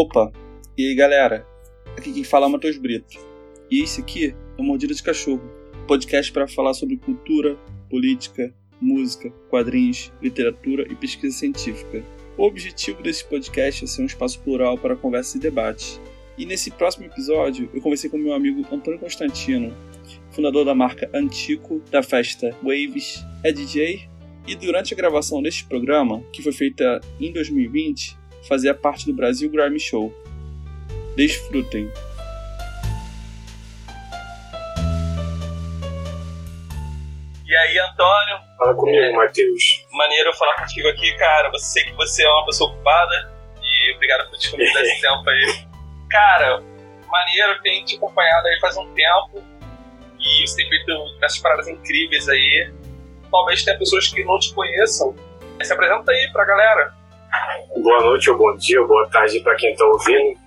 Opa, e aí galera? Aqui quem fala é o Matheus Brito. E esse aqui é o Mordida de Cachorro, podcast para falar sobre cultura, política, música, quadrinhos, literatura e pesquisa científica. O objetivo desse podcast é ser um espaço plural para conversa e debate. E nesse próximo episódio, eu conversei com meu amigo Antônio Constantino, fundador da marca Antico, da festa Waves, é DJ e durante a gravação deste programa, que foi feita em 2020, fazia parte do Brasil Grammy Show. Desfrutem! E aí, Antônio? Fala comigo, Matheus. Maneiro eu falar contigo aqui, cara. Eu sei que você é uma pessoa ocupada e obrigado por disponibilizar esse tempo aí. Cara, maneiro, tenho te acompanhado aí faz um tempo e você tem feito essas paradas incríveis aí. Talvez tenha pessoas que não te conheçam. Se apresenta aí pra galera. Boa noite ou bom dia, boa tarde para quem tá ouvindo.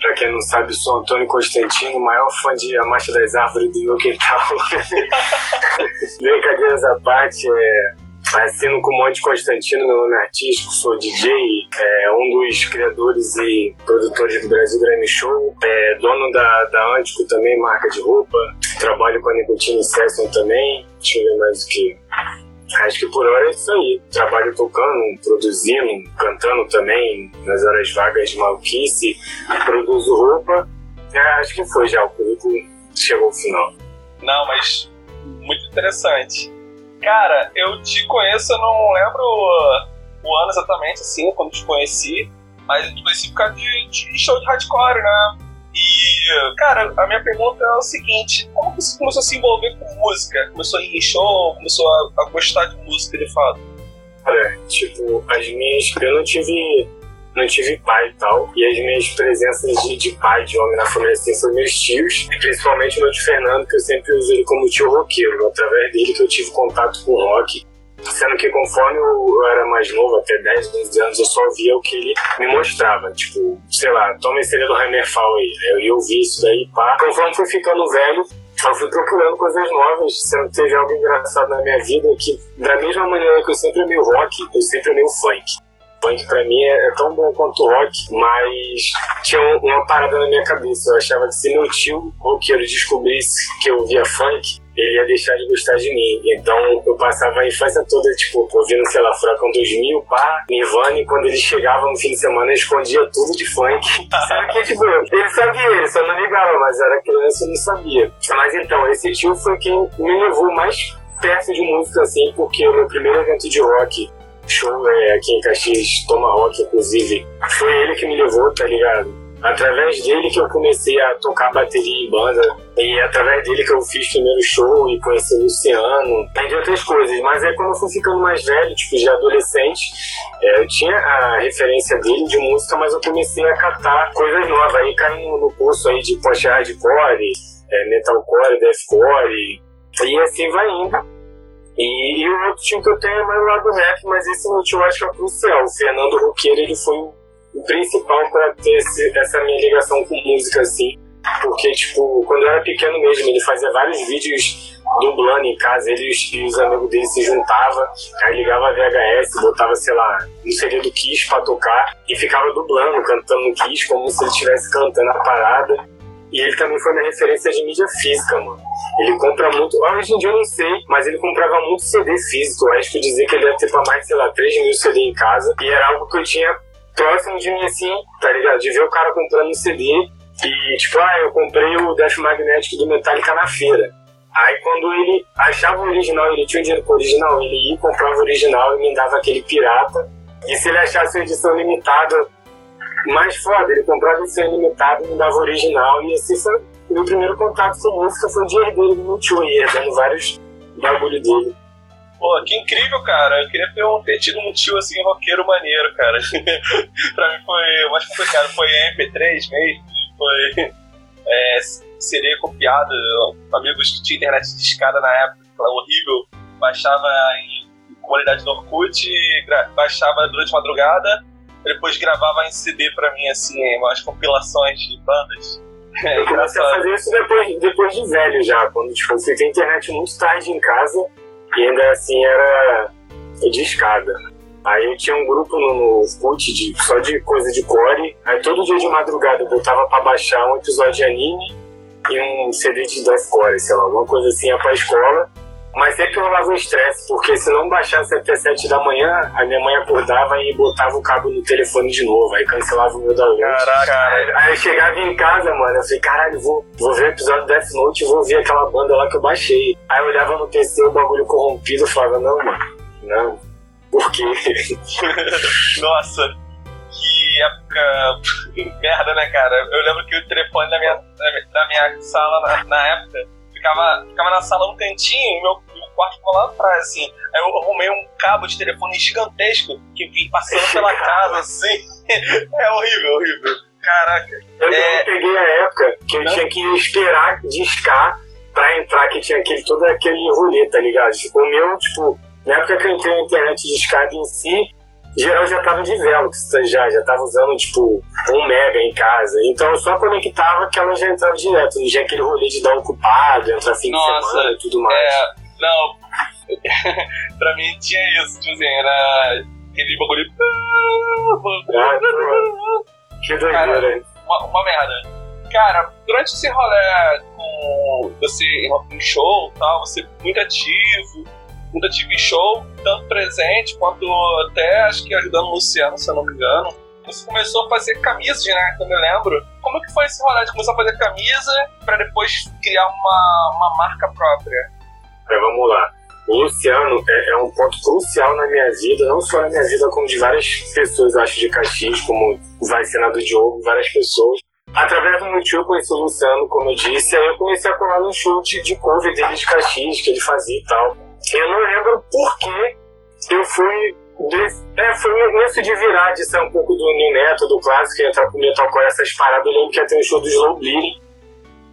Pra quem não sabe, sou Antônio Constantino, maior fã de A Marcha das Árvores do meu quintal. Brincadeiras à parte, é, assino com Monte Constantino, meu nome é artístico, sou DJ, é, um dos criadores e produtores do Brasil Grammy Show, é, dono da, da Antico também, marca de roupa, trabalho com a Nicotine Session também, deixa eu ver mais o que. Acho que por hora é isso aí. Trabalho tocando, produzindo, cantando também nas horas vagas de maluquice, produzo roupa. É, acho que foi já, o currículo chegou ao final. Não, mas muito interessante. Cara, eu te conheço, eu não lembro o ano exatamente, assim, quando te conheci, mas eu te conheci por causa de, de show de hardcore, né? E, cara, a minha pergunta é o seguinte: como você começou a se envolver com música? Começou a ir em show? Começou a, a gostar de música de fato? Olha, tipo, as minhas. Eu não tive. Não tive pai e tal. E as minhas presenças de, de pai, de homem na família, assim, foram meus tios. E principalmente o meu tio Fernando, que eu sempre uso ele como tio roqueiro. Através dele que eu tive contato com rock. Sendo que conforme eu era mais novo, até 10, 12 anos, eu só via o que ele me mostrava. Tipo, sei lá, toma esse do Hammerfall aí. Eu ia ouvir isso daí, pá. Conforme fui ficando velho, eu fui procurando coisas novas, sendo que teve algo engraçado na minha vida que, da mesma maneira que eu sempre amei o rock, eu sempre amei o funk. Funk pra mim é, é tão bom quanto rock, mas tinha uma parada na minha cabeça. Eu achava que se meu tio roqueiro descobrisse que eu via funk, ele ia deixar de gostar de mim. Então eu passava a infância toda, tipo, ouvindo, sei lá, Furacão 2000, pá, Nirvana, e quando ele chegava no fim de semana, eu escondia tudo de funk. Sabe que, tipo, ele sabia, ele só não ligava, mas era criança e não sabia. Mas então, esse tio foi quem me levou mais perto de música, assim, porque o meu primeiro evento de rock show é, aqui em Caxias, Rock, inclusive, foi ele que me levou, tá ligado? através dele que eu comecei a tocar bateria em banda e através dele que eu fiz primeiro show e conheci o Luciano, entre outras coisas. Mas aí quando eu fui ficando mais velho, tipo, já adolescente, é, eu tinha a referência dele de música, mas eu comecei a catar coisas novas. Aí caí no, no curso aí de post-hardcore, é, metalcore, deathcore, e assim vai indo. E, e, o outro time que eu tenho é mais lá do rap, mas esse tio eu acho que é crucial. O Fernando Roqueiro, ele foi o principal para ter esse, essa minha ligação com música, assim. Porque, tipo, quando eu era pequeno mesmo, ele fazia vários vídeos dublando em casa, ele e os amigos dele se juntavam, aí ligava a VHS, botava, sei lá, um CD do Kiss pra tocar e ficava dublando, cantando Kiss, como se ele estivesse cantando a parada. E ele também foi minha referência de mídia física, mano. Ele compra muito. Hoje em dia eu não sei, mas ele comprava muito CD físico. Eu acho que dizer que ele ia ter pra mais, sei lá, 3 mil CD em casa. E era algo que eu tinha próximo de mim, assim, tá ligado? De ver o cara comprando um CD e, tipo, ah, eu comprei o Death Magnetic do Metallica na feira. Aí quando ele achava o original, ele tinha o dinheiro pro original, ele ia comprava o original e me dava aquele pirata. E se ele achasse a edição limitada, mais foda, ele comprava a edição limitada e me dava original. E assim foi meu primeiro contato com música, foi o dia dele no tio, e herdando vários bagulho dele. Pô, que incrível, cara. Eu queria ter, um, ter tido um tio assim, roqueiro maneiro, cara. pra mim foi. Eu acho que foi, cara, foi MP3 mesmo. Foi. É, seria copiado. Amigos que tinham internet de escada na época, horrível. Baixava em comunidade do Orkut, baixava durante madrugada, depois gravava em CD pra mim, assim, umas compilações de bandas. É, eu comecei a fazer isso depois, depois de velho já, quando tipo, você tem internet muito tarde em casa e ainda assim era de escada. Aí eu tinha um grupo no, no de, só de coisa de core. Aí todo dia de madrugada eu botava pra baixar um episódio de anime e um CD de deathcore, sei lá, alguma coisa assim, ia pra escola. Mas sempre rolava um estresse, porque se não baixasse até 7 da manhã, a minha mãe acordava e botava o cabo no telefone de novo, aí cancelava o meu download. Caraca, aí, eu chegava em casa, mano, eu falei, caralho, vou, vou ver o episódio Death Note e vou ver aquela banda lá que eu baixei. Aí eu olhava no PC o bagulho corrompido e falava, não, mano, não. Por quê? Nossa, que época merda, né, cara? Eu lembro que o telefone da minha, da minha sala na, na época ficava, ficava na sala um cantinho e meu, meu quarto ficava lá atrás, assim. Aí eu arrumei um cabo de telefone gigantesco que vim passando pela casa, assim. É horrível, horrível. Caraca. Eu, é... peguei a época que eu tinha que esperar discar pra entrar, que tinha aquele, todo aquele rolê, tá ligado? Tipo, o meu, tipo, na época que eu entrei na internet de escada em si, geral já tava de velo, já, já tava usando tipo um mega em casa. Então eu só conectava que ela já entrava direto. Não tinha aquele rolê de dar ocupado, entrar fim Nossa, de semana e tudo mais. É, não, pra mim tinha isso, tipo assim, era aquele bagulho. Ah, que doideira. Uma, uma merda. Cara, durante esse rolê com você em show e tal, você muito ativo Muita TV Show, tanto presente quanto até acho que ajudando o Luciano, se eu não me engano. Você começou a fazer camisas, né? Que eu lembro. Como que foi esse rolê de começar a fazer camisa para depois criar uma, uma marca própria? É, vamos lá. O Luciano é, é, um ponto crucial na minha vida, não só na minha vida, como de várias pessoas, acho, de Caxias, como vai ser na do Diogo, várias pessoas. Através do meu tio eu conheci o Luciano, como eu disse, aí eu comecei a colar no show de, de cover dele de Caxias, que ele fazia e tal. Eu não lembro por que eu fui. Desse, é, foi nesse de virar, de ser um pouco do New Metal, do clássico, entrar pro metalcore, essas paradas. Eu lembro que ia ter um show do Slow Bleeding.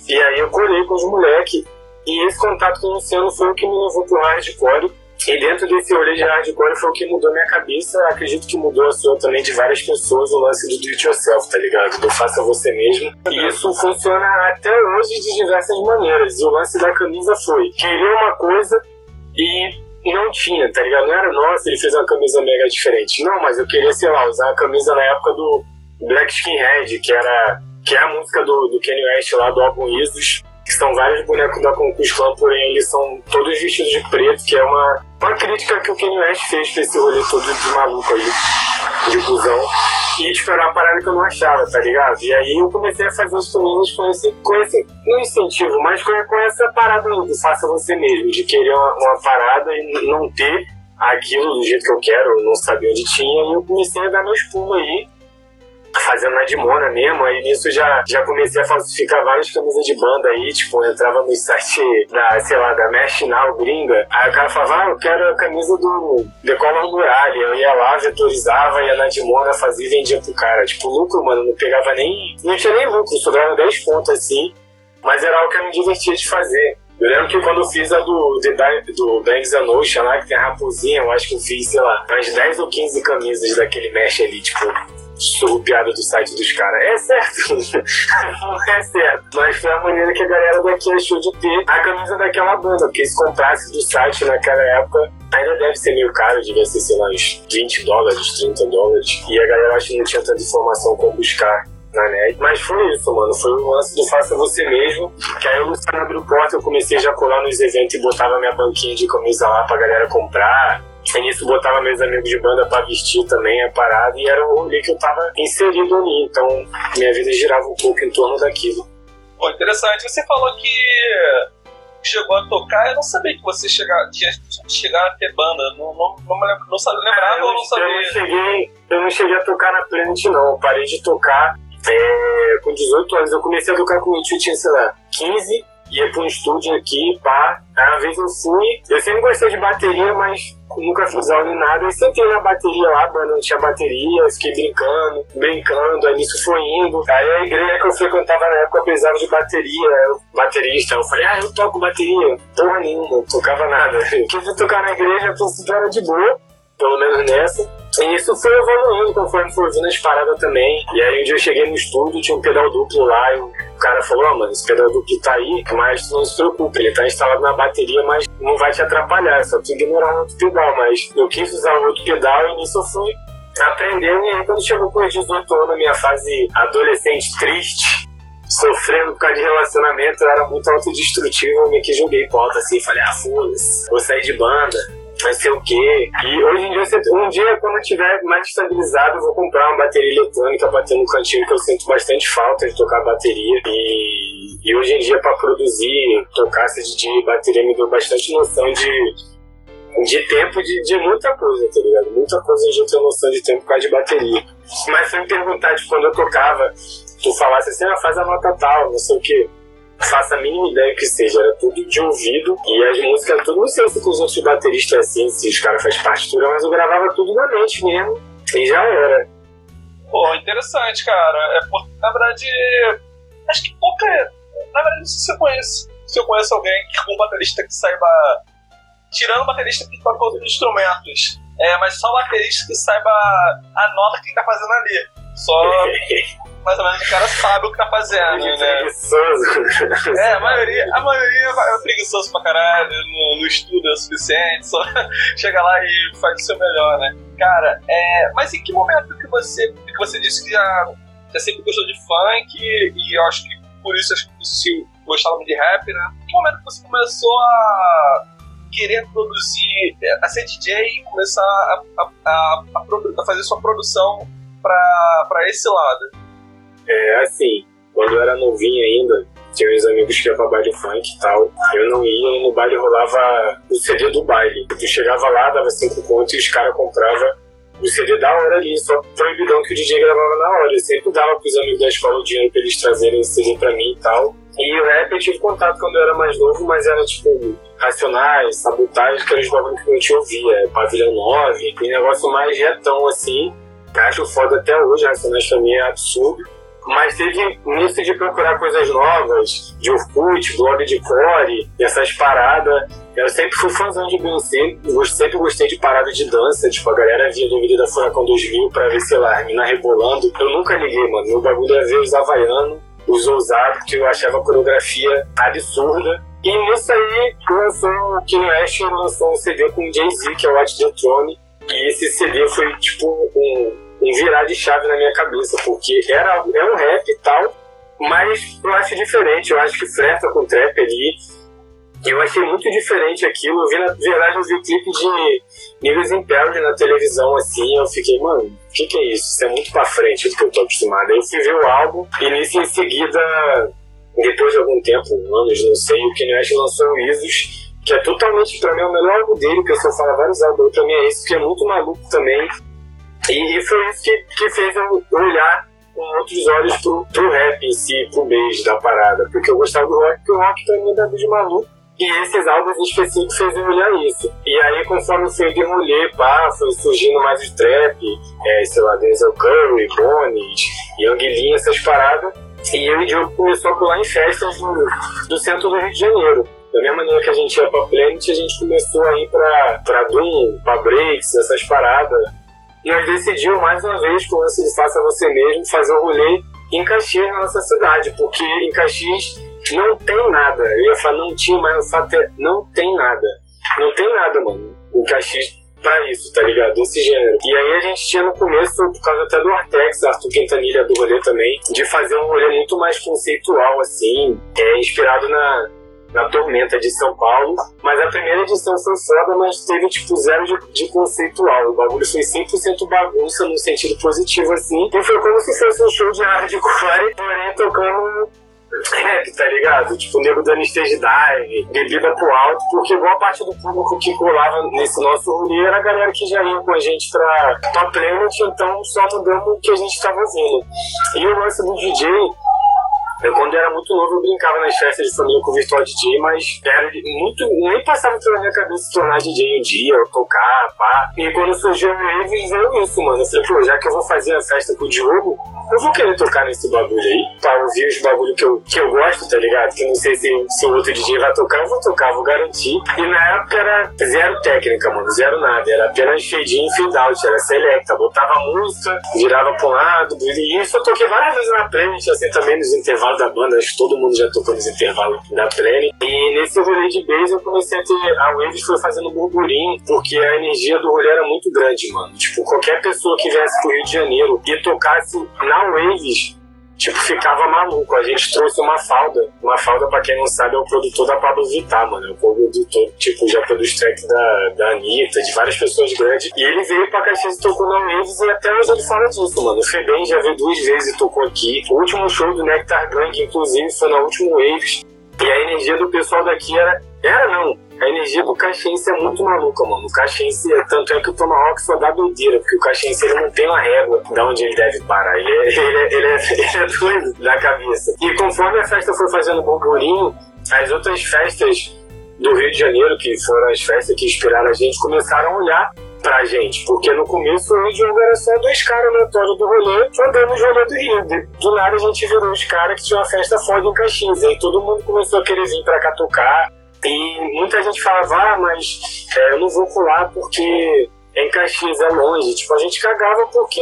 E aí eu colei com os moleques. E esse contato com o Luciano foi o que me levou pro hardcore. E dentro desse rolê de hardcore foi o que mudou minha cabeça. Acredito que mudou a sua também de várias pessoas o lance do do it yourself, tá ligado? Do faça você mesmo. E isso funciona até hoje de diversas maneiras. O lance da camisa foi querer uma coisa e não tinha, tá ligado? Não era, nossa, ele fez uma camisa mega diferente. Não, mas eu queria, sei lá, usar a camisa na época do Black Skinhead, que era que é a música do, do Kanye West lá do álbum Isus, que são vários bonecos da Concus Clan, porém eles são todos vestidos de preto, que é uma, uma crítica que o Kanye West fez pra esse rolê todo de maluco aí, de cuzão. E tipo, era uma parada que eu não achava, tá ligado? E aí eu comecei a fazer os caminhos com esse, com esse, não incentivo, mas com, com essa parada do faça você mesmo, de querer uma, uma parada e não ter aquilo do jeito que eu quero, não sabia onde tinha, e eu comecei a dar meus pulos aí fazendo na Dimona mesmo, aí nisso já, já comecei a falsificar várias camisas de banda aí, tipo, eu entrava no site da, sei lá, da Mesh gringa, aí o cara falava, ah, eu quero a camisa do Decola Muralha, eu ia lá, vetorizava, ia na Dimona, fazia e vendia pro cara, tipo, lucro, mano, não pegava nem, não tinha nem lucro, sobrava 10 pontos assim, mas era algo que eu me divertia de fazer. Eu lembro que quando eu fiz a do, do Bangs and Ocean lá, que tem a raposinha, eu acho que eu fiz, sei lá, mais 10 ou 15 camisas daquele mesh ali, tipo, piada do site dos caras. É certo, é certo. Mas foi a maneira que a galera daqui achou de ter a camisa daquela banda, porque se comprasse do site naquela época, ainda deve ser meio caro, devia ser, sei lá, uns 20 dólares, 30 dólares. E a galera acho que não tinha tanta informação como buscar Mas foi isso, mano. Foi o lance do faça você mesmo. Que aí o Luciano abriu porta, eu comecei já a colar nos eventos e botava minha banquinha de camisa lá pra galera comprar. E nisso botava meus amigos de banda pra vestir também a parada, e era o rolê que eu tava inserido ali, então minha vida girava um pouco em torno daquilo. Pô, interessante. Você falou que chegou a tocar, eu não sabia que você chegar, tinha chegar a ter banda, não, não, não, não sabia, lembrava ou não sabia? Eu não, cheguei, eu não cheguei a tocar na Planet não, eu parei de tocar é, com 18 anos, eu comecei a tocar com o tio, tinha, sei lá, 15, ia pra um estúdio aqui, pá, aí uma vez eu eu sempre gostei de bateria, mas nunca fiz aula nem nada. E sentei na bateria lá, mano, não tinha bateria, fiquei brincando, brincando, aí nisso foi indo. Aí a igreja que eu frequentava na época precisava de bateria, eu, baterista. Eu falei, ah, eu toco bateria. Porra nenhuma, não tocava nada. Quis tocar na igreja, a princípio era de boa, pelo menos nessa. E isso foi evoluindo conforme foi vindo as paradas também. E aí um dia eu cheguei no estúdio, tinha um pedal duplo lá, e o cara falou, oh, mano, esse pedal duplo tá aí, mas não se preocupe, ele tá instalado na bateria, mas não vai te atrapalhar, é só tu ignorar o outro pedal. Mas eu quis usar o outro pedal e nisso eu fui aprendendo. E aí, quando chegou com os 18 anos, minha fase adolescente triste, sofrendo por causa de relacionamento, eu era muito autodestrutivo. Eu meio que joguei pauta assim, falei, ah, foda-se, vou sair de banda vai ser o quê. E hoje em dia, um dia, quando eu estiver mais estabilizado, eu vou comprar uma bateria eletrônica pra ter no cantinho, que eu sinto bastante falta de tocar bateria. E, e hoje em dia, para produzir, tocar de bateria me deu bastante noção de, de tempo de, de muita coisa, tá ligado? Muita coisa hoje eu tenho noção de tempo por causa de bateria. Mas se me perguntar de quando eu tocava, tu falasse assim, ah, faz a nota tal, não sei o quê faço a mínima ideia que seja, era tudo de ouvido e as músicas, tudo, não sei se com os outros bateristas assim, se os caras fazem partitura, mas eu gravava tudo na mente mesmo e já era. Pô, interessante, cara. É porque, na verdade, acho que pouca. Na verdade, não sei se eu conheço. Se eu conheço alguém que um baterista que saiba. Tirando o baterista que toca outros instrumentos. É, mas só o baterista que saiba a nota que ele tá fazendo ali. Só mais ou menos o cara sabe o que tá fazendo, é né? Preguiçoso. É, a maioria, a maioria é preguiçoso pra caralho, não, não estuda o suficiente, só chega lá e faz o seu melhor, né? Cara, é, mas em que momento que você, que você disse que já, já sempre gostou de funk e eu acho que por isso acho que você gostava de rap, né? Em que momento que você começou a querer produzir, é, a ser DJ e começar a, a, a, a fazer sua produção para esse lado? É, assim, quando eu era novinho ainda, tinha uns amigos que iam baile funk e tal. Eu não ia no baile rolava o CD do baile. Tu chegava lá, dava cinco contos e os caras compravam o CD da hora ali, só proibidão que o DJ gravava na hora. Eu sempre dava pros amigos da escola o dinheiro pra eles trazerem esse CD pra mim e tal. E o rap eu tive contato quando eu era mais novo, mas era tipo Racionais, Sabotagem, que eram os bagulhos que a gente ouvia. Pavilhão 9, e negócio mais retão assim. Acho foda até hoje, Racionais pra mim é absurdo. Mas teve nisso de procurar coisas novas, de Orkut, blog de core, essas paradas. Eu sempre fui fãzão de Beyoncé, sempre gostei de parada de dança, tipo, a galera via do Avenida Furacão 2000 pra ver, sei lá, a mina rebolando. Eu nunca liguei, mano. Meu bagulho era ver os havaianos, os ousados, que eu achava a coreografia absurda. E nisso aí, lançou o Kanye West lançou um CD com Jay-Z, que é o Watch the Throne. E esse CD foi, tipo, um um virar de chave na minha cabeça, porque era, é um rap e tal, mas eu acho diferente, eu acho que flerta com trap ali. Eu achei muito diferente aquilo. Eu vi, na verdade, eu o clipe de Niggas Imperial na televisão, assim. Eu fiquei, mano, o que, que é isso? Isso é muito pra frente do que eu tô acostumado. Aí eu fui ver o álbum e nisso em seguida, depois de algum tempo, anos, não sei, o Kanye West lançou o Isus, que é totalmente, pra mim, o melhor álbum dele, eu só falo vários álbuns, pra mim é isso, que é muito maluco também. E, e foi isso que, que fez eu olhar com outros olhos pro, pro rap em si, pro beijo da parada. Porque eu gostava do rock, porque o rock também é de maluco. E esses álbuns específicos fez eu olhar isso. E aí, conforme fui de pá, foi surgindo mais o trap, é, sei lá, Denzel Curry, Bones, Young Lean, essas paradas. E eu e o Diogo começou a pular em festas do, do centro do Rio de Janeiro. Da mesma maneira que a gente ia pra Planet, a gente começou a ir pra, pra Doom, pra Breaks, essas paradas. E nós decidimos mais uma vez, com o de Faça Você Mesmo, fazer um rolê em Caxias, na nossa cidade, porque em Caxias não tem nada. Eu ia falar não tinha, mas o fato é não tem nada. Não tem nada, mano, em Caxias pra isso, tá ligado? Desse gênero. E aí a gente tinha no começo, por causa até do Artex, Arthur Quintanilha do rolê também, de fazer um rolê muito mais conceitual, assim, é, inspirado na, na Tormenta de São Paulo. Mas a primeira edição foi foda, mas teve tipo zero de, de conceitual. O bagulho foi 100% bagunça no sentido positivo, assim. E foi como se fosse um show de hardcore, porém tocando tá ligado? Tipo, nego dando stage dive, bebida pro alto, porque boa parte do público que colava nesse nosso rolê era a galera que já ia com a gente pra Top Planet, então só mudamos o que a gente tava ouvindo. E o lance do DJ eu, quando era muito novo, eu brincava nas festas de família com o virtual DJ, mas era muito. Nem passava pela minha cabeça se tornar DJ um dia, ou tocar, pá. E quando surgiu o Rave, veio isso, mano. Eu falei, pô, já que eu vou fazer a festa com o Diogo, eu vou querer tocar nesse bagulho aí, pra ouvir os bagulho que eu, que eu gosto, tá ligado? Que não sei se, se o outro DJ vai tocar, eu vou tocar, vou garantir. E na época era zero técnica, mano, zero nada. Era apenas fade in, fade out, era selecta. Botava música, virava pra um lado. E isso eu toquei várias vezes na playlist, assim, também nos intervalos da banda. Acho que todo mundo já tocou nos intervalos da playlist. E nesse rolê de bass eu comecei a ter. A Waves foi fazendo burburinho, porque a energia do rolê era muito grande, mano. Tipo, qualquer pessoa que viesse pro Rio de Janeiro e tocasse na Waves, tipo, ficava maluco. A gente trouxe uma falda. Uma falda, pra quem não sabe, é o produtor da Pablo Vittar, mano. É o produtor, tipo, já produz track da, da Anitta, de várias pessoas grandes. E ele veio pra Caxias e tocou na Waves e até hoje ele fala disso, mano. O Febem já veio duas vezes e tocou aqui. O último show do Nectar Gang, inclusive, foi na última Waves. E a energia do pessoal daqui era. Era não a energia do caxiense é muito maluca, mano. O caxiense, tanto é que o Tomahawk só dá doideira, porque o caxiense ele não tem uma régua de onde ele deve parar. Ele é, ele é, ele é, ele é doido da cabeça. E conforme a festa foi fazendo burburinho, as outras festas do Rio de Janeiro, que foram as festas que inspiraram a gente, começaram a olhar pra gente, porque no começo o Janeiro era só dois caras aleatórios do rolê, andando no rolê do Rio. Do nada a gente virou os caras que tinha uma festa foda em Caxias. Aí todo mundo começou a querer vir pra cá tocar. E muita gente falava, ah, mas é, eu não vou pular porque em Caxias é longe. Tipo, a gente cagava porque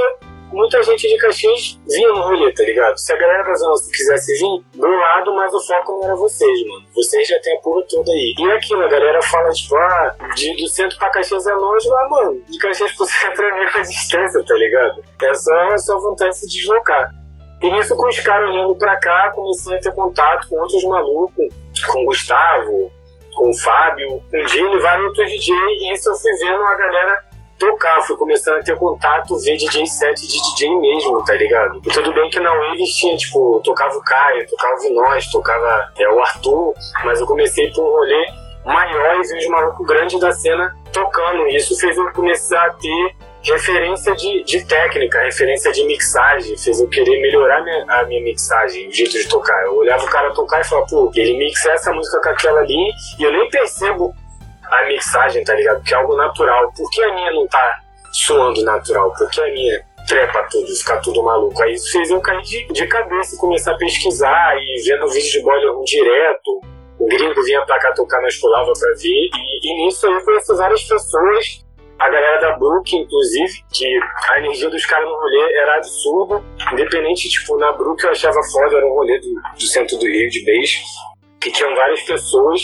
muita gente de Caxias vinha no rolê, tá ligado? Se a galera da Zona quisesse vir, do lado, mas o foco não era vocês, mano. Vocês já tem a porra toda aí. E aquilo, a galera fala, tipo, ah, de, do centro pra Caxias é longe, mas, mano, de Caxias pro centro é a mesma distância, tá ligado? É só, é só vontade de se deslocar. E isso com os caras olhando pra cá, comecei a ter contato com outros malucos, com o Gustavo, com o Fábio, com o Dino e vários outros DJ, e isso eu fui vendo a galera tocar, fui começando a ter contato, ver DJ set de DJ mesmo, tá ligado? E tudo bem que na Waves tinha, tipo, tocava o Caio, tocava o Vinós, tocava é, o Arthur, mas eu comecei por um rolê maior e vi os malucos grandes da cena tocando, e isso fez eu começar a ter referência de, de técnica, referência de mixagem, fez eu querer melhorar minha, a minha mixagem, o jeito de tocar. Eu olhava o cara tocar e falava, pô, ele mixa essa música com aquela ali e eu nem percebo a mixagem, tá ligado? Que é algo natural. Por que a minha não tá soando natural? Por que a minha trepa tudo, ficar tudo maluco? Aí isso fez eu cair de, de cabeça começar a pesquisar e vendo vídeo de boiler direto. O gringo vinha pra cá tocar na escolava pra ver. E, e nisso eu conheci várias pessoas a galera da Brook, inclusive, que a energia dos caras no rolê era absurda. Independente, tipo, na Brook eu achava foda, era um rolê do, do centro do Rio de beijo, que tinham várias pessoas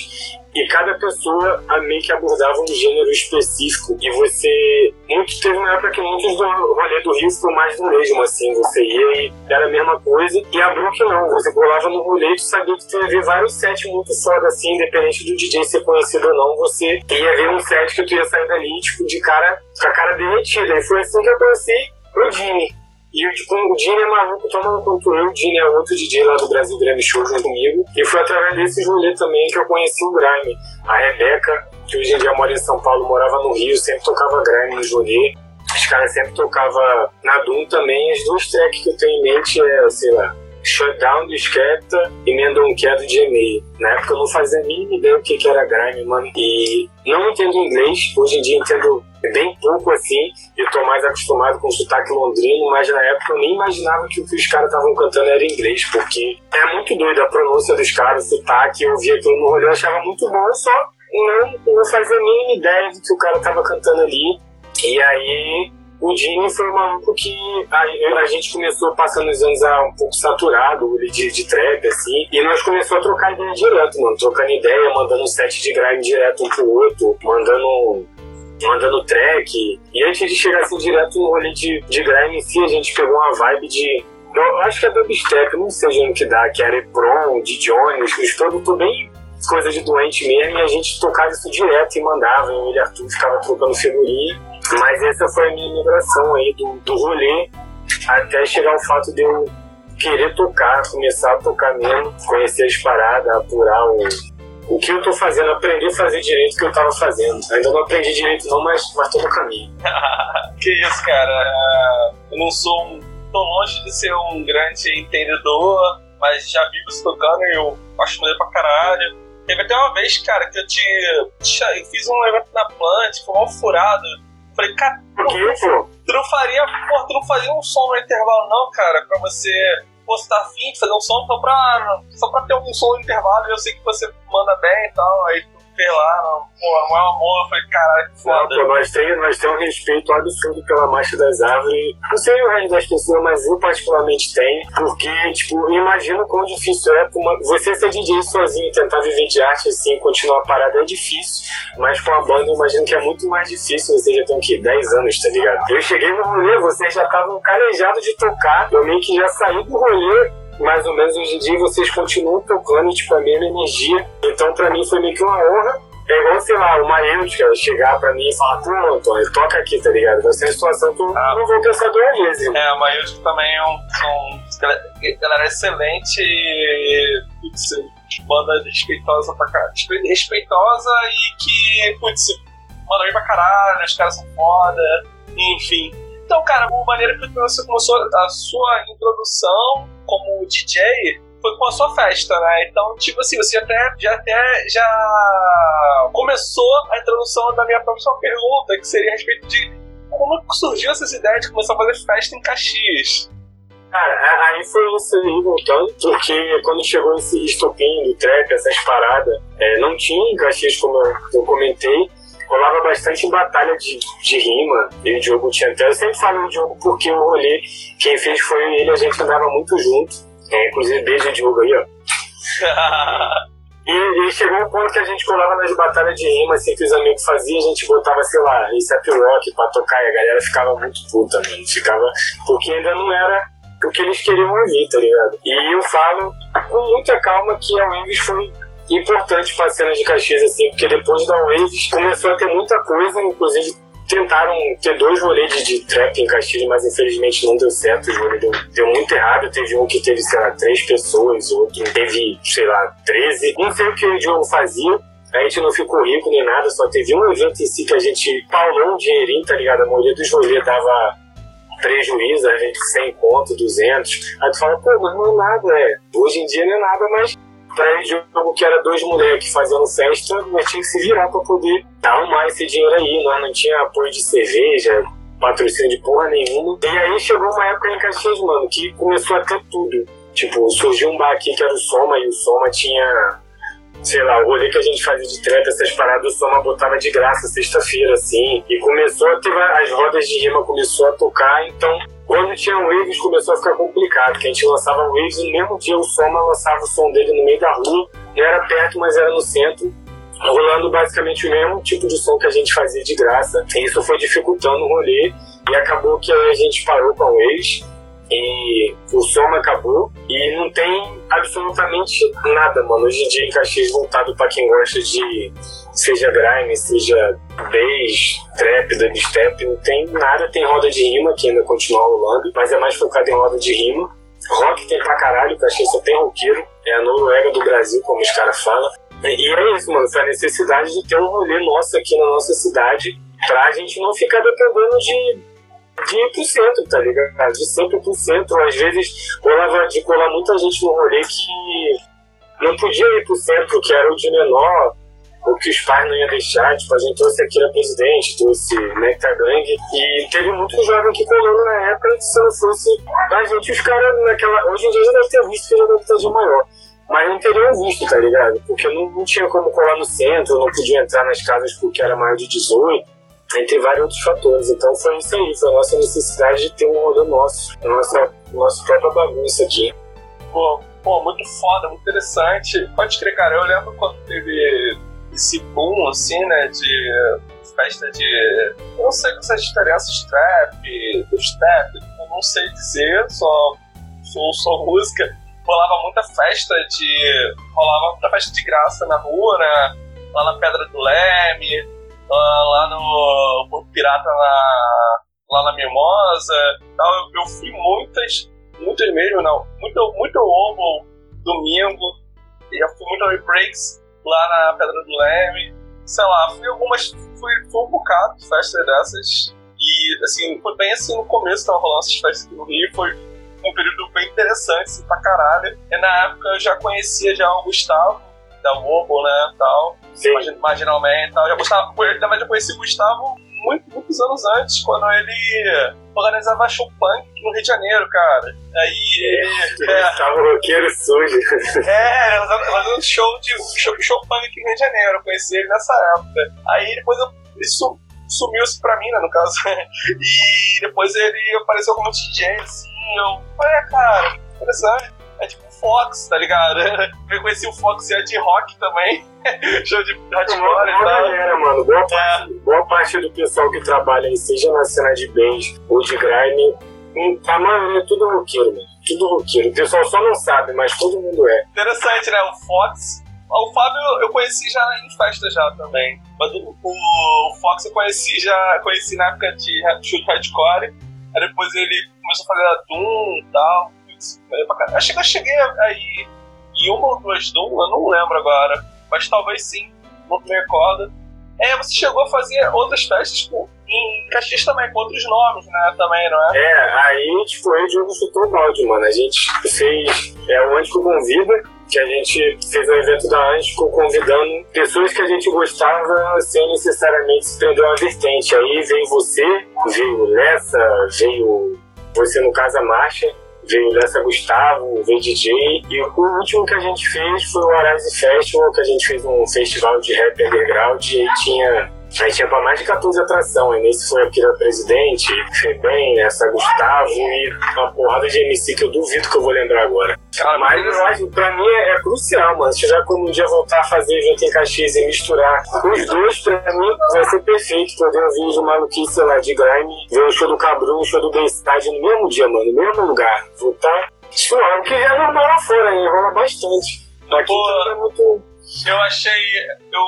e cada pessoa a meio que abordava um gênero específico. E você muito teve uma época que muitos do rolê do Rio ficou mais do mesmo assim. Você ia e era a mesma coisa. E a Brook não. Você colava no rolê e sabia que ia ver vários sets muito foda assim. Independente do DJ ser conhecido ou não você ia ver um set que tu ia sair dali tipo de cara com a cara derretida. E foi assim que eu conheci o Jimmy e tipo, o Dini é maluco, tomando quanto eu. O Dini é outro DJ lá do Brasil Grime Show junto comigo. E foi através desse rolê também que eu conheci o Grime. A Rebeca, que hoje em dia mora em São Paulo, morava no Rio, sempre tocava Grime no rolê. Os caras sempre tocavam na Doom também. As duas tracks que eu tenho em mente é, sei lá, Shutdown do Skepta e Mendon Care de e-mail. Na época eu não fazia a mínima ideia o que, que era grime, mano. E não entendo inglês, hoje em dia entendo bem pouco assim. Eu tô mais acostumado com o sotaque londrino, mas na época eu nem imaginava que o que os caras estavam cantando era inglês, porque é muito doido a pronúncia dos caras, o sotaque. Eu via aquilo no rolê, eu achava muito bom, só não, não fazia a mínima ideia do que o cara tava cantando ali. E aí o Jimmy foi um maluco que a, a, gente começou passando os anos a um pouco saturado de, de trap, assim, e nós começamos a trocar ideia direto, mano, trocando ideia, mandando um set de grime direto um pro outro, mandando mandando track. E antes de chegar assim direto no rolê de, de grime em si, a gente pegou uma vibe de. Eu acho que é dubstep, não sei de onde que dá, que era Epron, de Jones, os produtos bem coisa de doente mesmo, e a gente tocava isso direto e mandava, e o Arthur ficava trocando figurinha. Mas essa foi a minha migração aí do, do rolê até chegar ao fato de eu querer tocar, começar a tocar mesmo, conhecer as paradas, apurar o, o que eu tô fazendo, aprender a fazer direito o que eu tava fazendo. Ainda não aprendi direito não, mas, mas tô no caminho. que isso, cara. Eu não sou um, tão longe de ser um grande entendedor, mas já vi você tocando e eu acho maneiro pra caralho. Teve até uma vez, cara, que eu tinha. Eu fiz um evento na Plant, foi mal furado. Falei, cara, por que, pô? Tu não faria, pô, tu não faria um som no intervalo, não, cara, pra você. Pô, você tá afim de fazer um som só pra, só pra ter um som no intervalo e eu sei que você manda bem e tal, aí fez lá, não, pô, não é amor, eu falei, caralho, que foda. Não, pô, nós, temos, nós temos um respeito absurdo pela marcha das árvores. Não sei o resto das pessoas, mas eu particularmente tenho. Porque, tipo, imagino quão difícil é uma, você ser DJ sozinho e tentar viver de arte assim, continuar parado é difícil. Mas com a banda eu imagino que é muito mais difícil. Você já tem o quê? 10 anos, tá ligado? Eu cheguei no rolê, vocês já estavam calejados de tocar. Eu meio que já saí do rolê mais ou menos hoje em dia vocês continuam tocando tipo, a mesma energia. Então, pra mim, foi meio que uma honra. É igual, sei lá, o Maêutica chegar pra mim e falar, pô, Antônio, toca aqui, tá ligado? Vai ser uma situação que eu Ah. não vou pensar duas vezes. É, o Maílson também é um. Galera excelente e. Putz, banda respeitosa pra caralho. Respe- Respeitosa e que, putz, manda bem pra caralho, os caras são foda, enfim. Então, cara, o maneiro que você começou a sua introdução como DJ foi com a sua festa, né? Então, tipo assim, você até, já até já começou a introdução da minha próxima pergunta, que seria a respeito de como surgiu essas ideias de começar a fazer festa em Caxias? Cara, aí foi isso aí voltando, porque quando chegou esse estopim do trap, essas paradas, é, não tinha em Caxias, como eu, eu comentei, rolava bastante batalha de, de rima, e o Diogo tinha até, eu sempre falo do Diogo porque o rolê, quem fez foi ele, a gente andava muito junto, é, inclusive beijo Diogo aí, ó. E, e chegou um ponto que a gente colava nas batalhas de rima, assim, que os amigos faziam, a gente botava, sei lá, ASAP Rock pra tocar, e a galera ficava muito puta, mano. Ficava. Porque ainda não era o que eles queriam ouvir, tá ligado? E eu falo com muita calma que a Waves foi importante pra cena de Caxias, assim, porque depois da Waves começou a ter muita coisa, inclusive tentaram ter dois rolês de, trap em Caxias, mas infelizmente não deu certo, o rolê deu, deu muito errado. Teve um que teve, sei lá, três pessoas, outro teve, sei lá, 13. Não sei o que o Diogo fazia. A gente não ficou rico nem nada, só teve um evento em si que a gente paulou um dinheirinho, tá ligado? A maioria dos rolês dava prejuízo, a gente 100 conto, 200. Aí tu fala, pô, mas não é nada, é. Hoje em dia não é nada, mas ele jogo que era dois moleques fazendo festa, nós tinha que se virar pra poder arrumar esse dinheiro aí. Nós não tinha apoio de cerveja, patrocínio de porra nenhuma. E aí chegou uma época em Caxias, mano, que começou a ter tudo. Tipo, surgiu um bar aqui que era o Soma, e o Soma tinha, sei lá, o rolê que a gente fazia de treta, essas paradas, o Soma botava de graça sexta-feira, assim. E começou a ter, as rodas de rima começou a tocar, então quando tinha waves começou a ficar complicado, que a gente lançava waves e no mesmo dia o Soma lançava o som dele no meio da rua, não era perto, mas era no centro, rolando basicamente o mesmo tipo de som que a gente fazia de graça. E isso foi dificultando o rolê e acabou que a gente parou com a waves e o som acabou e não tem absolutamente nada, mano. Hoje em dia em Caxias voltado pra quem gosta de seja grime, seja bass, trap, dubstep, não tem nada, tem roda de rima que ainda continua rolando, mas é mais focado em roda de rima. Rock tem pra caralho, Caxias só tem roqueiro, é a Noruega do Brasil, como os caras falam. E é isso, mano, foi a necessidade de ter um rolê nosso aqui na nossa cidade pra gente não ficar dependendo de de ir pro centro, tá ligado? De sempre pro centro. Às vezes rolava de colar muita gente no rolê que não podia ir pro centro, que era o de menor, ou que os pais não iam deixar. Tipo, a gente trouxe aqui a presidente, trouxe Nectar Gang, e teve muito jovem que colando na época, se não fosse a gente, os caras naquela. Hoje em dia já deve ter visto que já deve de maior. Mas não teriam visto, tá ligado? Porque não, não tinha como colar no centro, não podia entrar nas casas porque era maior de 18 entre vários outros fatores. Então foi isso aí, foi a nossa necessidade de ter um rolê nosso, a nossa, nossa própria bagunça aqui. Pô, pô, muito foda, muito interessante. Pode crer, cara, eu lembro quando teve esse boom, assim, né, de festa de... Eu não sei quais diferenças, trap, dubstep, eu não sei dizer, só sou, sou música. Rolava muita festa de... rolava muita festa de graça na rua, né, lá na Pedra do Leme, lá no Porto Pirata, lá, lá na Mimosa tal. Eu, eu fui muitas, muitas mesmo, não. Muito, muito ovo, domingo. E já fui muito ao breaks lá na Pedra do Leme. Sei lá, fui algumas. Fui, fui um bocado de festas dessas. E assim, foi bem assim no começo, tava rolando essas festas aqui no Rio. Foi um período bem interessante, assim, pra caralho. E na época eu já conhecia já o Gustavo, da Lobo, né, tal. Sim. Marginalmente e tal. Já gostava, na verdade, eu conheci o Gustavo muito, muitos anos antes, quando ele organizava show punk no Rio de Janeiro, cara. Aí ele. É, tava roqueiro sujo. É, fazendo show de show, show punk aqui no Rio de Janeiro. Eu conheci ele nessa época. Aí depois eu, isso sumiu-se pra mim, né, no caso. E depois ele apareceu como DJ, assim. Eu, é, cara, interessante. Fox, tá ligado? Eu conheci o Fox e de rock também. Show de hardcore e tal. Galera, mano. Boa parte, é. boa parte do pessoal que trabalha aí, seja na cena de bass ou de grime, hum, a maioria é tudo roqueiro, mano. Tudo roqueiro. O pessoal só não sabe, mas todo mundo é. Interessante, né? O Fox. O Fábio eu conheci já em festa já também. Mas o, o Fox eu conheci já conheci na época de show hardcore. Aí depois ele começou a fazer a Doom e tal. Acho que eu cheguei aí em uma ou duas Doom, eu não lembro agora. Mas talvez sim, não me recordo. É, você chegou a fazer outras festas, tipo, em Caxias também, com outros nomes, né? Também, não é? É, aí, aí o jogo chutou o balde, mano. A gente fez é, o Antico Convida, que a gente fez um evento da Antico convidando pessoas que a gente gostava sem necessariamente se prender uma vertente. Aí veio você, veio Lessa, veio você no Casa Marcha veio Lessa Gustavo, veio DJ. E o último que a gente fez foi o Arise Festival, que a gente fez um festival de rap underground e aí tinha Aí tinha pra mais de 14 atrações. Nesse foi aqui da Presidente, Febem, essa Gustavo e uma porrada de MC que eu duvido que eu vou lembrar agora. Cara, mas acho, pra mim é, é, crucial, mano. Se tiver como um dia voltar a fazer evento em Caxias e misturar os dois, pra mim vai ser perfeito. Poder ouvir de maluquice lá de grime, ver o show do Cabrum, o show do Bayside no mesmo dia, mano, no mesmo lugar. Voltar suave, que já é normal lá fora, hein? rola bastante. Aqui Pô, é muito eu achei. Eu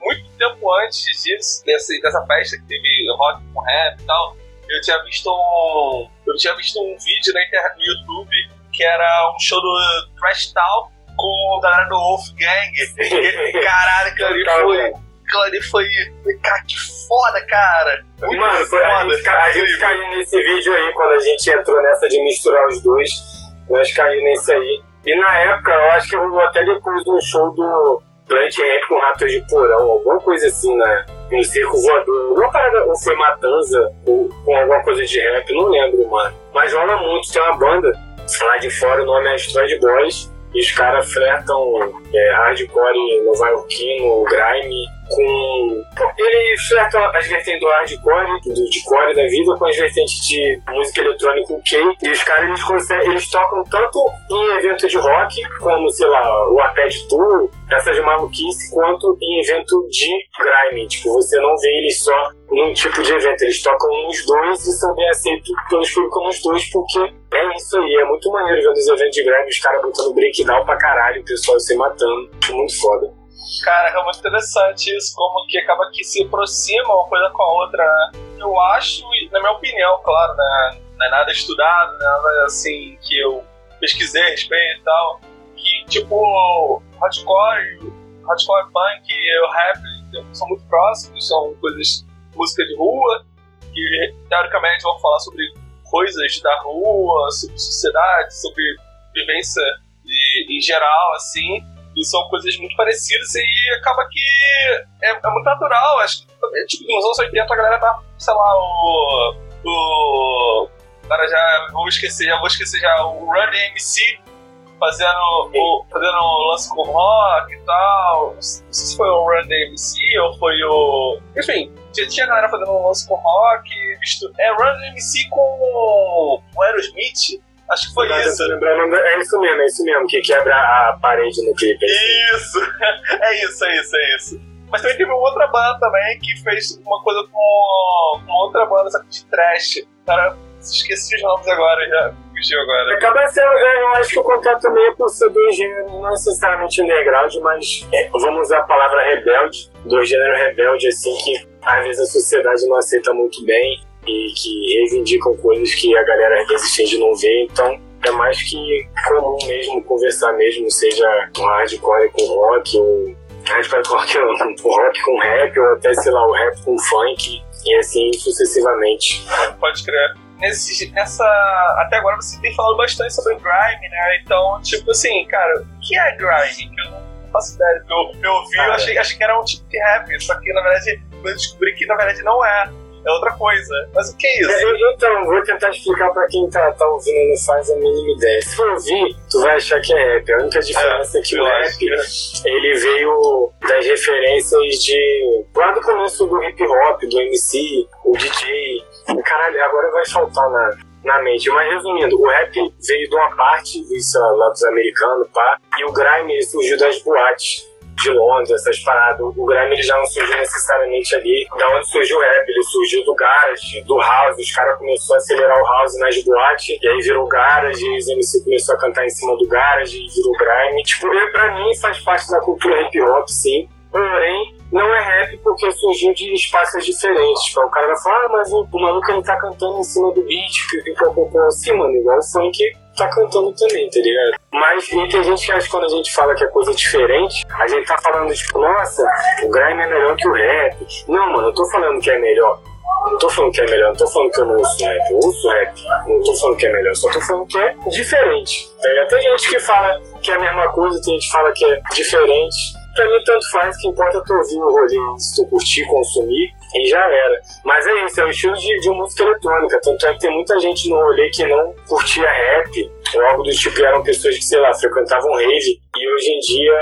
muito tempo antes disso, dessa, dessa festa que teve rock com rap e tal, eu tinha visto um. Eu tinha visto um vídeo na internet, no YouTube que era um show do Trash Talk com a galera do Wolfgang. Caralho, aquilo ali foi. Aquilo ali foi. Cara, que foda, cara! Muito Mano, foda. A, gente, a gente caiu nesse vídeo aí, quando a gente entrou nessa de misturar os dois. Nós caímos nesse aí. E na época, eu acho que eu até depois do show do Plant Rap com Ratos de Porão, alguma coisa assim, né? No circo voador. Alguma parada, ou foi Matanza, ou com alguma coisa de rap, não lembro, mano. Mas rola muito, tem uma banda lá de fora, o nome é Asteroid Boys, e os caras flertam é, hardcore nova-iorquino, grime, com. Ele flerta as vertentes do hardcore, do, de da vida, com as vertentes de música eletrônica ok. E os caras eles, conseguem, eles tocam tanto em evento de rock, como, sei lá, o Arped Tour, essas maluquice, quanto em evento de grime. Tipo, você não vê eles só num tipo de evento, eles tocam nos dois e são bem aceitos pelos públicos nos dois, porque é isso aí, é muito maneiro ver nos eventos de grime os caras botando breakdown pra caralho, o pessoal se matando. Muito foda. Cara, é muito interessante isso, como que acaba que se aproxima uma coisa com a outra, né? Eu acho, na minha opinião, claro, né? Não é nada estudado, né? nada assim que eu pesquisei a respeito e tal, que tipo, hardcore, hardcore punk e o rap são muito próximos, são coisas, música de rua, que teoricamente vão falar sobre coisas da rua, sobre sociedade, sobre vivência em geral, assim. E são coisas muito parecidas e acaba que é, é muito natural. Acho que tipo, nos anos 80 a galera tá, sei lá, o. o cara já vou esquecer, já vou esquecer já o Run DMC fazendo, o, fazendo lance com rock e tal. Não sei se foi o Run DMC ou foi o. Enfim, tinha, tinha galera fazendo um lance com rock, visto. É Run DMC com o Aerosmith. Acho que foi isso. Lembrando, é isso mesmo, é isso mesmo, que quebra a parede no clipe. Assim. Isso! É isso, é isso, é isso. Mas também teve uma outra banda também que fez uma coisa com, com outra banda, só que de trash. Cara, esqueci os nomes agora, já fugiu agora. Acaba sendo, eu acho que o contato também é por ser do gênero, não necessariamente underground, mas é, vamos usar a palavra rebelde, do gênero rebelde, assim, que às vezes a sociedade não aceita muito bem e que reivindicam coisas que a galera às vezes finge não ver, então é mais que comum mesmo conversar mesmo, seja um hardcore com rock, ou hardcore com rock, rock com rap, ou até, sei lá, o rap com funk, e assim sucessivamente. Pode crer. Nesse, nessa. Até agora você tem falado bastante sobre grime, né? Então, tipo assim, cara, o que é grime? Que eu não faço ideia. Eu, eu ouvi, eu achei, achei que era um tipo de rap, só que na verdade eu descobri que na verdade não é é outra coisa. Mas o que é isso? É, então, vou tentar explicar pra quem tá, tá ouvindo e não faz a mínima ideia. Se for ouvir, tu vai achar que é rap. A única diferença é, é que o rap, que... ele veio das referências de... lá do começo do hip hop, do MC, o DJ. Caralho, agora vai faltar na, na mente. Mas resumindo, o rap veio de uma parte, isso lá dos americanos, pá, e o grime surgiu das boates de Londres, essas paradas. O grime ele já não surgiu necessariamente ali da onde surgiu o rap, ele surgiu do garage, do house, os caras começaram a acelerar o house nas boates, e aí virou garage, e os MC começou a cantar em cima do garage, e virou grime. Tipo, pra mim faz parte da cultura hip hop, sim. Porém, não é rap porque surgiu de espaços diferentes. O cara vai falar, ah, mas o, o maluco ele tá cantando em cima do beat, pipipopopó, assim, mano, igual o funk tá cantando também, tá ligado? Mas e tem gente que acha que quando a gente fala que é coisa diferente, a gente tá falando, tipo, nossa, o grime é melhor que o rap. Não, mano, eu tô falando que é melhor. Não tô falando que é melhor, não tô falando que eu não ouço rap, eu ouço rap. Não tô falando que é melhor, só tô falando que é diferente. Tem gente que fala que é a mesma coisa, tem gente que fala que é diferente. Pra mim, tanto faz, que importa tu ouvir o rolê, se tu curtir, consumir, e já era. Mas é isso, é um estilo de, de música eletrônica. Tanto é que tem muita gente no rolê que não curtia rap, ou algo do tipo, eram pessoas que, sei lá, frequentavam rave, e hoje em dia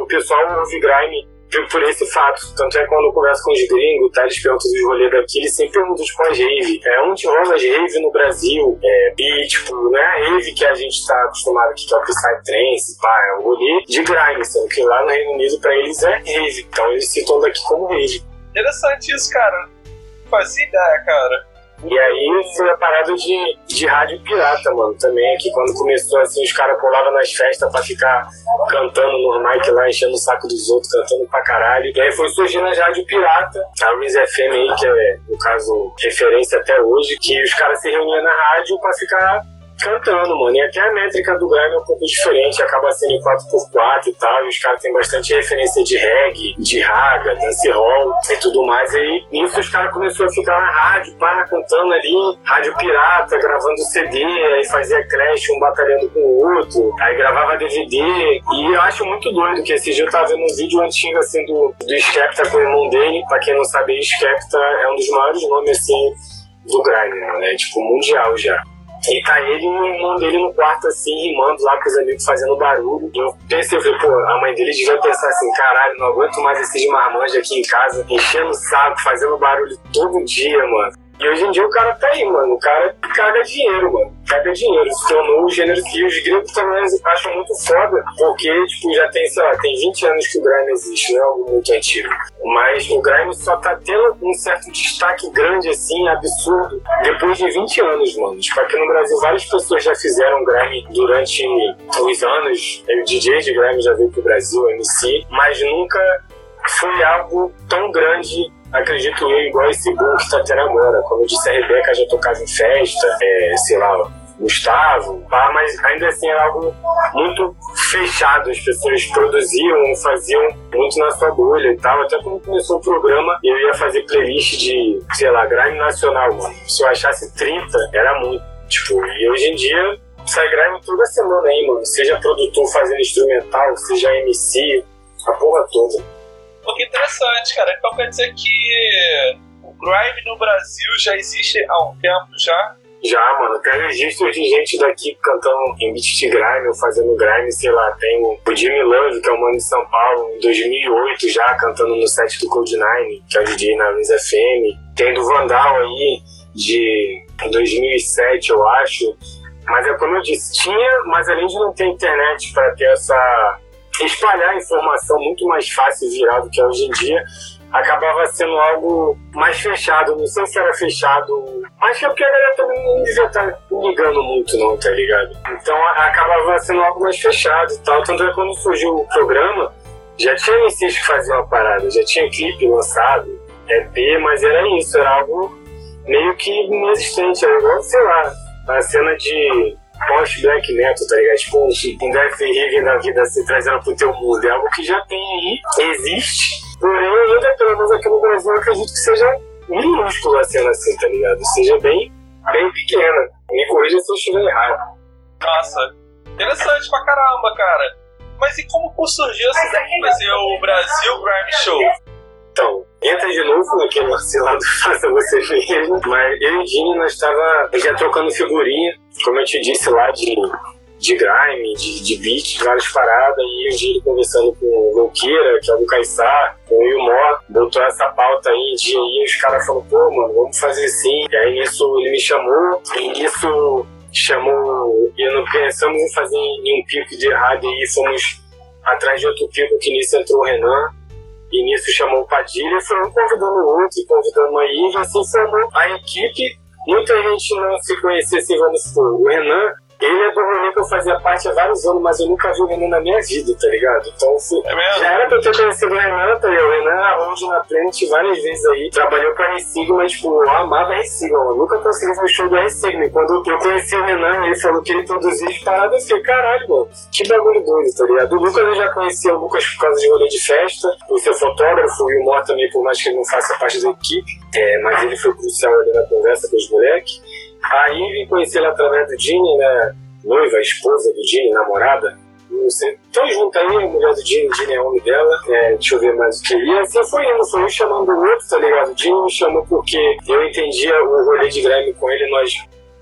o pessoal ouve grime por esse fato. Tanto é quando eu converso com os gringos, tá, eles perguntam dos rolês daqui, eles sempre perguntam tipo, as rave. É onde rola as rave no Brasil? É, e, tipo, não é a rave que a gente tá acostumado aqui, que é o Psytrance, pá, é o rolê de grime, sendo que lá no Reino Unido pra eles é rave. Então eles citam daqui como rave. Interessante isso, cara. Fazia ideia, cara. E aí foi a parada de, de rádio pirata, mano, também, que quando começou assim, os caras colavam nas festas pra ficar cantando no mic lá, enchendo o saco dos outros, cantando pra caralho. E aí foi surgindo a rádio pirata, a Wiz FM aí, que é, no caso, referência até hoje, que os caras se reuniam na rádio pra ficar cantando, mano. E até a métrica do grime é um pouco diferente, acaba sendo em 4x4 e tal. E os caras têm bastante referência de reggae, de raga, dancehall e tudo mais. E nisso os caras começaram a ficar na rádio, para cantando ali, rádio pirata, gravando CD, aí fazia crash, um batalhando com o outro, aí gravava DVD. E eu acho muito doido que esse dia eu tava vendo um vídeo antigo assim do, do Skepta com o irmão dele. Pra quem não sabe, Skepta é um dos maiores nomes assim do grime, né? Tipo, mundial já. E tá ele e irmão dele no quarto, assim, rimando lá com os amigos, fazendo barulho. E eu pensei, eu falei, pô, a mãe dele devia pensar assim, caralho, não aguento mais esses marmanjos aqui em casa, enchendo o saco, fazendo barulho todo dia, mano. E hoje em dia o cara tá aí, mano. O cara caga dinheiro, mano. Caga dinheiro. Se tornou o gênero que os gringos também acham muito foda, porque, tipo, já tem, sei lá, tem 20 anos que o grime existe, não é algo muito antigo. Mas o grime só tá tendo um certo destaque grande, assim, absurdo, depois de 20 anos, mano. Tipo, aqui no Brasil várias pessoas já fizeram grime durante os anos. O DJ de grime já veio pro Brasil, MC, mas nunca foi algo tão grande acredito eu, igual esse boom que tá tendo agora. Como eu disse, a Rebeca já tocava em festa, é, sei lá, Gustavo, pá, mas ainda assim era algo muito fechado. As pessoas produziam, faziam muito na sua bolha e tal. Até quando começou o programa, eu ia fazer playlist de, sei lá, grime nacional, mano. Se eu achasse 30, era muito. Tipo, e hoje em dia sai grime toda semana aí, mano. Seja produtor fazendo instrumental, seja MC, a porra toda. Pô, que interessante, cara. Então quer dizer que o Grime no Brasil já existe há um tempo já? Já, mano. Tem registros de gente daqui cantando em beat de grime ou fazendo grime, sei lá. Tem o Jimmy Love, que é um mano de São Paulo, em 2008 já, cantando no set do Code 9, que é o DJ na Luiz FM. Tem do Vandal aí, de 2007, eu acho. Mas é como eu disse, tinha, mas além de não ter internet para ter essa espalhar informação muito mais fácil e viral do que é hoje em dia, acabava sendo algo mais fechado. Não sei se era fechado. Acho que é porque a galera também não devia estar tá ligando muito, não, tá ligado? Então acabava sendo algo mais fechado e tal. Tanto é quando surgiu o programa, já tinha MCs que faziam uma parada, já tinha clipe lançado, EP, mas era isso, era algo meio que inexistente. Era igual, sei lá, a cena de post-black metal, tá ligado? Tipo, um Death Heaven da vida se trazendo pro teu mundo. É algo que já tem aí, existe. Porém, ainda pelo menos aqui no Brasil, eu acredito que seja minúscula a cena assim, tá ligado? Seja bem, bem pequena. Me corrija se eu estiver errado. Nossa, interessante pra caramba, cara. Mas e como surgiu essa ideia de fazer o Brasil Grime Show? Então, entra de novo naquele do faça você mesmo. Mas eu e o Dini, nós estava já trocando figurinha, como eu te disse lá, de, de grime, de, de beat, várias paradas. E o Dini conversando com o Louqueira, que é o do Caissar, com o Ilmó, botou essa pauta aí em dia e os caras falaram, pô, mano, vamos fazer assim. E aí nisso ele me chamou, e nisso chamou, e não pensamos em fazer em um pico de rádio e fomos atrás de outro pico que nisso entrou o Renan. E nisso chamou o Padilha, foi um convidando outro, convidando a Iva, assim formou a equipe. Muita gente não se conhecia assim, vamos supor, o Renan ele é do rolê que eu fazia parte há vários anos, mas eu nunca vi o Renan na minha vida, tá ligado? Então, se, é já era pra eu ter conhecido o Renan, tá ligado? O Renan onde na frente várias vezes aí, trabalhou com a Ressigma, mas, tipo, eu amava a Ressigma, eu nunca consegui ver o show da Ressigma. E quando eu conheci o Renan, ele falou que ele produzia as paradas, eu fiquei, caralho, mano, que bagulho doido, tá ligado? O Lucas eu já conhecia o Lucas por causa de rolê de festa, por ser fotógrafo, e o Mó também, por mais que ele não faça parte da equipe, é, mas ele foi crucial ali na conversa com os moleques. Aí vim conhecer ele através do Dini, né? Noiva, esposa do Dini, namorada. Não sei. Estão junto aí, a mulher do Dini, Dini é homem dela. É, deixa eu ver mais o que. E assim foi indo, foi um chamando o outro, tá ligado? O Dini me chamou porque eu entendia o rolê de Grêmio com ele, nós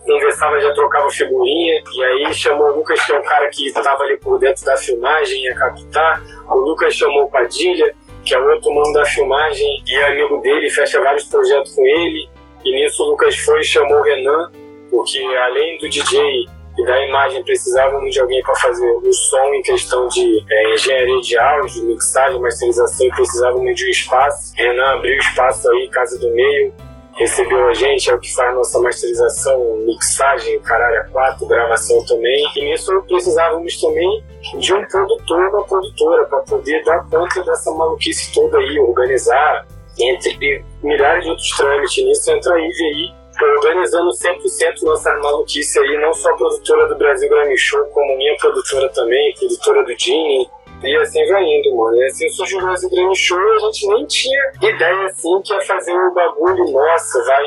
conversava, já trocava figurinha, e aí chamou o Lucas, que é o cara que estava ali por dentro da filmagem, ia captar. O Lucas chamou o Padilha, que é o outro mano da filmagem, e é amigo dele, fecha vários projetos com ele. E nisso o Lucas foi e chamou o Renan, porque além do DJ e da imagem precisávamos de alguém para fazer o som em questão de é, engenharia de áudio, mixagem, masterização precisávamos de um espaço. Renan abriu espaço aí, Casa do Meio, recebeu a gente, é o que faz nossa masterização, mixagem, caralho, a quatro, gravação também. E nisso precisávamos também de um produtor, uma produtora, para poder dar conta dessa maluquice toda aí, organizar entre milhares de outros trâmites. Nisso entra a aí, organizando 100% nossa maluquice aí, não só produtora do Brasil Grammy Show, como minha produtora também, produtora do Gini. E assim vai indo, mano. E assim surgiu o Brasil Grammy Show e a gente nem tinha ideia assim que ia fazer o bagulho, nossa, vai,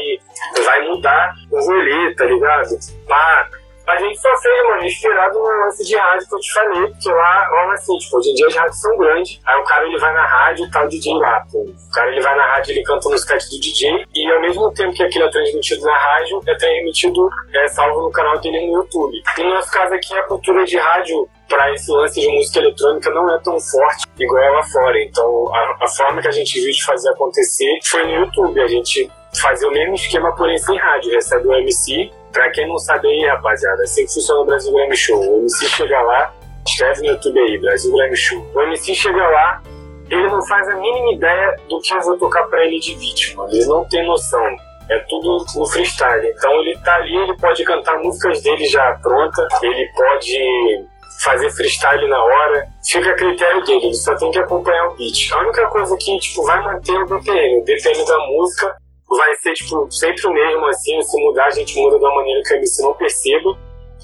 vai mudar o rolê, tá ligado? Pá, a gente só fez, mano, inspirado no lance de rádio que eu te falei, porque lá rola assim, tipo, hoje em dia as rádios são grandes, aí o cara ele vai na rádio e tá o DJ lá, pô. O cara ele vai na rádio, ele canta no sketch do DJ, e ao mesmo tempo que aquilo é transmitido na rádio, é transmitido, é salvo no canal dele no YouTube. E no nosso caso aqui, a cultura de rádio para esse lance de música eletrônica não é tão forte igual lá fora. Então, a, a forma que a gente viu de fazer acontecer foi no YouTube. A gente fazia o mesmo esquema, porém sem rádio. Recebe o MC, Pra quem não sabe aí, rapaziada, assim que funciona o Brasil Grammy Show. O MC chega lá, escreve no YouTube aí, Brasil Grammy Show. O MC chega lá, ele não faz a mínima ideia do que eu vou tocar pra ele de mano. Ele não tem noção. É tudo no freestyle. Então ele tá ali, ele pode cantar músicas dele já pronta, ele pode fazer freestyle na hora, fica a critério dele, ele só tem que acompanhar o beat. A única coisa que tipo, vai manter o BPM, o BPM da música vai ser, tipo, sempre o mesmo, assim, se mudar, a gente muda da maneira que o MC não perceba.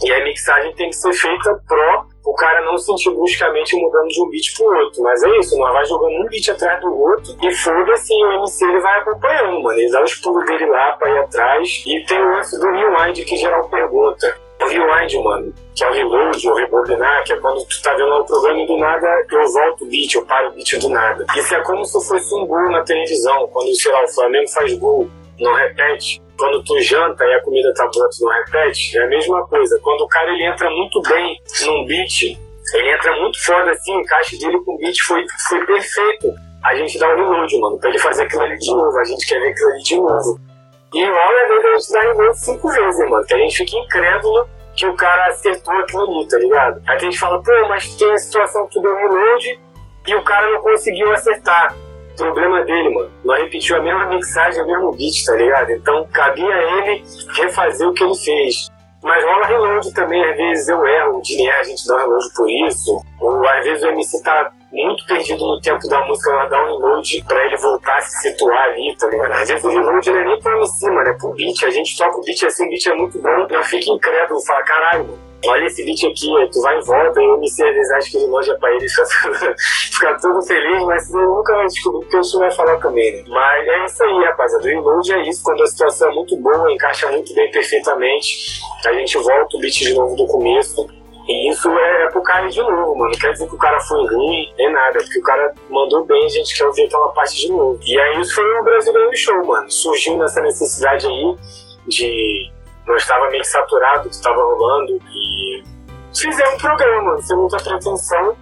E a mixagem tem que ser feita pro o cara não sentir bruscamente mudando de um beat pro outro. Mas é isso, nós vai jogando um beat atrás do outro e foda-se, o MC ele vai acompanhando, mano. Ele dá os pulos dele lá pra ir atrás. E tem o lance do rewind que geral pergunta. O rewind, mano, que é o reload, o rebobinar, que é quando tu tá vendo o programa e do nada eu volto o beat, eu paro o beat do nada. Isso é como se fosse um gol na televisão, quando, sei lá, o Flamengo faz gol, não repete. Quando tu janta e a comida tá tu não repete. É a mesma coisa. Quando o cara ele entra muito bem num beat, ele entra muito foda assim, o encaixe dele com o beat foi, foi perfeito. A gente dá um reload, mano, pra ele fazer aquilo ali de novo. A gente quer ver aquilo ali de novo. E logo às vezes a gente dá reload cinco vezes, mano, que a gente fica incrédulo que o cara acertou aquilo ali, tá ligado? Aí a gente fala, pô, mas tem a situação que deu reload e o cara não conseguiu acertar. Problema dele, mano. Nós repetiu a mesma mixagem, o mesmo beat, tá ligado? Então cabia ele refazer o que ele fez. Mas rola reload também, às vezes eu erro, de a gente dá reload por isso. Ou às vezes o MC tá muito perdido no tempo da música, ela dá um reload pra ele voltar a se situar ali, tá ligado? Às vezes o reload não é nem pro MC, mano, é pro beat. A gente toca o beat assim, o beat é muito bom, eu fico incrédulo, fala, caralho, olha esse beat aqui, aí tu vai em volta, e o MC às vezes acha que ele loja pra ele fica, fica todo feliz, mas ele nunca vai descobrir porque o senhor vai falar também, né? Mas é isso aí, rapaziada. O reload é isso, quando a situação é muito boa, encaixa muito bem perfeitamente, a gente volta o beat de novo do começo E isso é, é pro cara de novo, mano. Não quer dizer que o cara foi ruim, nem nada. Porque o cara mandou bem, a gente quer ouvir aquela parte de novo. E aí isso foi um brasileiro show, mano. Surgiu nessa necessidade aí de. Nós estava meio saturado do que estava rolando e fizemos um programa, sem muita pretensão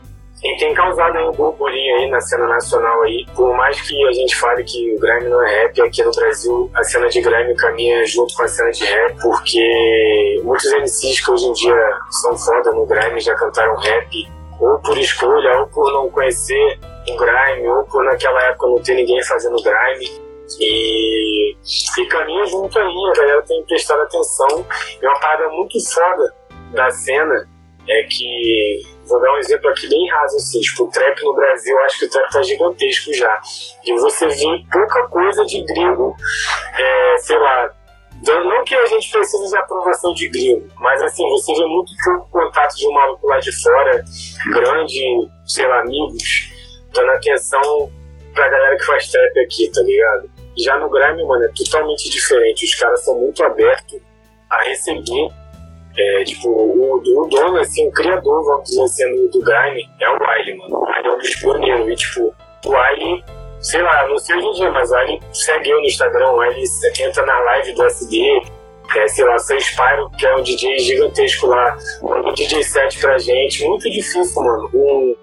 e tem causado um burburinho aí na cena nacional aí. Por mais que a gente fale que o grime não é rap, aqui no Brasil a cena de grime caminha junto com a cena de rap, porque muitos MCs que hoje em dia são foda no grime já cantaram rap, ou por escolha, ou por não conhecer o grime, ou por naquela época não ter ninguém fazendo grime. E, e caminha junto aí, a galera tem prestado atenção. É uma parada muito foda da cena é que vou dar um exemplo aqui bem raso assim, tipo, o trap no Brasil, acho que o trap tá gigantesco já. E você vê pouca coisa de gringo, é, sei lá, não que a gente precise de aprovação de gringo, mas assim, você vê muito pouco contato de um maluco lá de fora, grande, sei lá, amigos, dando atenção pra galera que faz trap aqui, tá ligado? Já no Grime, mano, é totalmente diferente. Os caras são muito abertos a receber é, tipo, o, o dono, assim, o criador, vamos dizer assim, do, Grime é o Wiley, mano. O Wiley é um dos pioneiros. E, tipo, o Wiley, sei lá, não sei hoje em dia, mas o Wiley segue eu no Instagram, o Wiley entra na live do SD, é, sei lá, Sam Spyro, que é um DJ gigantesco lá, manda um DJ set pra gente. Muito difícil, mano. Um,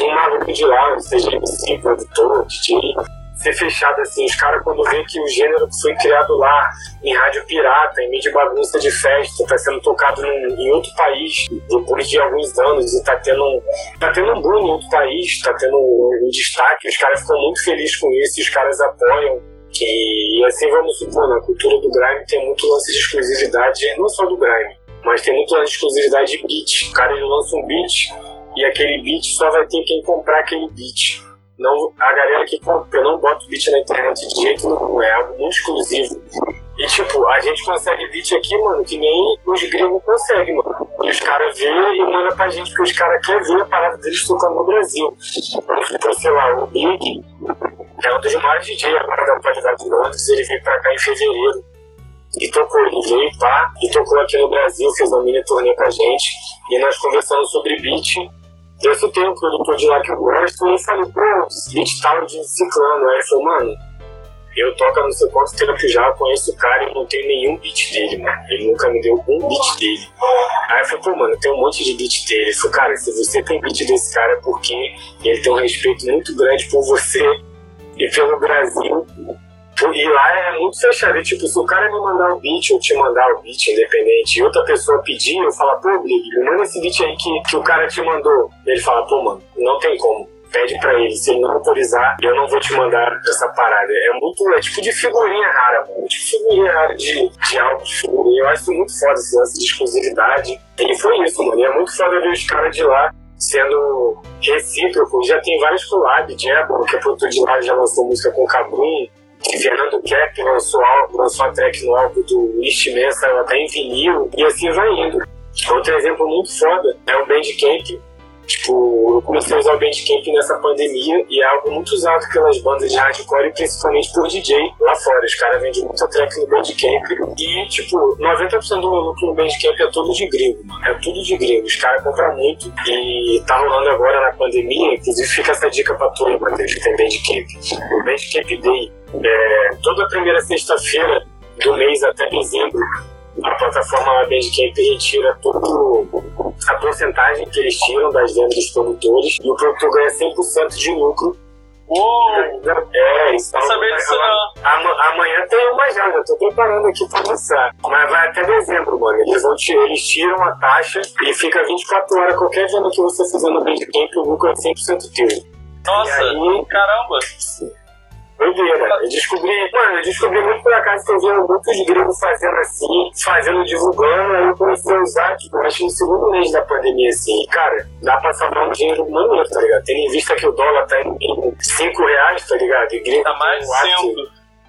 um maluco de lá, seja MC, produtor, DJ ser fechado assim. Os caras, quando vê que o gênero que foi criado lá, em rádio pirata, em mídia bagunça de festa, está sendo tocado num, em outro país, depois de alguns anos, e está tendo, tá tendo um boom em outro país, está tendo um, um, destaque, os caras ficam muito felizes com isso os caras apoiam. E, e assim vamos supor, na cultura do grime tem muito lance de exclusividade, não só do grime, mas tem muito lance de exclusividade de beat. O cara ele lança um beat e aquele beat só vai ter quem comprar aquele beat não, a galera que compra, eu não boto beat na internet de jeito nenhum, é algo muito exclusivo. E tipo, a gente consegue beat aqui, mano, que nem os gringos conseguem, mano. E os caras vê e mandam pra gente, porque os caras querem ver a parada deles tocando no Brasil. Então, sei lá, o Big é um dos maiores DJs agora da atualidade de Londres, ele veio pra cá em fevereiro. E tocou, ele veio pá, e tocou aqui no Brasil, fez uma mini turnê com a gente. E nós conversamos sobre beat eu tem um produtor de lá que eu gosto e falei, pô, beat tal de ciclano. Aí ele falou, mano, eu toco não sei quanto tempo já, conheço o cara e não tenho nenhum beat dele, mano. Ele nunca me deu um beat dele. Aí eu falei, pô, mano, tem um monte de beat dele. Ele falou, cara, se você tem beat desse cara é porque ele tem um respeito muito grande por você e pelo Brasil. E lá é muito fechado. Tipo, se o cara me mandar um beat ou te mandar o beat independente e outra pessoa pedir, eu falo, pô, Blig, me manda esse beat aí que, que o cara te mandou. Ele fala, pô, mano, não tem como pede pra ele. Se ele não autorizar, eu não vou te mandar essa parada. É muito. É tipo de figurinha rara, mano. Tipo figurinha rara de, de álbum de figurinha. Eu acho muito foda esse lance de exclusividade. E foi isso, mano. E é muito foda ver os caras de lá sendo recíproco. Já tem vários collabs. Jebo, que é produtor de lá, já lançou música com o Cabrum. Fernando Keck lançou, lançou a track no álbum do East Man, saiu até em vinil, e assim vai indo. Outro exemplo muito foda é o Bandcamp. Tipo, eu comecei a usar o Bandcamp nessa pandemia e é algo muito usado pelas bandas de hardcore e principalmente por DJ lá fora. Os caras vendem muita track no Bandcamp e, tipo, 90% do meu lucro no Bandcamp é todo de gringo, mano. É tudo de gringo. Os caras compram muito e tá rolando agora na pandemia. Inclusive, fica essa dica pra tu, Matheus, que tem Bandcamp. O Bandcamp Day é, toda primeira sexta-feira do mês até dezembro, a plataforma Bandcamp retira toda a porcentagem que eles tiram das vendas dos produtores e o produtor ganha 100% de lucro. Uou! É, isso não sabia disso não. Amanhã tem uma já, já tô preparando aqui pra lançar. Mas vai até dezembro, mano. Eles, vão eles tiram a taxa e fica 24 horas. Qualquer venda que você fizer no Bandcamp, o lucro é 100% teu. Nossa, aí, caramba! Doideira. Eu descobri, mano, eu descobri muito por acaso que eu via muitos gringos fazendo assim, fazendo, divulgando, aí eu comecei a usar, tipo, acho que no segundo mês da pandemia, assim, cara, dá pra salvar um dinheiro maneiro, tá ligado? Tendo em vista que o dólar tá em 5 reais, tá ligado? E gringo tá mais de 5.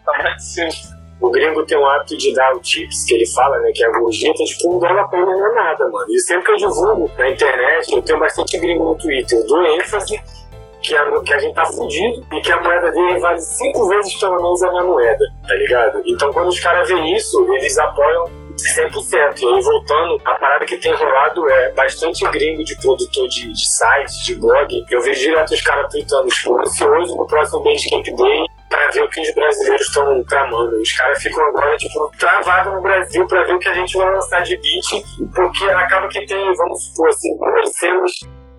Tá mais de 5. O gringo tem o hábito de dar o tips que ele fala, né? Que é a gorjeta, tipo, um dólar pra ele não é nada, mano. E sempre que eu divulgo na internet, eu tenho bastante gringo no Twitter, eu dou ênfase que a, que a gente tá fudido e que a moeda dele vale cinco vezes pelo menos a minha moeda, tá ligado? Então quando os caras veem isso, eles apoiam 100%. E aí, voltando, a parada que tem rolado é bastante gringo de produtor de, de site, de blog. Eu vejo direto os caras tweetando, tipo, ansioso no próximo Bandcamp Day para ver o que os brasileiros estão tramando. Os caras ficam agora, tipo, travados no Brasil para ver o que a gente vai lançar de beat, porque acaba que tem, vamos supor assim,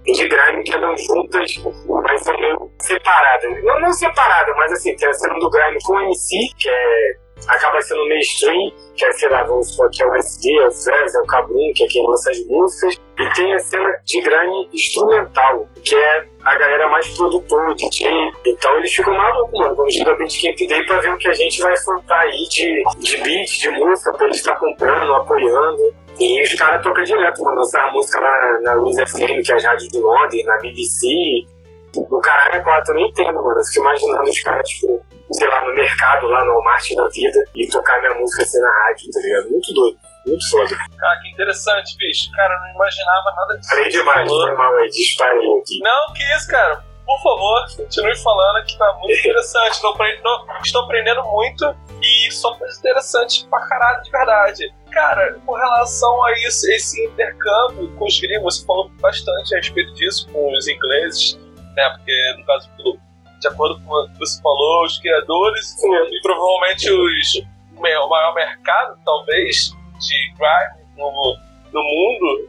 de grime que andam juntas, mas são meio separadas. Não, não separadas, mas assim, tem a cena do grime com o MC, que é acaba sendo mainstream, que é, sei lá, vamos supor, que é o SD, é o Fez, é o Cabrum, que é quem lança as músicas, e tem a cena de grime instrumental, que é a galera mais produtor, DJ. Então eles ficam malucos, mano. Vamos jogar Bandcamp Day pra ver o que a gente vai soltar aí de, de beat, de música, pra eles estar tá comprando, apoiando. E os caras tocam direto, mano. Lançaram música lá na Luz FM, que é as rádios de Londres, na BBC. No caralho, é quatro, eu nem entendo, mano. Eu fico imaginando os caras, tipo, sei lá, no mercado, lá no Walmart da vida, e tocar minha música assim na rádio, tá ligado? Muito doido. Muito foda. Cara, que interessante, bicho. Cara, eu não imaginava nada disso. Falei demais, foi mal aí, disparei aqui. Não, que isso, cara. Por favor, continue falando que tá muito interessante. Estou, aprendendo, estou aprendendo muito e só coisa interessante pra caralho, de verdade. Cara, com relação a isso, esse intercâmbio com os gringos, você falou bastante a respeito disso com os ingleses, né? Porque no caso do de acordo com o que você falou, os criadores e provavelmente os, o maior mercado, talvez, de grime no, no mundo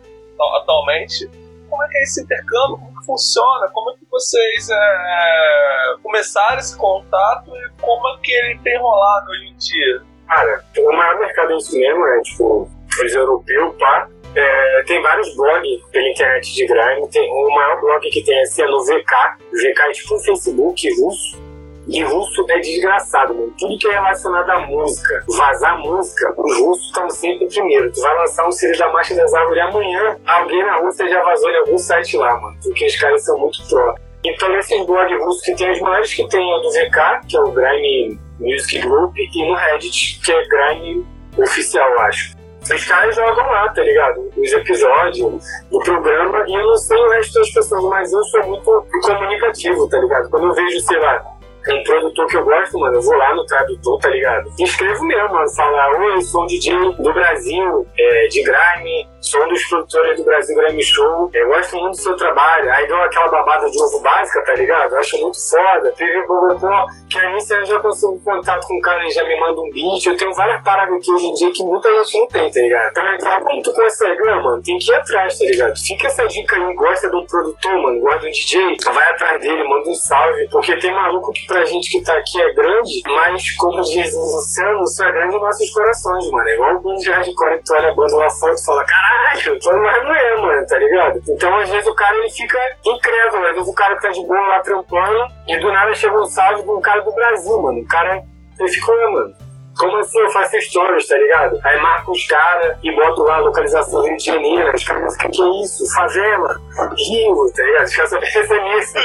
atualmente. Como é que é esse intercâmbio? Como que funciona? Como é que vocês é, começaram esse contato e como é que ele tem rolado hoje em dia? Cara, o maior mercado em cinema é tipo os europeus, pá. É, tem vários blogs pela internet de grime. Tem, o maior blog que tem assim, é no VK. O VK é tipo um Facebook russo. E russo é desgraçado, mano. Tudo que é relacionado à música, vazar música, os russos estão sempre primeiro. Tu vai lançar um CD da Marcha das Árvores amanhã, alguém na Rússia já vazou em algum site lá, mano. Porque os caras são muito pró. Então, nesses blogs russos que tem, os maiores que tem é o do VK, que é o Grime Music Group, e no Reddit, que é Grime Oficial, acho. Os caras jogam lá, tá ligado? Os episódios do programa e eu não sei o resto das pessoas, mas eu sou muito comunicativo, tá ligado? Quando eu vejo, sei lá, um produtor que eu gosto, mano, eu vou lá no tradutor, tá ligado? E escrevo mesmo, mano, falar, oi, sou um DJ do Brasil, é, de grime, sou um dos produtores do Brasil Grime Show, eu gosto muito do seu trabalho. Aí deu aquela babada de ovo básica, tá ligado? Eu acho muito foda. Teve Bogotá, que aí você já consigo contato com o cara e já me manda um beat. Eu tenho várias paradas aqui hoje em dia que muita gente não tem, tá ligado? Então, é fala, como tu consegue? Não, mano, tem que ir atrás, tá ligado? Fica essa dica aí, gosta de um produtor, mano, gosta de um DJ, vai atrás dele, manda um salve, porque tem maluco que pra gente que tá aqui é grande, mas como diz o Luciano, isso é grande em nossos corações, mano. É igual o bando de hardcore que tu olha a banda lá fora e fala, caralho, mas não é, mano, tá ligado? Então às vezes o cara ele fica incrédulo, às vezes o cara tá de boa lá trampando e do nada chega um salve de um cara do Brasil, mano. O cara, ele ficou, mano como assim eu faço stories, tá ligado? Aí marco os caras e boto lá a localização Rio de Janeiro. Os caras, que, é isso? Favela, Rio, tá ligado? Os caras só pensam nisso.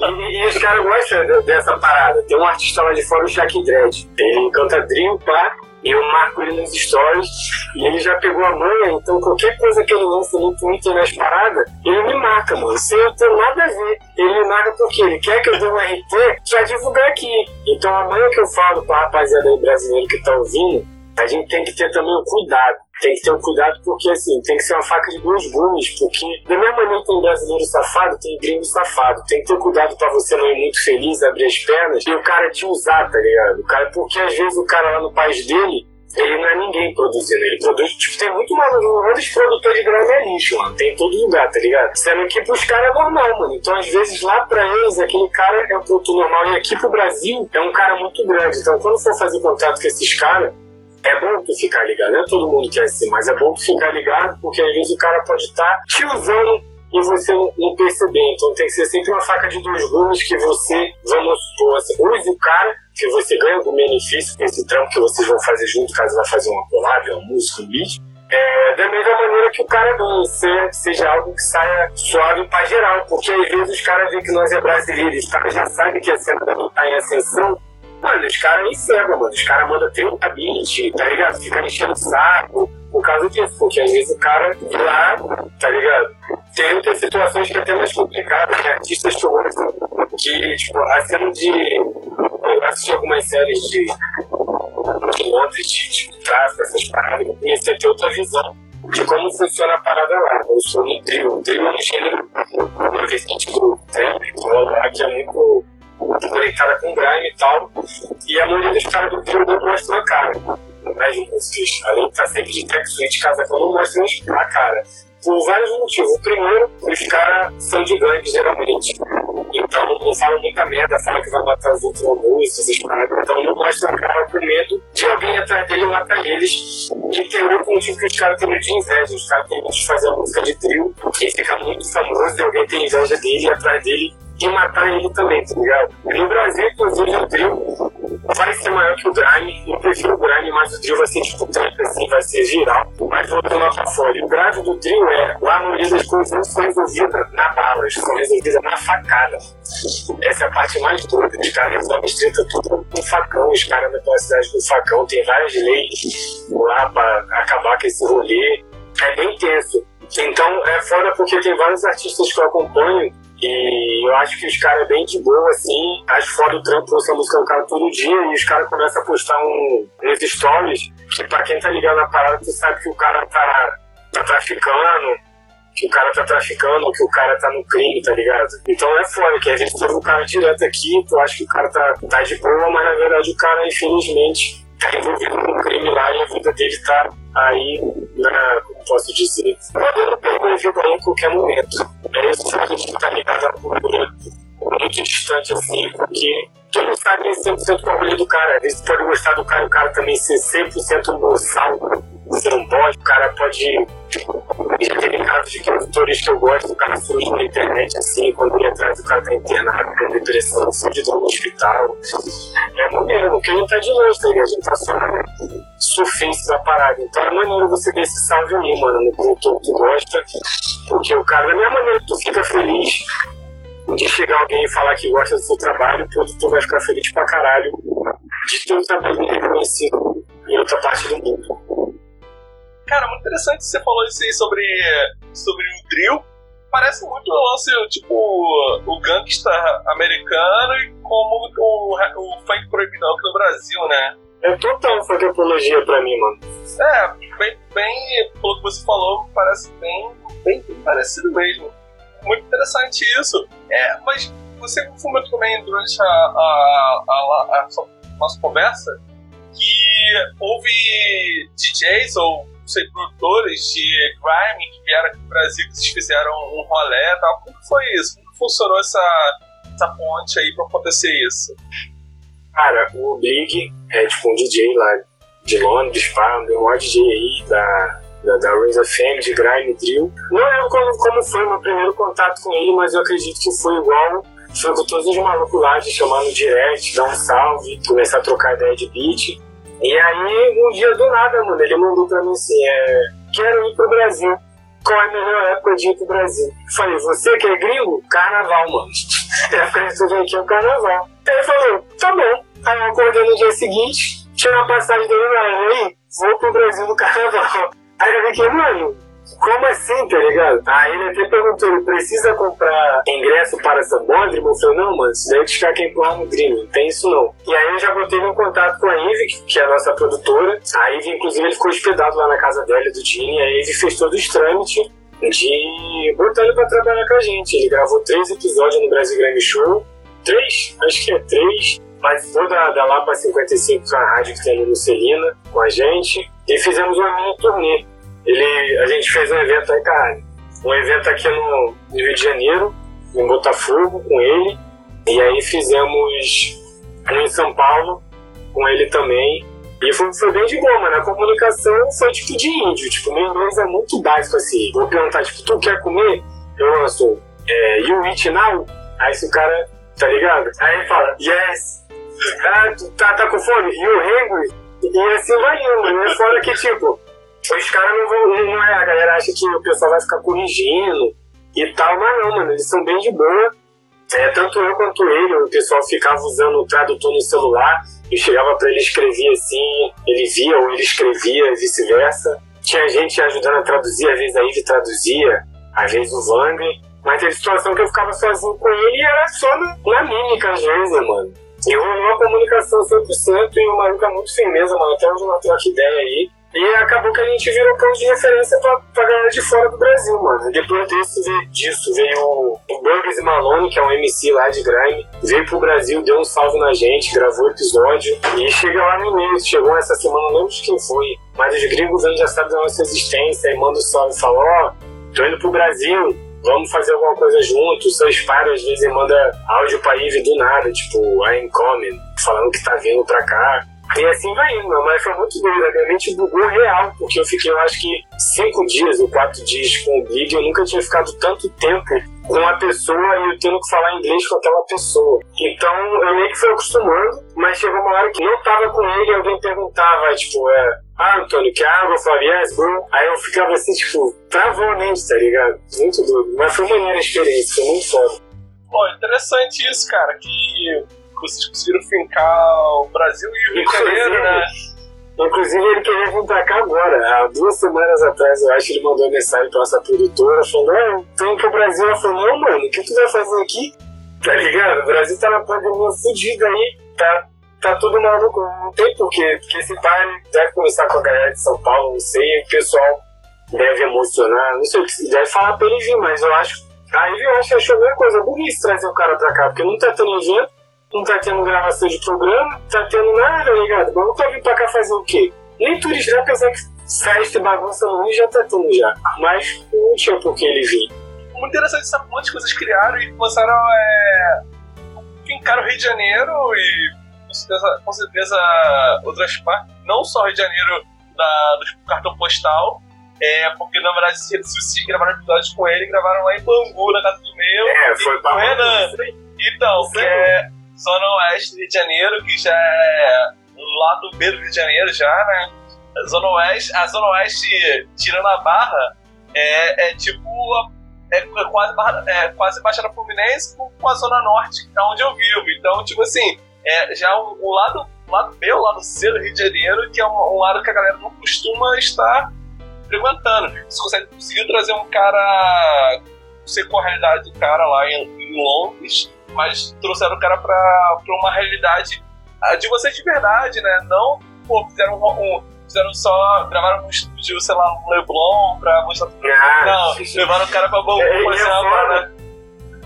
E, e os caras gostam dessa parada. Tem um artista lá de fora, o Shaq Dredd. Ele canta Dream, pá eu marco ele nos stories e ele já pegou a manha, então qualquer coisa que ele lança no Twitter nas paradas, ele me marca, mano. Sem eu ter nada a ver. Ele me marca porque ele quer que eu dê um RT pra divulgar aqui. Então a manha que eu falo pra rapaziada aí brasileiro que tá ouvindo, a gente tem que ter também o cuidado. Tem que ter um cuidado porque, assim, tem que ser uma faca de dois gumes, porque da mesma maneira que tem brasileiro safado, tem gringo safado. Tem que ter cuidado pra você não ir muito feliz, abrir as pernas e o cara te usar, tá ligado? O cara, porque às vezes o cara lá no país dele, ele não é ninguém produzindo. Ele produz, tipo, tem muito mais. Um dos produtores de grama é lixo, mano. Tem em todo lugar, tá ligado? Sendo que pros caras é normal, mano. Então, às vezes, lá pra eles, aquele cara é um produtor normal. E aqui pro Brasil, é um cara muito grande. Então, quando for fazer contato com esses caras, é bom tu ficar ligado. Não é todo mundo que é assim, mas é bom tu ficar ligado, porque às vezes o cara pode estar tá te usando e você não perceber. Então tem que ser sempre uma faca de dois gumes que você, vamos supor, assim, use o cara, que você ganha algum benefício com esse trampo que vocês vão fazer junto, caso vá fazer uma collab, uma música, um beat. É, da mesma maneira que o cara ganha, seja, seja algo que saia suave para geral, porque às vezes os caras veem que nós é brasileiros, os caras já sabem que a cena tá em ascensão, Mano, os caras encerram, mano. Os caras mandam 30 beat, tá ligado? Fica enchendo o saco por causa disso. Porque às vezes o cara lá, tá ligado? Tem muitas situações que é até mais complicadas, né? Artistas que eu que, tipo, a cena de. Eu assisti algumas séries de. de Londres, de, de tráfico, essas paradas, eu comecei a ter outra visão de como funciona a parada lá. Eu sou um trio, um trio é um gênero, uma vertente do trap, que é muito conectada com grime e tal, e a maioria dos caras do trio não mostra a cara. Mas músicas, além de estar sempre de track suite, casa não mostra a cara por vários motivos. O primeiro, os caras são de gangue, geralmente. Então não falam muita merda, falam que vai matar os outros almoços, Então não mostra a cara com medo de alguém atrás dele matar eles. E tem outro motivo que os caras têm muito inveja. Os caras têm medo de fazer a música de trio e fica muito famoso e alguém tem inveja dele e atrás dele e matar ele também, tá ligado? No Brasil, inclusive, o trio vai ser maior que o Grime. Eu prefiro o Grime, mas o trio vai ser tipo trap, assim, vai ser geral. Mas voltando lá pra fora. O grave do trio é lá a maioria das coisas não são resolvidas na bala, são resolvidas na facada. Essa é a parte mais dura. Os caras resolvem estrita tudo com facão. Os caras da cidade com facão. Tem várias leis lá pra acabar com esse rolê. É bem tenso. Então é foda porque tem vários artistas que eu acompanho e eu acho que os caras é bem de boa, assim. Acho foda o trampo lança música do cara todo dia e os caras começam a postar um, uns stories que pra quem tá ligado na parada, tu sabe que o cara tá, tá traficando, que o cara tá traficando, que o cara tá no crime, tá ligado? Então é foda, que a gente teve o cara direto aqui, tu acha que o cara tá, tá de boa, mas na verdade o cara, infelizmente, tá envolvido com um crime lá e a vida dele tá aí na, posso dizer, vida aí em qualquer momento. É isso que a gente tá ligado à cultura muito distante assim, porque tu não sabe 100% qual é o do cara. Às vezes pode gostar do cara o cara também ser 100% boçal, ser bode, o cara pode. Já teve casos de que autores que eu gosto, o cara surge na internet assim, quando ele atrás o cara tá internado com depressão, fudido no hospital. É maneiro, porque ele tá de longe, tá? A gente tá só surfista da parada. Então é maneiro você ver esse salve aí, mano, no produtor que tu gosta, porque o cara, da mesma maneira que tu fica feliz de chegar alguém e falar que gosta do seu trabalho, o produtor vai ficar feliz pra caralho de ter um trabalho reconhecido em outra parte do mundo. Interessante você falou isso aí sobre, sobre o drill. Parece muito o lance, tipo, o gangsta americano e como o, o funk proibidão aqui no Brasil, né? É total funk apologia pra mim, mano. É, bem, bem, pelo que você falou, parece bem, bem, bem parecido mesmo muito interessante isso. É, mas você comentou também durante a, a, a, a, nossa conversa que houve DJs ou sei, produtores de grime que vieram aqui no Brasil, que vocês fizeram um rolê e tal. Como foi isso? Como funcionou essa, essa ponte aí pra acontecer isso? Cara, o Big é tipo um DJ lá de Londres, pá, um maior DJ aí da, da, da Raise FM, de Grime Drill. Não lembro como, como foi o meu primeiro contato com ele, mas eu acredito que foi igual. Foi com todos os malucos lá de chamar no direct, dar um salve, começar a trocar ideia de beat. E aí, um dia do nada, mano, ele mandou pra mim assim: é, quero ir pro Brasil. Qual é a melhor época de ir pro Brasil? Falei, você que é gringo? Carnaval, mano. É a eu aqui é o carnaval. Ele falou, tá bom. Aí eu acordei no dia seguinte, tirei a passagem dele e aí, vou pro Brasil no carnaval. Aí eu fiquei, mano, como assim, tá ligado? Aí ele até perguntou, ele precisa comprar ingresso para Sambódromo? Eu falei, não, mano, isso daí é ficar quem empurrar no Dream, não tem isso não. E aí eu já botei em contato com a Ivy, que é a nossa produtora. A Ivy, inclusive, ele ficou hospedado lá na casa dela do e a Ivy fez todos os trâmites de botar ele pra trabalhar com a gente. Ele gravou três episódios no Brasil Grammy Show. Três? Acho que é três. Participou da, da Lapa 55, que é a rádio que tem ali no Celina, com a gente e fizemos uma mini turnê. Ele, a gente fez um evento aí, cara, um evento aqui no, Rio de Janeiro, em Botafogo, com ele, e aí fizemos um em São Paulo, com ele também. E foi, foi bem de boa, mano. A comunicação foi tipo de índio. Tipo, meu inglês é muito básico assim. Vou perguntar, tipo, tu quer comer? Eu lanço, é, you eat now? Aí se o cara, tá ligado? Aí ele fala, yes. Ah, tá, tá com fome? You hungry? E assim vai indo, né? Fora que, tipo, os caras não vão. Não é, a galera acha que o pessoal vai ficar corrigindo e tal, mas não, mano, eles são bem de boa. É, tanto eu quanto ele, o pessoal ficava usando o tradutor no celular e chegava para ele escrever assim, ele via ou ele escrevia e vice-versa. Tinha gente ajudando a traduzir, às vezes a Ivy traduzia, às vezes o Vang. Mas teve situação que eu ficava sozinho com ele e era só na, na mímica às vezes, mano. E rolou uma comunicação 100% e o maluco é muito firmeza, mano. Até hoje uma troca ideia aí. E acabou que a gente virou ponto de referência pra, pra galera de fora do Brasil, mano. Depois veio, disso veio o, Burgers Malone, que é um MC lá de grime, veio pro Brasil, deu um salve na gente, gravou episódio e chega lá no e-mail. Chegou essa semana, não lembro de quem foi, mas os gringos já sabem da nossa existência e manda o salve e fala: Ó, oh, tô indo pro Brasil, vamos fazer alguma coisa junto. Seus pais às vezes manda áudio pra Ive do nada, tipo, I'm coming, falando que tá vindo pra cá. E assim vai indo, mas foi muito doido. A minha mente bugou real, porque eu fiquei, eu acho que, cinco dias ou quatro dias com o Big. Eu nunca tinha ficado tanto tempo com a pessoa e eu tendo que falar inglês com aquela pessoa. Então eu meio que fui acostumando, mas chegou uma hora que não tava com ele e alguém perguntava, tipo, é, ah, Antônio, quer água? Eu bro. Aí eu ficava assim, tipo, travou mente, tá ligado? Muito doido. Mas foi maneira a experiência, foi muito foda. Pô, interessante isso, cara, que vocês conseguiram fincar o Brasil e o Rio de Janeiro, né? Inclusive, ele queria vir pra cá agora. Há duas semanas atrás, eu acho que ele mandou mensagem pra nossa produtora, falando: Ah, tô indo pro Brasil. Ela falou: Não, mano, o que tu vai fazer aqui? Tá ligado? O Brasil tá na pandemia fodida aí, tá, tá tudo maluco. Não tem porquê, porque esse pai deve conversar com a galera de São Paulo, não sei, o pessoal deve emocionar, não sei o que, deve falar pra ele vir, mas eu acho. Aí eu acho que achou a mesma coisa, burrice trazer o cara pra cá, porque não tá tendo evento não tá tendo gravação de programa, tá tendo nada, ligado? Mas não tá vindo pra cá fazer o quê? Nem turista, apesar que festa e bagunça no Rio já tá tendo já. Mas não tinha por que ele vir. Muito interessante essa ponte que vocês criaram e começaram a é, fincar o Rio de Janeiro e com certeza, com certeza outras partes, não só o Rio de Janeiro da, do cartão postal, é, porque na verdade se gravaram episódios com ele, gravaram lá em Bangu, na casa do meu. É, foi pra Renan. Então, que é, Zona Oeste do Rio de Janeiro, que já é lá do B do Rio de Janeiro já, né? A Zona Oeste, a Zona Oeste, tirando a Barra, é, é tipo é, é quase, é quase Baixada Fluminense com, a Zona Norte, que é onde eu vivo. Então, tipo assim, é já o, o lado, lado B, o lado C do Rio de Janeiro, que é um, um lado que a galera não costuma estar frequentando. Você consegue conseguir trazer um cara, sei qual a realidade do cara lá em, em Londres, mas trouxeram o cara pra, pra uma realidade de vocês de verdade, né? Não, pô, fizeram um, um fizeram só, gravaram um estúdio, sei lá, no Leblon pra mostrar tudo. Ah, não, levaram o cara pra Bangu, é, exemplo, é né?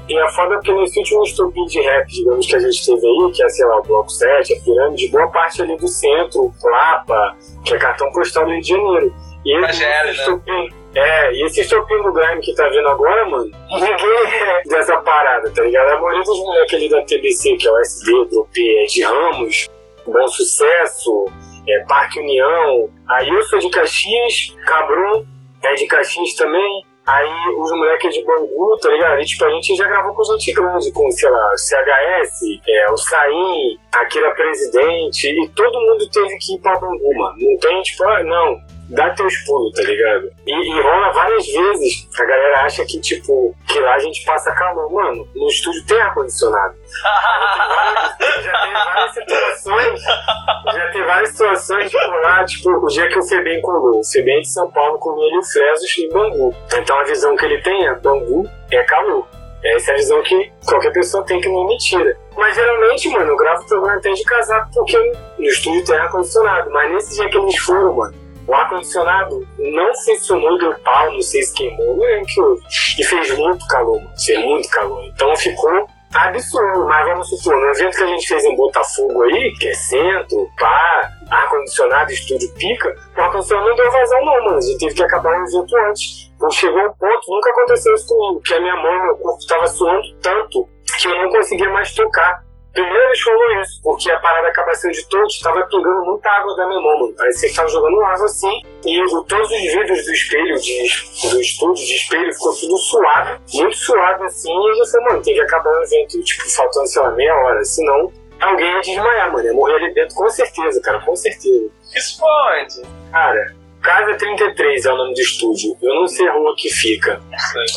E a foda é que nesse último estupim de rap, digamos, que a gente teve aí, que é, sei lá, o Bloco 7, a Pirâmide, boa parte ali do centro, Lapa, que é cartão postal do Rio de Janeiro. E esse estupim, né? É, e esse estopinho do Grime que tá vindo agora, mano, ninguém é dessa parada, tá ligado? A maioria dos moleques ali da TBC, que é o SD, P, é de Ramos, Bom Sucesso, é, Parque União. Aí eu sou de Caxias, Cabrum é de Caxias também. Aí os moleques de Bangu, tá ligado? E, tipo, a gente já gravou com gente grande, com, sei lá, CHS, é, o Saim, Akira Presidente, e todo mundo teve que ir pra Bangu, mano. Não tem, tipo, ah, não, dá teus pulos, tá ligado? E, e, rola várias vezes. A galera acha que, tipo, que lá a gente passa calor. Mano, no estúdio tem ar-condicionado. já tem várias situações. Já tem várias situações, tipo, lá, tipo, o dia que o Febem colou. O Febem de São Paulo com ele e o Flesos em Bangu. Então a visão que ele tem é Bangu é calor. Essa é a visão que qualquer pessoa tem que não é mentira. Mas geralmente, mano, eu gravo o programa até de casaco porque no estúdio tem ar-condicionado. Mas nesse dia que eles foram, mano, o ar-condicionado não funcionou, deu pau, não sei se queimou, não lembro que houve. E fez muito calor. Fez muito calor. Então ficou absurdo, mas vamos supor, no evento que a gente fez em Botafogo aí, que é centro, pá, ar-condicionado, estúdio pica, o ar-condicionado não deu vazão não, mano. A gente teve que acabar o evento antes. Então chegou um ponto, nunca aconteceu isso comigo, que a minha mão, meu corpo estava suando tanto que eu não conseguia mais tocar. Primeiro eles falou isso, porque a parada acaba sendo de todos, estava pingando muita água da minha mão, mano. Parecia que estava jogando água assim. E todos os vidros do espelho, de, do estúdio de espelho, ficou tudo suado, muito suado assim. E eu falei, mano, tem que acabar o evento, tipo, faltando, sei lá, meia hora. Senão alguém ia desmaiar, mano. Ia morrer ali dentro com certeza, cara, com certeza. Isso onde? Cara, Casa 33 é o nome do estúdio. Eu não sei a rua que fica.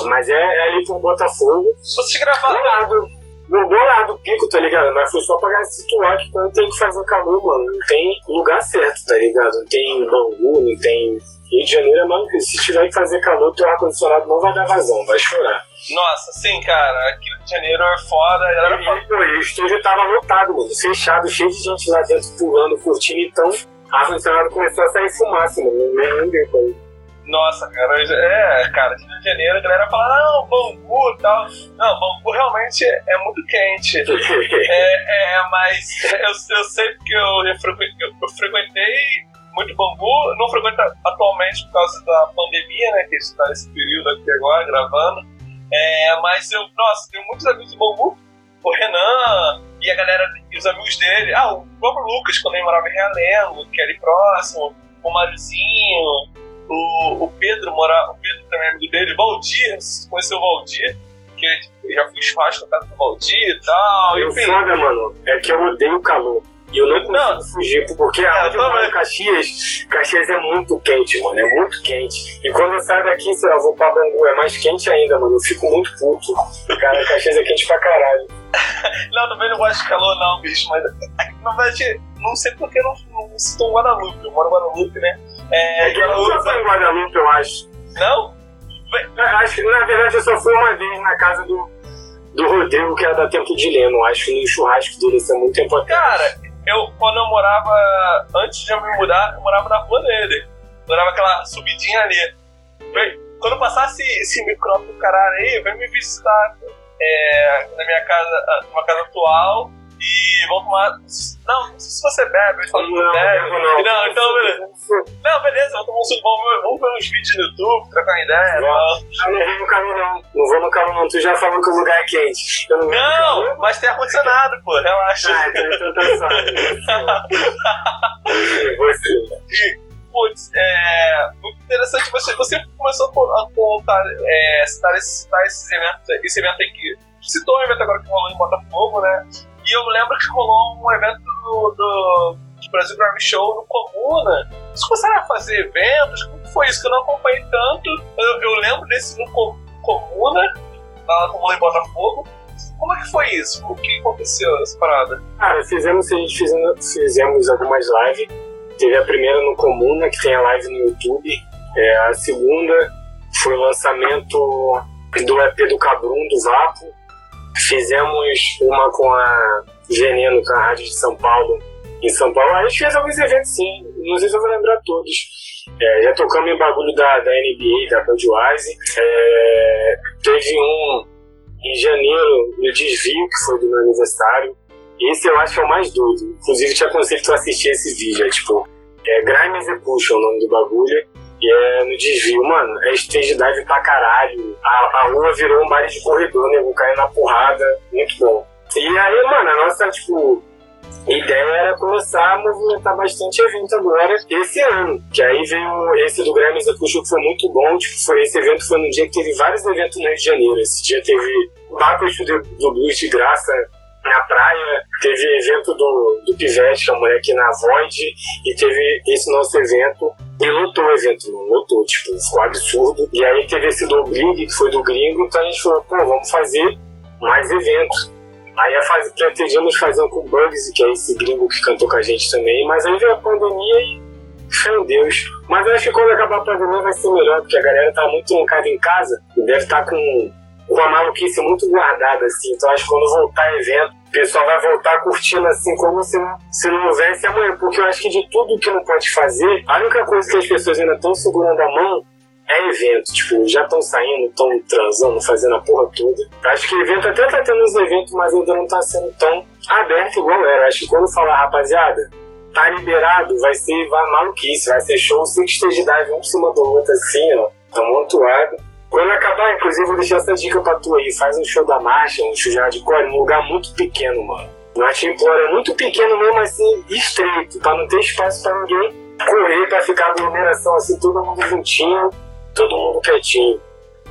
Mas é, é ali por Botafogo. Você gravaram lado no bolado pico, tá ligado? Mas foi só pra situar que quando tem que fazer calor, mano, não tem lugar certo, tá ligado? Não tem Bangu, não tem. Rio de Janeiro é mano, se tiver que fazer calor, teu ar-condicionado não vai dar vazão, vai chorar. Nossa, sim, cara, aqui no Rio de Janeiro é foda. Era e, e, pô, o estúdio tava lotado, mano, fechado, cheio de gente lá dentro pulando, curtindo, então a funcionária começou a sair fumaça, mano, nem deu pra. Nossa, cara, é, cara, Rio de Janeiro a galera fala, não, Bangu e tal. Não, Bangu realmente é muito quente. é, é, mas eu, eu sei porque eu, eu, eu frequentei muito Bangu, não frequento atualmente por causa da pandemia, né, que está nesse período aqui agora, gravando. É, mas eu, nossa, tenho muitos amigos de Bangu, o Renan e a galera, e os amigos dele, ah, o próprio Lucas, quando ele morava em Realengo, que é ali próximo, o Mariozinho, o, o Pedro mora, o Pedro também é amigo dele, Valdir, conheceu o Valdir? Que eu já fui churrasco na casa do Valdir e tal. E o foda, mano, é que eu odeio calor. E eu não consigo não. fugir, porque a onde eu Caxias, Caxias é muito quente, mano, é muito quente. E quando eu saio daqui, sei lá, vou pra Bangu, é mais quente ainda, mano, eu fico muito puto. Cara, Caxias é quente pra caralho. não, também não gosto de calor não, bicho, mas na verdade, não sei porque eu não, não sinto um Guadalupe, eu moro em Guadalupe, né? É, é que eu nunca fui em Guadalupe, eu acho. Não? Acho que, na verdade, eu só fui uma vez na casa do, do Rodrigo, que era da Tempo de Leno. Acho que no churrasco dele isso é muito tempo atrás. Cara, eu, quando eu morava, antes de eu me mudar, eu morava na rua dele. Morava aquela subidinha ali. Quando passasse esse micrófono do caralho aí, vem me visitar é, na minha casa, numa casa atual e vão tomar. Não, não sei se você bebe, eles falam que não, bebe. Não, não, então beleza. Não, beleza, vamos tomar um suco vamos ver uns vídeos no YouTube, trocar ideia. Não, não, não vou no carro não. Não vou no carro não, tu já falou que o lugar é quente. Eu não, não mas tem ar-condicionado, pô, relaxa. Ah, então, então tá só. Putz, é muito interessante você, você começou a contar, é, citar, esse, citar esses eventos, esse evento aí que citou o evento agora que rolou em Botafogo, né? E eu lembro que rolou um evento do, do, Brasil Grammy Show no Comuna. Vocês começaram a fazer eventos? Como foi isso? Que eu não acompanhei tanto. Eu, eu lembro desse no Comuna, lá no Comuna em Botafogo. Como é que foi isso? O que aconteceu essa parada? Cara, fizemos, a gente fizemos, fizemos algumas lives. Teve a primeira no Comuna, que tem a live no YouTube. É, a segunda foi o lançamento do EP do Cabrum, do Vapo Fizemos uma com a Veneno, com a Rádio de São Paulo, em São Paulo. A gente fez alguns eventos sim, não sei se eu vou lembrar todos. É, já tocamos em bagulho da, da NBA, da Budweiser. É, teve um em janeiro, no Desvio, que foi do meu aniversário. Esse eu acho que é o mais doido. Inclusive, te aconselho tu assistir esse vídeo. É tipo, é Grime Execution o nome do bagulho. E é no desvio, mano, é stage dive pra caralho. A, a rua virou um baile de corredor, né? Vou cair na porrada, muito bom. E aí, mano, a nossa, tipo, ideia era começar a movimentar bastante evento agora, esse ano. Que aí veio esse do Grêmio Execution, que foi muito bom. Tipo, foi, esse evento foi no dia que teve vários eventos no Rio de Janeiro. Esse dia teve Backstreet do Blues de graça na praia, teve evento do, do Pivete, é um moleque na Void, e teve esse nosso evento. E lotou o evento, lotou, tipo, ficou absurdo. E aí teve esse do Bling, que foi do gringo, então a gente falou, pô, vamos fazer mais eventos. Aí faz, pretendíamos fazer um com o Bugs, que é esse gringo que cantou com a gente também, mas aí veio a pandemia e meu Deus. Mas acho que quando acabar a pandemia vai ser melhor, porque a galera tá muito trancada em casa e deve estar tá com com a maluquice muito guardada, assim. Então acho que quando voltar evento, o pessoal vai voltar curtindo assim como se não, se não houvesse amanhã. Porque eu acho que de tudo que não pode fazer, a única coisa que as pessoas ainda estão segurando a mão é evento. Tipo, já estão saindo, estão transando, fazendo a porra toda. Acho que evento até tá tendo uns eventos, mas ainda não tá sendo tão aberto igual era. Acho que quando falar, rapaziada, tá liberado, vai ser vai maluquice, vai ser show sem esteja dive um em cima do outro, assim, ó, amontoado. Quando acabar, inclusive, vou deixar essa dica pra tu aí. Faz um show da marcha, um show de hardcore, num lugar muito pequeno, mano. Norte Implora é muito pequeno mesmo, assim, estreito, pra não ter espaço pra ninguém correr, pra ficar aglomeração assim, todo mundo juntinho, todo mundo quietinho.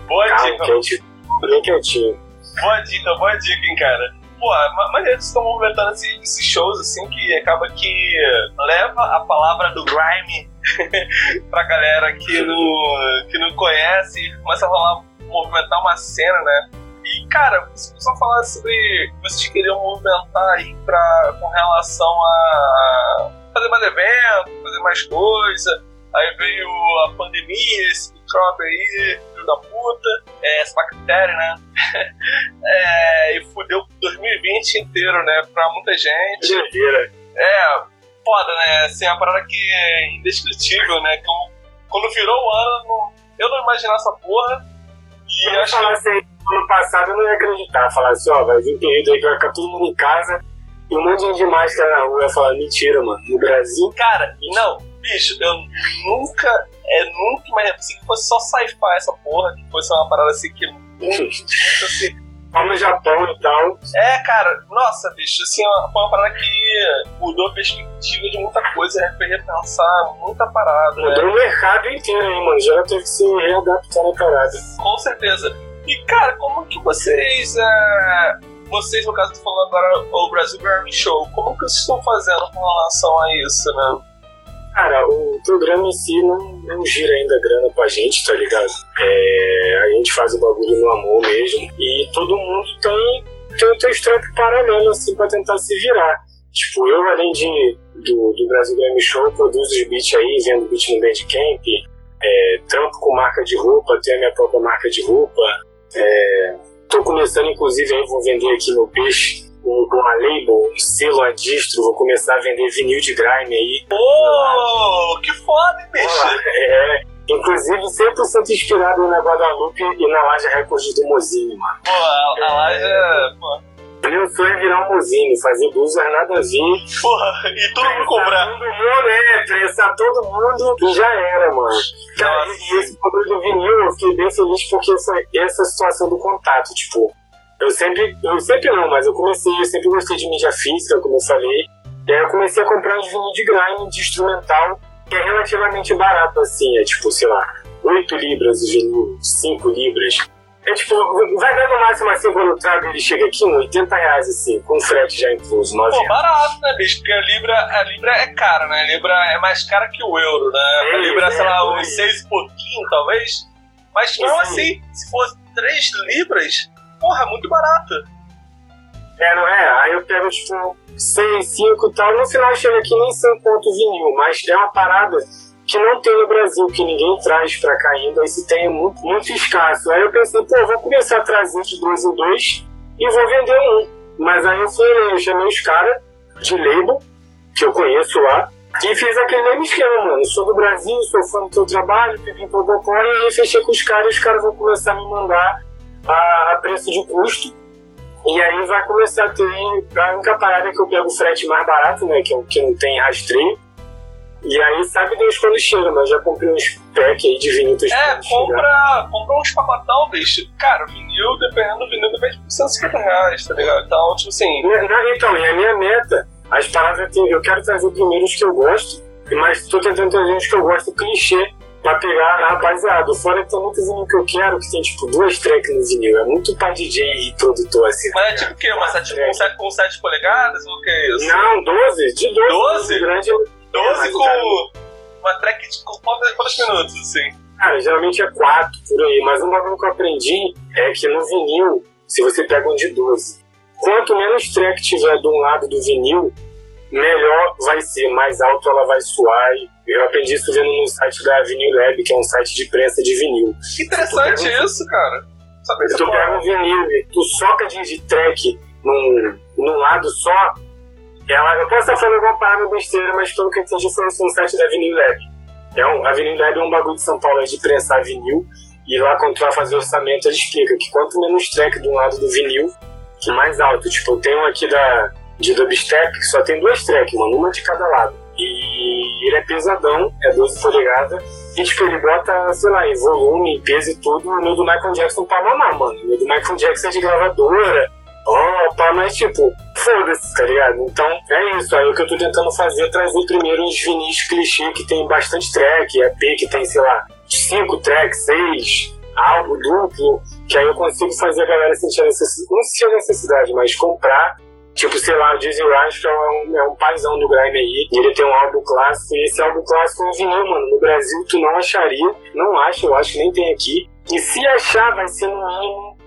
Boa Calma, dica. Quente, bem quietinho. Boa dica, boa dica, hein, cara. Pô, mas eles estão movimentando esses shows assim que acaba que leva a palavra do grime pra galera que não, que não conhece, começa a rolar, movimentar uma cena, né? E, cara, começou a falar sobre vocês queriam movimentar aí pra, com relação a fazer mais eventos, fazer mais coisa. Aí veio a pandemia, esse micróbio aí, filho da puta, é, essa bactéria, né? é, e fudeu 2020 inteiro, né? Pra muita gente. É, foda, né? Assim, é uma parada que é indescritível, né? Que eu- quando virou o ano, eu não imaginava essa porra. E eu acho que aí ano passado, eu não ia acreditar. Falar assim, ó, vai vir um período aí que vai ficar todo mundo em casa e um monte de máscara na rua. Ia falar, mentira, mano. No Brasil, Cara, não, bicho, eu nunca, é, nunca imaginei assim, que fosse só sci-fi essa porra, que fosse uma parada assim que muito, muito assim. lá no Japão e tal. É, cara, nossa, bicho, assim, ó, foi uma parada que mudou a perspectiva de muita coisa, fez repensar muita parada, né? Mudou o mercado inteiro, hein, mano. Já teve que se readaptar na parada. Com certeza. E, cara, como que vocês, é, vocês, no caso, tô falando agora, o Brasil Grammy Show, como que vocês estão fazendo com relação a isso, né? Cara, o programa em si não, não gira ainda grana pra gente, tá ligado? É, a gente faz o bagulho no amor mesmo. E todo mundo tem, tem o teu trampo paralelo, assim, pra tentar se virar. Tipo, eu, além de, do, do Brasil Grammy Show, produzo os beats aí, vendo beat no Bandcamp, é, trampo com marca de roupa, tenho a minha própria marca de roupa. É, tô começando, inclusive, aí vou vender aqui meu peixe com com uma label, um selo a distro, vou começar a vender vinil de grime aí. Pô, que foda, bicho? É, inclusive 100% inspirado na Guadalupe e na Laja Records do Mozini, mano. Pô, a, a laje, pô, Meu sonho é virar um Mozini, fazer blusa nada a ver. porra, e todo mundo comprar. Todo mundo, né? Prensar todo mundo e já era, mano. Cara, e esse bagulho do vinil, eu fiquei bem feliz porque essa, essa situação do contato, tipo, eu sempre, eu sempre não, mas eu comecei, eu sempre gostei de mídia física, como eu falei. E aí eu comecei a comprar uns vinil de grime, de instrumental, que é relativamente barato, assim, é tipo, sei lá, 8 libras o vinil, 5 libras. É tipo, vai dar no máximo assim quando o trago ele chega aqui, uns 80 reais, assim, com frete já incluso, 9 Pô, barato, né, bicho? Porque a Libra, a Libra é cara, né? A Libra é mais cara que o euro, né? A É, Libra, sei é, lá, por uns aí. seis e pouquinho, talvez. Mas Isso assim, se fosse 3 libras, porra, é muito barato. É, não é? Aí eu pego, tipo, 6, 5 e tal. No final chega aqui nem 100 ponto vinil, mas é uma parada que não tem no Brasil, que ninguém traz pra cá ainda. E se tem é muito, muito escasso. Aí eu pensei, pô, vou começar a trazer de dois em dois e vou vender um. Mas aí eu fui, eu chamei os caras de label, que eu conheço lá, e fiz aquele mesmo esquema, mano. Sou do Brasil, sou fã do teu trabalho, pipim, popopó, e aí fechei com os caras e os caras vão começar a me mandar a, a preço de custo. E aí vai começar a ter a única parada que eu pego o frete mais barato, né? Que, é que não tem rastreio. E aí sabe Deus quando chega, mas já comprei uns pack aí de vinil É, compra, compra uns pacotão, bicho. Cara, o vinil, dependendo do vinil, depende de 150 reais, tá ligado? Então, tipo assim, não, Então, e a minha meta, as paradas que eu quero trazer primeiro os que eu gosto, mas tô tentando trazer os que eu gosto clichê pra pegar a rapaziada. Fora que tem muito vinil que eu quero, que tem tipo duas tracks no vinil. É muito pra DJ e produtor assim. mas é tipo o quê? Uma sete, um sete, com 7 polegadas ou o que é isso? Não, 12, de 12. 12? Grande, 12 mas, com uma track de com quantos, minutos, assim? Cara, geralmente é 4 por aí, mas um bagulho que eu aprendi é que no vinil, se você pega um de 12, quanto menos track tiver de um lado do vinil, melhor vai ser, mais alto ela vai soar. E Eu aprendi isso vendo no site da Vinil Lab, que é um site de prensa de vinil. Que interessante isso, cara. Se tu pega um vinil e tu soca de, de track num, num lado só, ela, eu posso estar falando alguma parada besteira, mas pelo que eu entendi foi no site da Vinil Lab. É um, a Vinil Lab é um bagulho de São Paulo aí de prensar vinil, e lá quando tu vai fazer orçamento ele explica que quanto menos track de um lado do vinil, que mais alto. Tipo, eu tenho aqui da, de dubstep que só tem duas tracks, mano, uma de cada lado. E ele é pesadão, é 12 polegadas, e tipo, ele bota, sei lá, em volume, em peso e tudo, o meu do Michael Jackson pra mamar, mano. O meu do Michael Jackson é de gravadora, ó, pá, mas tipo, foda-se, tá ligado? Então, é isso. Aí o que eu tô tentando fazer é trazer primeiro uns vinis clichê que tem bastante track, EP que tem, sei lá, 5 tracks, 6, álbum duplo, que aí eu consigo fazer a galera sentir a necessidade, não sentir a necessidade, mas comprar Tipo, sei lá, o Dizzy Rascal é um, é um paizão do grime aí. E ele tem um álbum clássico. E esse álbum clássico é um vinil, mano. No Brasil tu não acharia. Não acha, eu acho que nem tem aqui. E se achar, vai ser no mínimo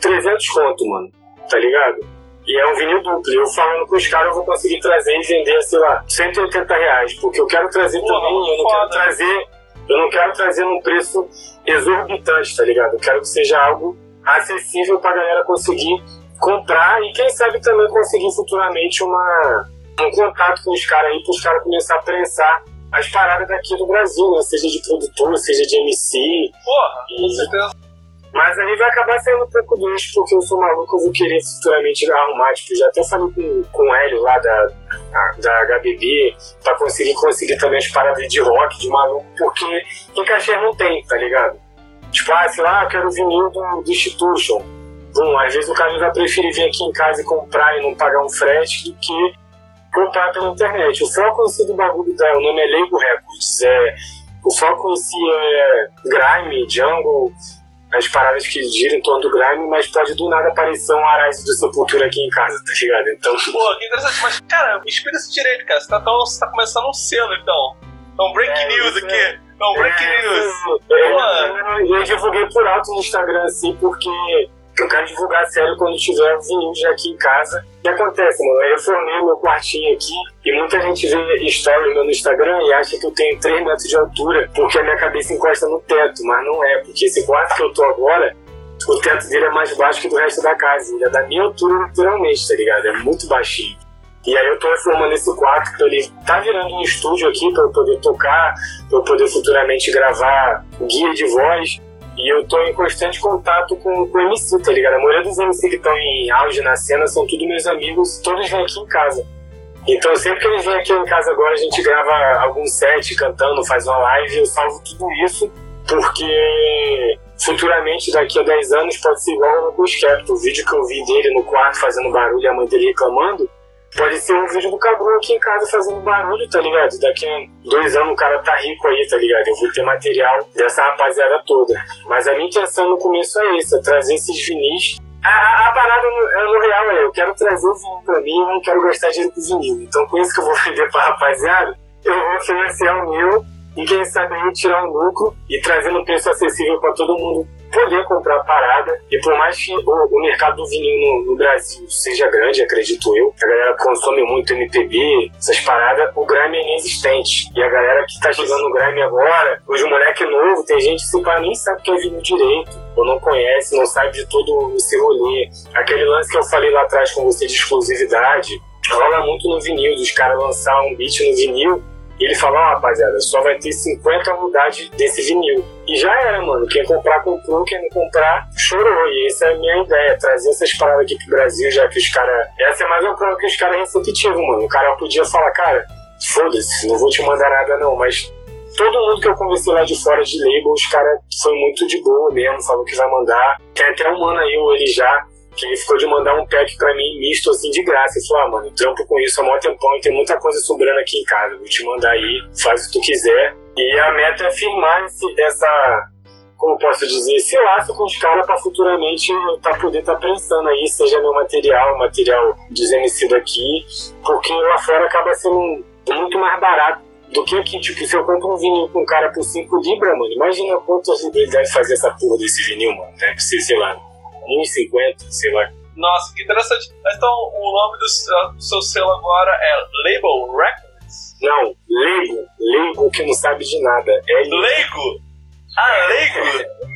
300 conto, mano. Tá ligado? E é um vinil duplo. Eu falando com os caras, eu vou conseguir trazer e vender, sei lá, 180 reais. Porque eu quero trazer Porra, também, eu não foda. quero trazer Eu não quero trazer num preço exorbitante, tá ligado? Eu quero que seja algo acessível pra galera conseguir comprar e quem sabe também conseguir futuramente uma, um contato com os caras aí, para os caras começar a prensar as paradas daqui do Brasil, né? Seja de produtor, seja de MC. Porra, com certeza. Mas aí vai acabar saindo um pouco do eixo, porque eu sou maluco, eu vou querer futuramente arrumar. Tipo, já até falei com, com o Hélio lá da, da HBB, pra conseguir conseguir também as paradas de rock, de maluco, porque em Caxias não tem, tá ligado? Tipo, ah, sei lá, eu quero vinil do, do Institution. Bom, às vezes o cara vai preferir vir aqui em casa e comprar e não pagar um frete do que comprar pela internet. O foco em si do bagulho da, o nome é Leigo Records. É, o foco em si é grime, jungle, as paradas que giram em torno do grime, mas pode do nada aparecer um Arise do Sepultura aqui em casa, tá ligado? Então. Pô, que interessante, mas cara, me explica isso direito, cara. Você tá, tão, você tá começando um selo, então. Então, break É, news aqui. é. Então, break É, news. é, eu, eu divulguei por alto no Instagram, assim, porque eu quero divulgar sério quando tiver o vinil já aqui em casa. O que acontece, mano? Eu formei meu quartinho aqui e muita gente vê story meu no Instagram e acha que eu tenho 3 metros de altura porque a minha cabeça encosta no teto, mas não é, porque esse quarto que eu tô agora, o teto dele é mais baixo que do resto da casa. Ele é da minha altura naturalmente, tá ligado? É muito baixinho. E aí eu tô reformando esse quarto pra ele tá virando um estúdio aqui pra eu poder tocar, pra eu poder futuramente gravar guia de voz. E eu tô em constante contato com, o MC, tá ligado? A maioria dos MC que estão em auge na cena são todos meus amigos, todos vêm aqui em casa. Então sempre que eles vêm aqui em casa agora, a gente grava algum set cantando, faz uma live, eu salvo tudo isso, porque futuramente, daqui a 10 anos, pode ser igual ao Skepta. O vídeo que eu vi dele no quarto fazendo barulho e a mãe dele reclamando, pode ser um vídeo do Cabru aqui em casa fazendo barulho, tá ligado? Daqui a dois anos o cara tá rico aí, tá ligado? Eu vou ter material dessa rapaziada toda. Mas a minha intenção no começo é essa, trazer esses vinis. A, a, a parada no, é, no real é, eu quero trazer o vinil pra mim, eu não quero gastar dinheiro com vinil. Então com isso que eu vou vender pra rapaziada, eu vou financiar o meu e quem sabe aí tirar um lucro e trazer um preço acessível pra todo mundo poder comprar parada. E por mais que o, o mercado do vinil no, no Brasil seja grande, acredito eu, a galera consome muito MPB, essas paradas, o grime é inexistente. E a galera que tá chegando no grime agora, os moleque novo, tem gente que pá, nem sabe o que é vinil direito, ou não conhece, não sabe de todo esse rolê. Aquele lance que eu falei lá atrás com você de exclusividade, rola muito no vinil, dos caras lançar um beat no vinil e ele falou, ó, rapaziada, só vai ter 50 unidades desse vinil. E já era, mano. Quem comprar, comprou. Quem não comprar, chorou. E essa é a minha ideia, trazer essas paradas aqui pro Brasil, já que os caras... Essa é mais uma prova que os caras receptivos, mano. O cara podia falar, cara, foda-se, não vou te mandar nada não, mas... Todo mundo que eu conversei lá de fora de label, os caras foi muito de boa mesmo, falou que vai mandar. Tem até um mano aí, o ele já, ficou de mandar um pack pra mim misto assim de graça. Ele falou, ah, mano, trampo com isso há mó tempão e tem muita coisa sobrando aqui em casa. Vou te mandar aí, faz o que tu quiser. E a meta é firmar esse, essa, como posso dizer, esse laço com os caras pra futuramente tá, poder estar tá pensando aí, seja meu material, material dos MC daqui, porque lá fora acaba sendo muito mais barato do que aqui. Tipo, se eu compro um vinil com um cara por 5 libras, mano, imagina quanto ele deve fazer essa porra desse vinil, mano. Deve ser, sei lá, 1,50, sei lá. Nossa, que interessante. Então, o nome do seu, do seu selo agora é Label Records? Não, leigo, leigo que não sabe de nada. É Leigo? Ah, Leigo?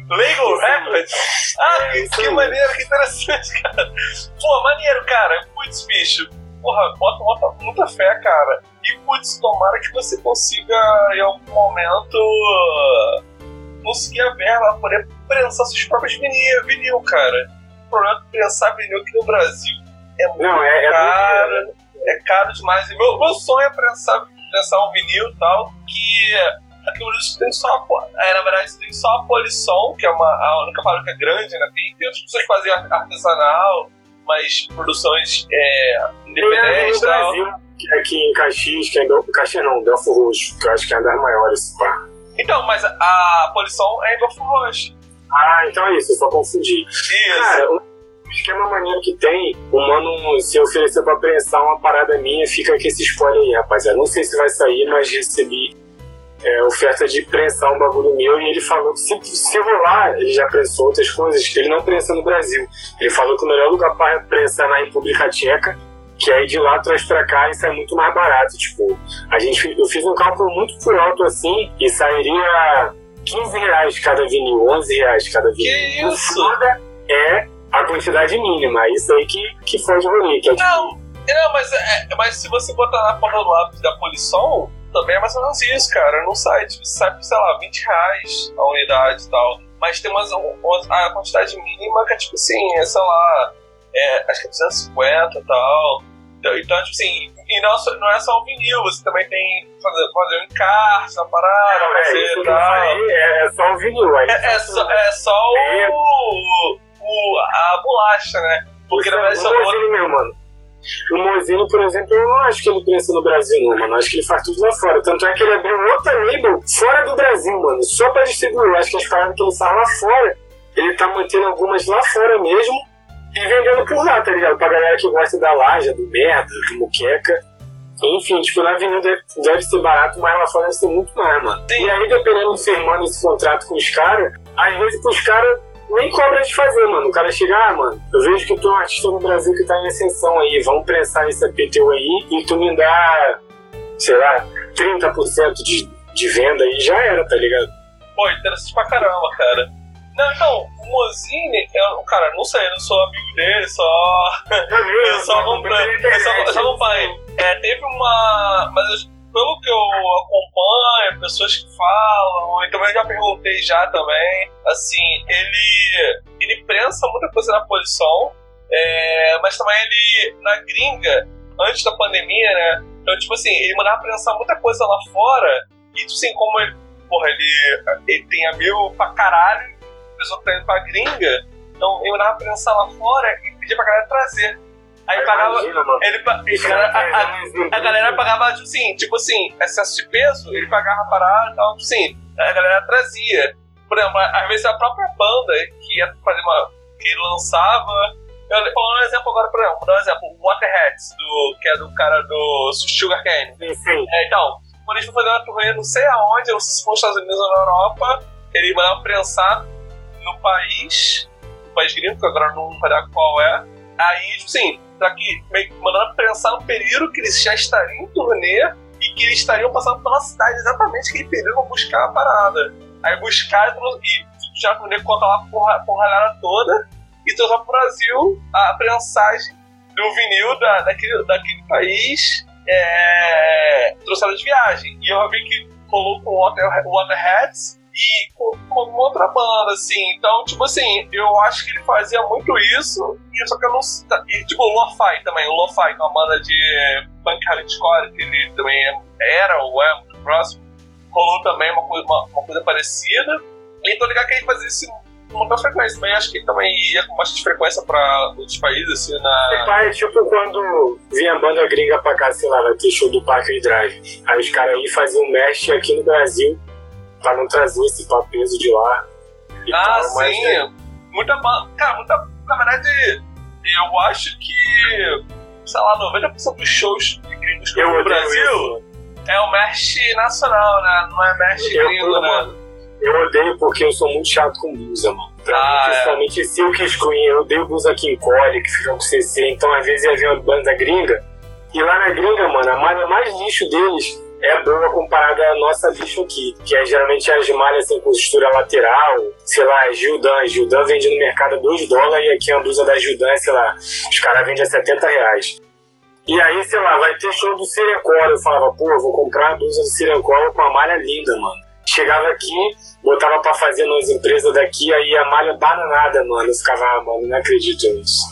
Leigo Records? Ah, que, que maneiro, que interessante, cara. Pô, maneiro, cara. Putz, bicho. Porra, bota, bota muita fé, cara. E, putz, tomara que você consiga, em algum momento, conseguir a verba pra poder prensar seus próprios vinil, vinil, cara. O problema é que prensar vinil aqui no Brasil é muito Não, é, é caro. É caro demais. E meu, meu sonho é prensar, prensar um vinil e tal, que aqui no Brasil tem só a, é, na verdade tem só a Polisson, que é uma, a única fábrica grande, né? Tem, tem outras pessoas que fazem ar- artesanal, mas produções é, independentes e tal. Brasil, é aqui em Caxias, que é. Caxias não, Belfor Roxo, que eu acho que é uma das maiores, pá. Então, mas a, Polisson é Belfort Roxo. Ah, então é isso, eu só confundi. Isso. Cara, o esquema maneiro que tem, o mano se oferecer pra prensar uma parada minha, fica com esse spoiler aí, rapaziada. Não sei se vai sair, mas recebi é, oferta de prensar um bagulho meu e ele falou que se, se rolar, ele já prensou outras coisas que ele não prensa no Brasil. Ele falou que o melhor lugar para prensar na República Tcheca, Que aí de lá traz pra cá isso é muito mais barato. Tipo, a gente, eu fiz um cálculo muito por alto assim e sairia 15 reais cada vinil, 11 reais cada vinil. Que isso? O foda é a quantidade mínima. Isso aí que, que foi de rolê. Que é, tipo, Não, não mas, é, mas se você botar na ponta do lápis da Polisol, também é mais ou menos isso, cara. Não sai, tipo, sai por, sei lá, 20 reais a unidade e tal. Mas tem umas, umas- a quantidade mínima que é tipo assim, é, sei lá, é, acho que é 250 e tal. Então, então, tipo assim, e não, só- não é só o vinil, você também tem fazer, fazer um encarte na parada, é, fazer eu tal. é, é só o vinil. Aí, É, é só, é só o, o- a bolacha, né? Porque na verdade o são Mozini mesmo, mano. O Mozini, por exemplo, eu não acho que ele pensa no Brasil, não, mano. Eu acho que ele faz tudo lá fora. Tanto é que ele abriu outra label fora do Brasil, mano. Só pra distribuir. Eu acho que as paradas que ele faz lá fora, ele tá mantendo algumas lá fora mesmo e vendendo por lá, tá ligado? Pra galera que gosta da laja, do merda, do muqueca. Enfim, tipo, na avenida deve, deve ser barato, mas lá fora deve ser muito mais, mano. E aí, dependendo de firmando esse contrato com os caras, às vezes pros caras nem cobra de fazer, mano. O cara chega, ah, mano, eu vejo que tu é um artista no Brasil que tá em ascensão aí, vamos prensar esse APTU aí e tu me dá, sei lá, 30% de, de venda aí, já era, tá ligado? Pô, interessante pra caramba, cara. Não, então, o Mozini, eu, cara, não sei, eu não sou amigo dele, só. Eu só acompanho. Eu só, eu só. É, teve uma. Mas pelo que eu acompanho, pessoas que falam, e também eu já perguntei já também, assim, ele. ele prensa muita coisa na posição, é, mas também ele, na gringa, antes da pandemia, né? Então, tipo assim, ele mandava prensar muita coisa lá fora, e tipo assim, como ele, porra, ele, ele tem amigo pra caralho, pessoa que tá indo pra gringa, então ele mandava prensar lá fora e pedia pra galera trazer. Aí pagava. Ele, a, a- a- pega a galera pagava, tipo assim, tipo assim, excesso de peso, ele pagava parada e tal, tipo assim, a galera trazia. Por exemplo, às vezes a própria banda que ia fazer uma. que lançava. Eu vou dar um exemplo agora, por exemplo, vou dar um exemplo, o Waterheads, do, que é do cara do Sugar Cane. Enfim, É, então, quando eles foram fazer uma turnê, não sei aonde, eu não sei se foi nos Estados Unidos ou na Europa, ele mandava prensar no país, no país gringo, que agora não vou lembrar qual é. Aí, tipo assim, pra que, mandando prensar no período que eles já estariam em turnê e que eles estariam passando pela cidade exatamente aquele período pra buscar a parada. Aí buscar e já turnê conta lá porra, porralhada toda e trouxe pro Brasil a prensagem do vinil da, daquele, daquele país é, trouxeram de viagem. E eu vi que rolou com o Water, Waterheads e com, outra banda, assim. Então, tipo assim, eu acho que ele fazia muito isso, e só que eu não. E, tipo, o Lo-Fi também. O Lo-Fi, é uma banda de punk hardcore, que ele também é- era ou é muito próximo. Rolou também uma coisa, uma, uma coisa parecida. E tô ligado que ele fazia isso com muita frequência. Também acho que ele também ia com bastante frequência pra outros países, assim, na. Esse pai é tipo quando vinha banda gringa pra cá, sei lá, vai ter show do Parque Drive. Aí os caras aí faziam um mestre aqui no Brasil pra não trazer esse peso de lá. e Ah, tal, mas, sim. né, Muita banda. Cara, muita. Na verdade, eu acho que. Sei lá, 90% dos shows de gringos que eu no Brasil é o merch nacional, né? Não é Eu- gringo, né? Eu odeio porque eu sou muito chato com blusa, mano. Pra Ah, mim, é. principalmente Silk Screen, eu odeio blusa que encolhe, que fica com CC, então às vezes ia ver uma banda gringa. E lá na gringa, mano, a malha mais lixo deles é boa comparada à nossa lixo aqui, que é geralmente as malhas sem costura lateral, sei lá, Gildan. Gildan vende no mercado a 2 dólares e aqui a blusa da Gildan, sei lá, os caras vendem a 70 reais. E aí, sei lá, vai ter show do Sirencol. Eu falava, pô, eu vou comprar a blusa do Sirencol com a malha linda, mano. Chegava aqui, botava pra fazer nas empresas daqui, aí a malha bananada, mano. Eu ficava, ah, mano, não acredito nisso.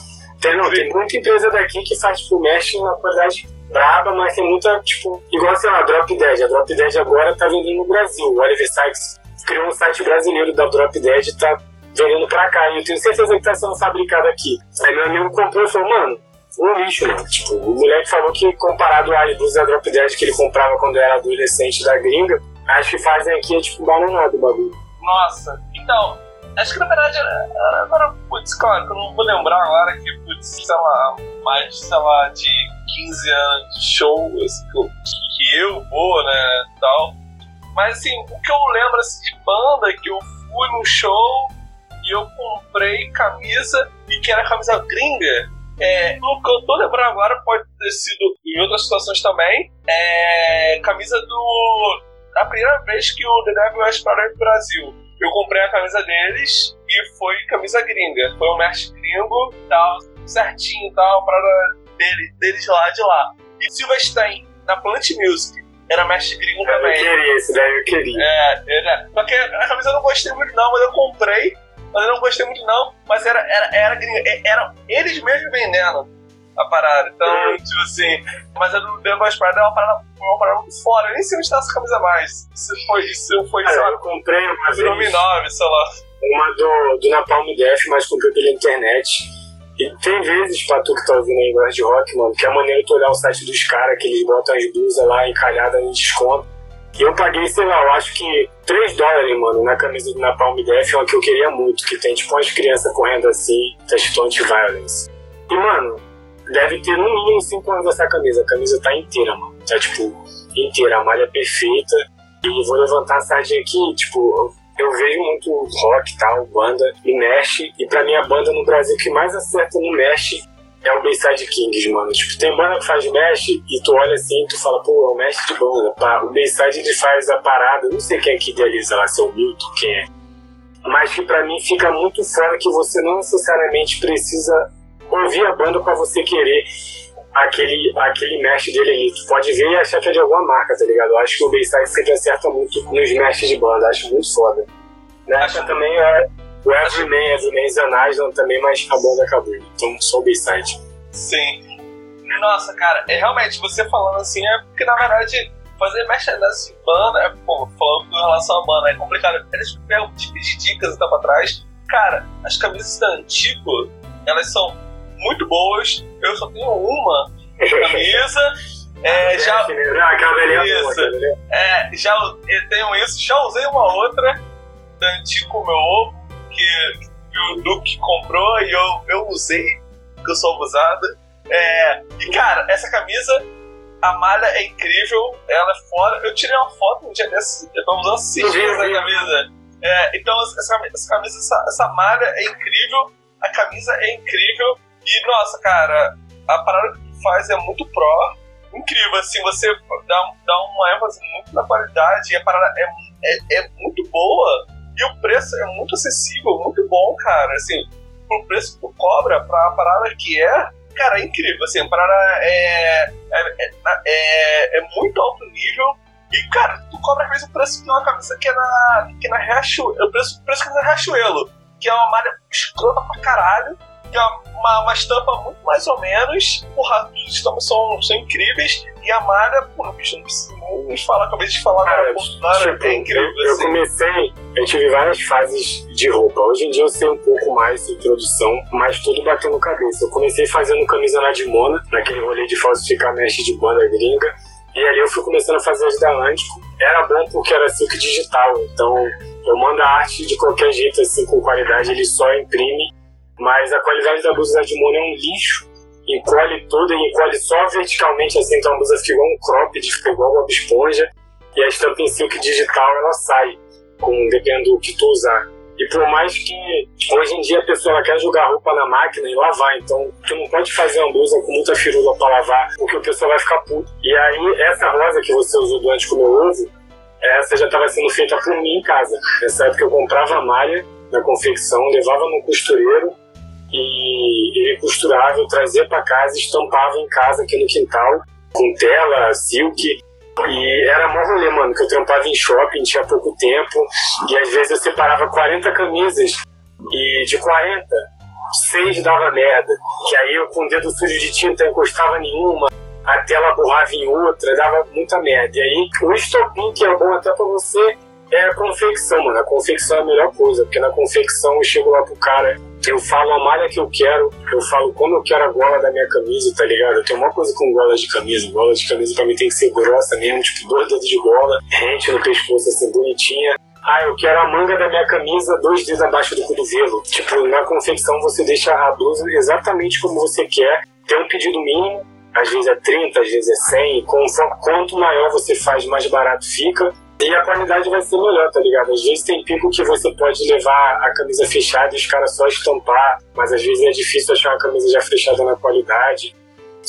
Tem, não, tem muita empresa daqui que faz, tipo, mexe na qualidade braba, mas tem muita, tipo, igual, sei lá, Drop Dead. A Drop Dead agora tá vendendo no Brasil. O Oliver Sykes criou um site brasileiro da Drop Dead e tá vendendo pra cá. E eu tenho certeza que tá sendo fabricado aqui. Aí meu amigo comprou e falou, mano, um lixo, mano. Tipo, o moleque falou que comparado às blusas da Drop Dead que ele comprava quando era adolescente da gringa, acho que fazem aqui é tipo bananado o bagulho. Nossa, então, acho que na verdade, agora, putz, claro, que eu não vou lembrar agora que, putz, sei lá, mais, sei lá, de 15 anos de show, assim, que, eu, vou, né, tal. Mas, assim, o que eu lembro, assim, de banda, é que eu fui num show e eu comprei camisa, e que era camisa gringa, É, o que eu tô lembrando agora pode ter sido em outras situações também. É, camisa do. A primeira vez que o The Devil Wears Prada no Brasil. Eu comprei a camisa deles e foi camisa gringa. Foi um merch gringo, tal, certinho tal, para dele, deles lá de lá. E Silverstein, na Plant Music, era mestre gringo também. Eu queria, esse daí eu queria. É, era. Só que a camisa eu não gostei muito, não, mas eu comprei. Mas eu não gostei muito, não. Mas era, era, era gringo. Era eles mesmos vendendo a parada. Então, Uhum. tipo assim. Mas a do The Boys Prada é uma parada, uma parada muito fora. Eu nem sei onde tá essa camisa mais. Isso foi, isso foi, sei Cara, lá, eu comprei uma vez 2009, sei lá. uma do, do Napalm Death, mas comprei pela internet. E tem vezes, pra tu que tá ouvindo aí gosta de rock, mano, que é maneiro tu olhar o site dos caras, que eles botam as blusas lá encalhadas em desconto. E eu paguei, sei lá, eu acho que 3 dólares, mano, na camisa do Napalm Death, uma que eu queria muito, que tem tipo umas crianças correndo assim, escrito anti-violence. E, mano, deve ter no mínimo 5 anos essa camisa. A camisa tá inteira, mano. Tá, tipo, inteira, a malha é perfeita. E vou levantar a sardinha aqui, tipo, eu vejo muito rock tal, banda, e mexe. E pra mim a banda no Brasil que mais acerta no mexe é o Bayside Kings, mano. Tipo, tem banda que faz mexe e tu olha assim tu fala, pô, é o mexe de banda. Pá, o Bayside ele faz a parada, não sei quem é que idealiza lá, se é o Milton, quem é. Mas que pra mim fica muito fora que você não necessariamente precisa ouvir a banda pra você querer aquele, aquele mesh dele ali. Tu pode ver e achar que é de alguma marca, tá ligado? Eu acho que o Bayside sempre acerta muito nos meshes de banda, acho muito foda. Na época também é o Everyman, Everyman's an Island também, mas a banda acabou. Então só o Bayside. Sim. Nossa, cara, é realmente, você falando assim, é porque na verdade fazer merchandising de banda, é, pô, falando com relação à banda, é complicado. Eles pegam tipo de dicas e tal pra trás. Cara, as camisas da Antigo, elas são muito boas. Eu só tenho uma camisa. É, já, Ah, aquela velhinha boa, Isso. aquela velhinha. é, já eu tenho isso, já usei uma outra da Antigo Meu Ovo, que, que o Duke comprou e eu, eu usei, que eu sou abusado. É, e cara, essa camisa, a malha é incrível, ela é fora. Eu tirei uma foto um dia desses, eu tô usando esses dias essa camisa. É, então essa, essa camisa, essa, essa malha é incrível, a camisa é incrível. E nossa, cara, a parada que tu faz é muito pró. Incrível, assim, você dá, dá uma ênfase muito na qualidade, e a parada é, é, é muito boa, e o preço é muito acessível, muito bom, cara, assim, pro preço que tu cobra pra parada que é, cara, é incrível, assim, a parada é, é, é, é, é muito alto nível, e, cara, tu cobra às vezes o preço de uma camisa que é na, que é na Riachuelo, o preço, preço que é na Riachuelo, que é uma malha escrota pra caralho, que é uma, uma estampa muito mais ou menos. Porra, os estampas são, são incríveis. E a malha, porra, bicho, não precisa nem falar, acabei de falar Cara, agora, Bolsonaro, tipo, é incrível. eu, eu assim. comecei, eu tive várias fases de roupa. Hoje em dia eu sei um pouco mais de produção, mas tudo batendo cabeça. Eu comecei fazendo camisa na Dimona, naquele rolê de falsificar mesh de banda gringa. E ali eu fui começando a fazer as da Antico. Era bom porque era silk digital, então eu mando a arte de qualquer jeito, assim, com qualidade, ele só imprime. Mas a qualidade da blusa da Dimona é um lixo. Encolhe toda e encolhe só verticalmente, assim, então a blusa fica igual um cropped, fica igual uma esponja. E a estampa em silk digital, ela sai, com, dependendo do que tu usar. E por mais que hoje em dia a pessoa quer jogar roupa na máquina e lavar, então tu não pode fazer uma blusa com muita firula pra lavar, porque o pessoal vai ficar puto. E aí, essa rosa que você usou do Antigo Meu Ovo, essa já estava sendo feita por mim em casa. Nessa época eu comprava a malha na confecção, levava no costureiro e ele costurava, eu trazia para casa, estampava em casa aqui no quintal, com tela, silk. E era mó rolê, mano, que eu trampava em shopping, tinha pouco tempo, e às vezes eu separava 40 camisas, e de 40, 6 dava merda. Que aí eu com o dedo sujo de tinta encostava nenhuma, a tela borrava em outra, dava muita merda. E aí o estopim, que é bom até pra você, é a confecção, mano. A confecção é a melhor coisa, porque na confecção eu chego lá pro cara, eu falo a malha que eu quero, eu falo como eu quero a gola da minha camisa, tá ligado? Eu tenho uma coisa com gola de camisa. Gola de camisa pra mim tem que ser grossa mesmo, tipo dois dedos de gola, rente no pescoço, assim, bonitinha. Ah, eu quero a manga da minha camisa dois dedos abaixo do cotovelo. Tipo, na confecção você deixa a blusa exatamente como você quer. Tem um pedido mínimo, às vezes é 30, às vezes é 100. Conforme, quanto maior você faz, mais barato fica. E a qualidade vai ser melhor, tá ligado? Às vezes tem pico que você pode levar a camisa fechada e os caras só estampar, mas às vezes é difícil achar uma camisa já fechada na qualidade.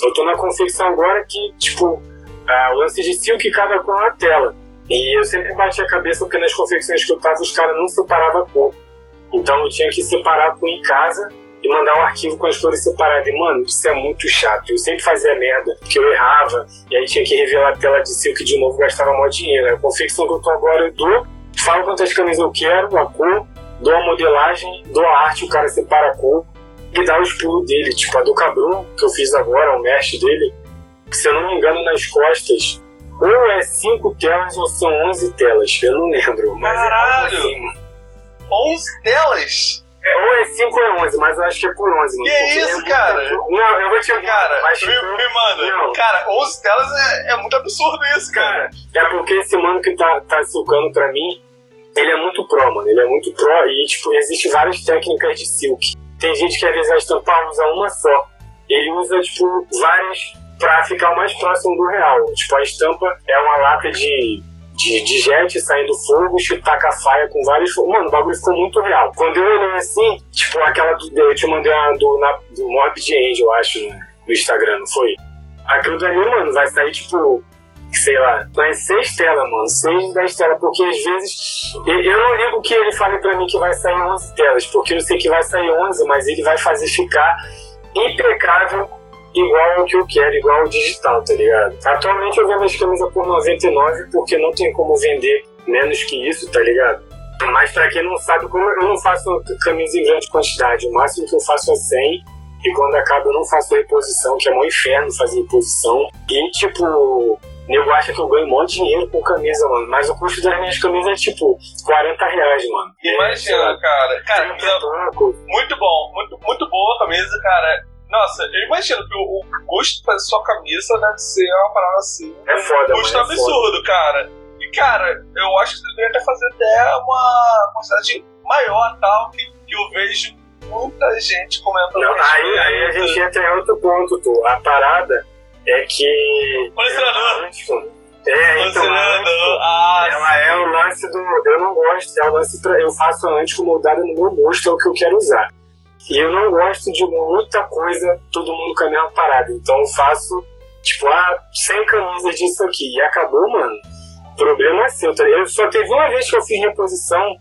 Eu tô na confecção agora que, tipo, o lance de silk cada com a tela. E eu sempre bati a cabeça porque nas confecções que eu tava os caras não separavam cor. Então eu tinha que separar com em casa e mandar um arquivo com as cores separadas. E, mano, isso é muito chato. Eu sempre fazia merda, que eu errava, e aí tinha que revelar a tela de silk de novo, gastava maior dinheiro. A confecção que eu tô agora, eu dou, falo quantas camisas eu quero, a cor, dou a modelagem, dou a arte, o cara separa a cor e dá os pulos dele. Tipo, a do Cabrum, que eu fiz agora, o mestre dele, que se eu não me engano, nas costas, ou é 5 telas ou são 11 telas. Eu não lembro. Mas é Caralho! É assim. 11 telas? É, ou é 5 ou é 11, mas eu acho que é por 11. Que é isso, cara? Não, eu vou te Cara, mas, me, me manda. Não. Cara, 11 telas é, é, muito absurdo isso, cara. É porque esse mano que tá, tá silcando pra mim, ele é muito pro, mano. Ele é muito pro e, tipo, existe várias técnicas de silk. Tem gente que às vezes vai estampar usa uma só. Ele usa, tipo, várias pra ficar o mais próximo do real. Tipo, a estampa é uma lata de de, de jet saindo fogo, taca faia com vários. Mano, o bagulho ficou muito real. Quando eu olhei assim, tipo, aquela do. Eu te mandei uma do, na, do Mob de Angel, eu acho, no Instagram, não foi? Aquilo dali, mano, vai sair tipo. Sei lá, vai seis telas, mano. Seis, dez telas. Porque às vezes. Eu, não ligo que ele fale pra mim que vai sair 11 telas. Porque eu sei que vai sair 11, mas ele vai fazer ficar impecável igual ao que eu quero, igual ao digital, tá ligado? Atualmente eu vendo as camisas por 99 porque não tem como vender menos que isso, tá ligado? Mas pra quem não sabe, como eu não faço camisa em grande quantidade, o máximo que eu faço é 100 e quando acaba eu não faço reposição, que é um inferno fazer reposição. E tipo, nego acha que eu ganho um monte de dinheiro com camisa, mano. Mas o custo das minhas camisas é tipo 40 reais, mano. Imagina, é, cara. Cara, muito bom, muito, muito boa a camisa, cara. Nossa, eu imagino que o, o custo fazer sua camisa deve ser uma parada assim. É foda, Um custo é absurdo, foda. cara. E, cara, eu acho que você deveria até fazer até uma quantidade maior tal, que, que eu vejo muita gente comentando. Não, aí, aí a gente entra em outro ponto, tu. A parada é que. Colecionador. É, então, ah, ela é o lance do. Eu não gosto, é o lance pra, eu faço a antigo moldada no meu gosto, é o que eu quero usar. E eu não gosto de muita coisa, todo mundo com a mesma parada. Então eu faço, tipo, ah, 100 camisas disso aqui. E acabou, mano. O problema é seu. Tá? Eu só teve uma vez que eu fiz reposição,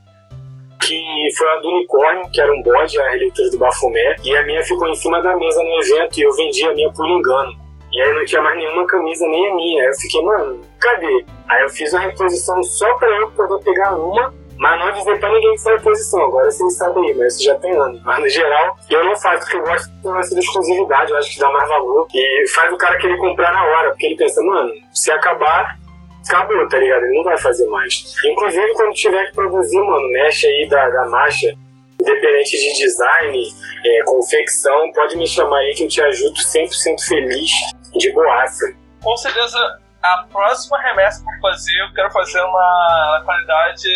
que foi a do unicórnio, que era um bode, a releitura do Bafomé. E a minha ficou em cima da mesa no evento e eu vendi a minha por engano. E aí não tinha mais nenhuma camisa, nem a minha. Aí eu fiquei, mano, cadê? Aí eu fiz uma reposição só pra eu poder pegar uma mas não dizer pra ninguém que sai posição. Agora vocês sabem aí, mas isso já tem anos. Mas no geral, eu não faço porque eu gosto do lance da exclusividade. Eu acho que dá mais valor. E faz o cara querer comprar na hora. Porque ele pensa, mano, se acabar, acabou, tá ligado? Ele não vai fazer mais. Inclusive, quando tiver que produzir, mano, mexe aí da, da marcha. Independente de design, é, confecção, pode me chamar aí que eu te ajudo 100% feliz, de boaça. Com certeza a próxima remessa que eu fazer, eu quero fazer uma qualidade,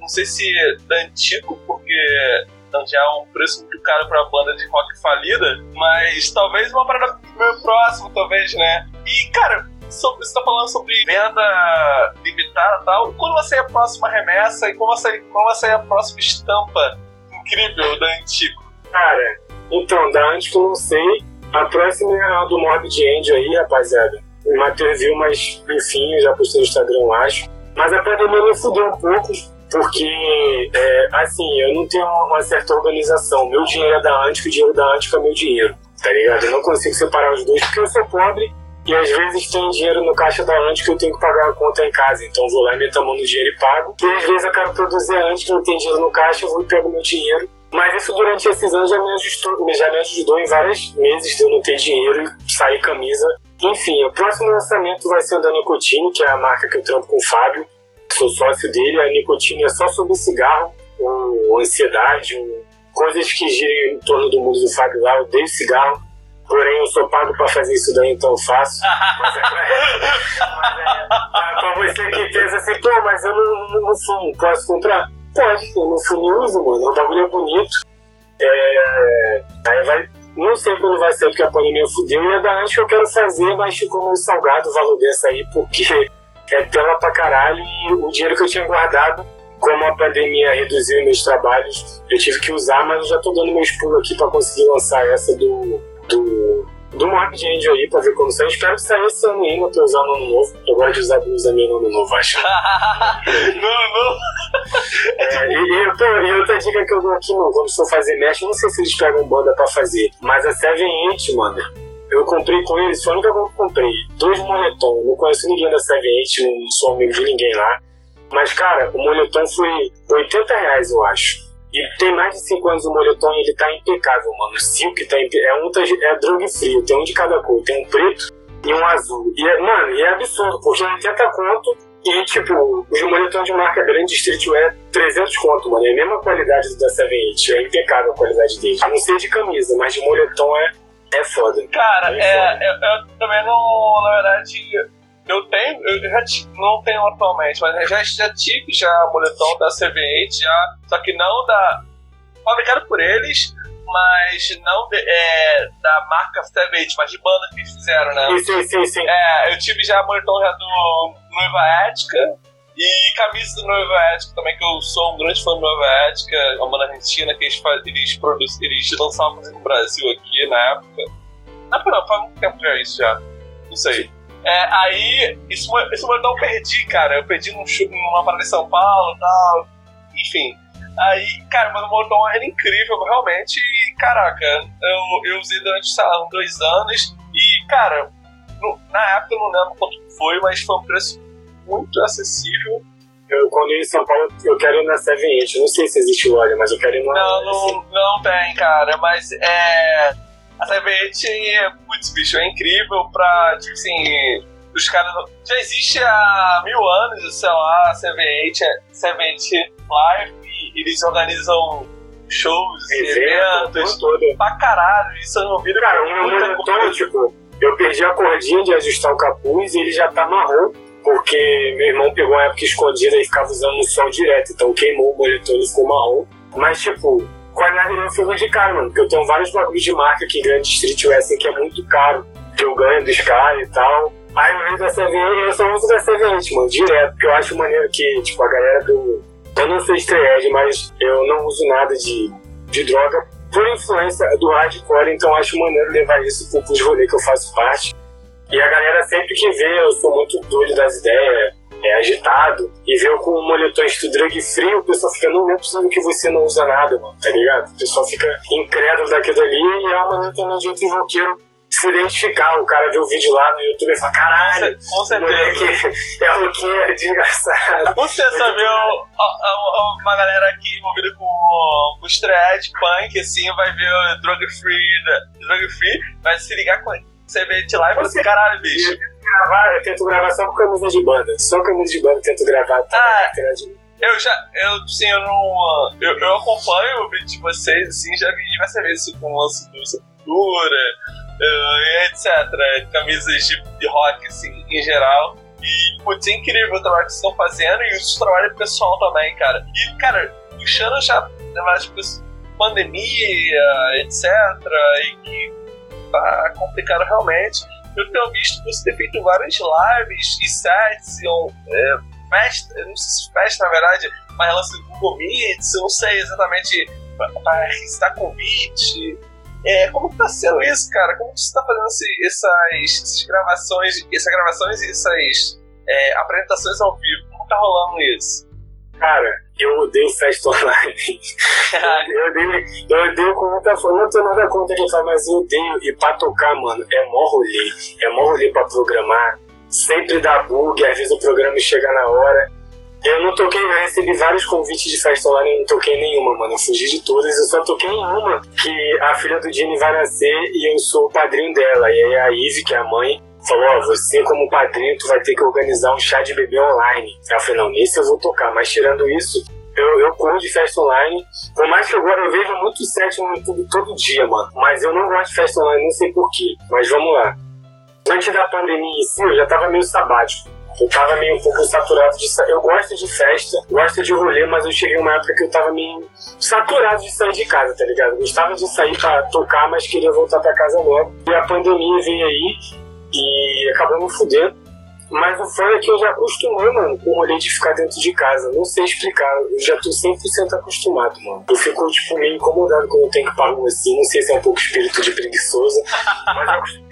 não sei se antigo, porque já é um preço muito caro para banda de rock falida, mas talvez uma parada meio próximo, talvez, né? E, cara, sobre, você tá falando sobre venda limitada e tal, quando vai sair a próxima remessa e quando vai sair, vai sair a próxima estampa incrível da Antigo? Cara, então, da Antigo não sei, a próxima é a do Morbid Angel aí, rapaziada Matheus viu, mas enfim, já postei no Instagram, acho. Mas a pandemia me fudeu um pouco, porque, é, assim, eu não tenho uma certa organização. Meu dinheiro é da Antico, o dinheiro da Antico é meu dinheiro, tá ligado? Eu não consigo separar os dois porque eu sou pobre e às vezes tem dinheiro no caixa da Antico que eu tenho que pagar a conta em casa. Então vou lá, meto a mão no dinheiro e pago. E às vezes eu quero produzir a Antico, não tem dinheiro no caixa, eu vou e pego meu dinheiro. Mas isso durante esses anos já me ajudou, já me ajudou em vários meses de eu não ter dinheiro e sair camisa enfim, o próximo lançamento vai ser o da Nicotine, que é a marca que eu trampo com o Fábio, sou sócio dele. A Nicotine é só sobre cigarro, ou ansiedade, ou coisas que giram em torno do mundo do Fábio lá. Eu odeio cigarro, porém eu sou pago para fazer isso daí, então eu faço. mas é, mas é, é pra você que pensa assim, pô, mas eu não, não, não fumo, posso comprar? Pode, eu não fumo uso, mano. O bagulho é bonito. É, aí vai não sei quando vai ser, porque a pandemia fudeu. E a da antes que eu quero fazer, mas ficou meio salgado o valor dessa aí, porque é tela pra caralho e o dinheiro que eu tinha guardado, como a pandemia reduziu meus trabalhos, eu tive que usar, mas eu já tô dando meus pulos aqui pra conseguir lançar essa do. do do Mark Angel aí pra ver como sai. Espero que saia esse ano ainda pra usar no ano novo. Eu gosto de usar blusa minha no ano novo, acho. não, não. É, e, e, e, outra dica que eu dou aqui, mano, quando for fazer mesh, não sei se eles pegam banda pra fazer, mas a Seven Eight, mano, eu comprei com eles, foi a única coisa que eu comprei. Dois moletom, não conheço ninguém da Seven Eight, não sou amigo de ninguém lá. Mas, cara, o moletom foi 80 reais, eu acho. E tem mais de 5 anos o moletom e ele tá impecável, mano. O silk tá impecável. É um tá, é drug free, tem um de cada cor. Tem um preto e um azul. E, é, mano, e é absurdo, porque é 80 conto e, tipo, os moletons de marca grande, streetwear, 300 conto, mano. É a mesma qualidade da 78. É impecável a qualidade dele. Não sei de camisa, mas de moletom é, é foda. Cara, é, é foda. Eu, eu, também não, na verdade, eu tenho, eu já não tenho atualmente, mas já, já tive já moletom da CV8, já, só que não da. fabricado por eles, mas não de, é, da marca CV8, mas de banda que eles fizeram, né? Sim, sim, sim. É, eu tive já moletom já do Noiva Ética e camisa do Noiva Ética também, que eu sou um grande fã do Noiva Ética, uma banda argentina que eles, eles, produzem, eles lançavam no Brasil aqui na época. Não, não, faz muito tempo já isso já. Não sei. É, aí, isso, esse moletom eu perdi, cara. Eu perdi num, numa parada em São Paulo e tal. Enfim. Aí, cara, mas o moletom era incrível, realmente. E, caraca, eu, eu usei durante, sei lá, dois anos. E, cara, no, na época eu não lembro quanto foi, mas foi um preço muito acessível. Eu, quando ir em São Paulo, eu quero ir na Seven Eight. Não sei se existe loja, mas eu quero ir na. Não, não, não tem, cara. Mas é a Cybernet é, putz, bicho, é incrível pra, tipo assim, os caras. Já existe há mil anos, sei lá, a Cybernet, Cybernet Live, e eles organizam shows, eventos, eventos todo. pra caralho. Isso eu não vi Cara, um monitor, tipo, eu perdi a cordinha de ajustar o capuz e ele já tá marrom. Porque meu irmão pegou uma época escondida e ficava usando o sol direto, então queimou o monitor e ficou marrom. Mas, tipo, qualidade não foi de caro, mano. Porque eu tenho vários bagulhos de marca aqui grande streetwear assim, que é muito caro, que eu ganho dos caras e tal. Aí eu da CVN, eu só uso da CVN, mano, direto, porque eu acho maneiro que, tipo, a galera do. Eu não sou estreed, mas eu não uso nada de, de droga por influência do hardcore, então acho maneiro levar isso pro, pros rolês que eu faço parte. E a galera sempre que vê, eu sou muito doido das ideias, é, agitado e vê com um moletom de drug free, o pessoal fica, não, não é possível que você não usa nada, mano, tá ligado? O pessoal fica incrédulo daquilo ali e é uma maneira de outro roqueiro se identificar. O cara vê o vídeo lá no YouTube e fala, caralho, com certeza. é roqueiro, é desgraçado. Você sabe, uma galera aqui envolvida com, com thread, punk, assim, vai ver o drug free, drug free, vai se ligar com você vê de lá e fala assim, caralho, bicho gravar, eu tento gravar só com camisa de banda. Só camisa de banda eu tento gravar. Tá ah, eu já, eu, sim, eu não. Eu, eu acompanho o vídeo de vocês, assim, já vi diversas vezes com o lance do Sepultura, uh, etc. Camisas de, de rock, assim, em geral. E, putz, é incrível o trabalho que vocês estão fazendo e o trabalho pessoal também, cara. E, cara, puxando já, na verdade, pandemia, etc. E que tá complicado realmente eu tenho visto você ter feito várias lives e sets, ou, é, festa, não sei se festa na verdade, mas lance do Google Meets, eu não sei exatamente para recitar convite. É, como que tá sendo isso, cara? Como você tá fazendo essas, essas gravações, essas gravações e essas é, apresentações ao vivo? Como tá rolando isso? Cara, eu odeio festa online. eu odeio, eu odeio com muita força. Não tenho nada contra quem fala, mas eu odeio. E pra tocar, mano, é mó rolê. É mó rolê pra programar. Sempre dá bug, às vezes o programa chega na hora. Eu não toquei, eu recebi vários convites de festa online e não toquei nenhuma, mano. Eu fugi de todas, eu só toquei em uma, que a filha do Jenny vai nascer e eu sou o padrinho dela. E aí a Ive, que é a mãe, falou, ó, você como padrinho, tu vai ter que organizar um chá de bebê online. Eu falei, não, nesse eu vou tocar, mas tirando isso, eu, eu corro de festa online. Por mais que agora eu vejo muito set no YouTube todo dia, mano. Mas eu não gosto de festa online, não sei porquê. Mas vamos lá. Antes da pandemia em si, eu já tava meio sabático. Eu tava meio um pouco saturado de Eu gosto de festa, gosto de rolê, mas eu cheguei uma época que eu tava meio saturado de sair de casa, tá ligado? Gostava de sair pra tocar, mas queria voltar pra casa logo. E a pandemia veio aí e acabou me fudendo. Mas o foda é que eu já acostumei, mano, com o rolê de ficar dentro de casa. Não sei explicar, eu já tô 100% acostumado, mano. Eu fico, tipo, meio incomodado quando eu tenho que parar assim. Não sei se é um pouco espírito de preguiçoso, mas eu acostumei.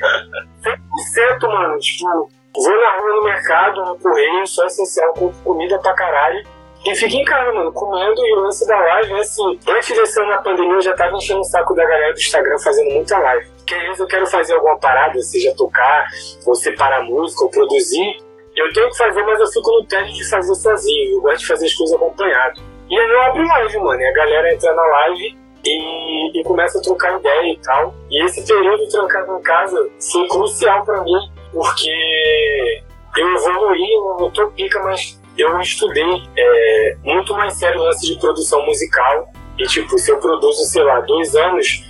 100%, mano. Tipo, vou na rua no mercado, no correio, só essencial, compro comida pra caralho. E fico em casa, mano, comendo e o lance da live é assim. Antes desse ano na pandemia, eu já tava enchendo o saco da galera do Instagram fazendo muita live. Às vezes eu quero fazer alguma parada, seja tocar, ou separar música, ou produzir. Eu tenho que fazer, mas eu fico no tédio de fazer sozinho. Eu gosto de fazer as coisas acompanhado. E aí eu abro live, mano, e a galera entra na live e, e começa a trocar ideia e tal. E esse período trancado em casa foi crucial para mim, porque eu evoluí, eu não tô pica, mas eu estudei é, muito mais sério o lance de produção musical. E, tipo, se eu produzo, sei lá, dois anos,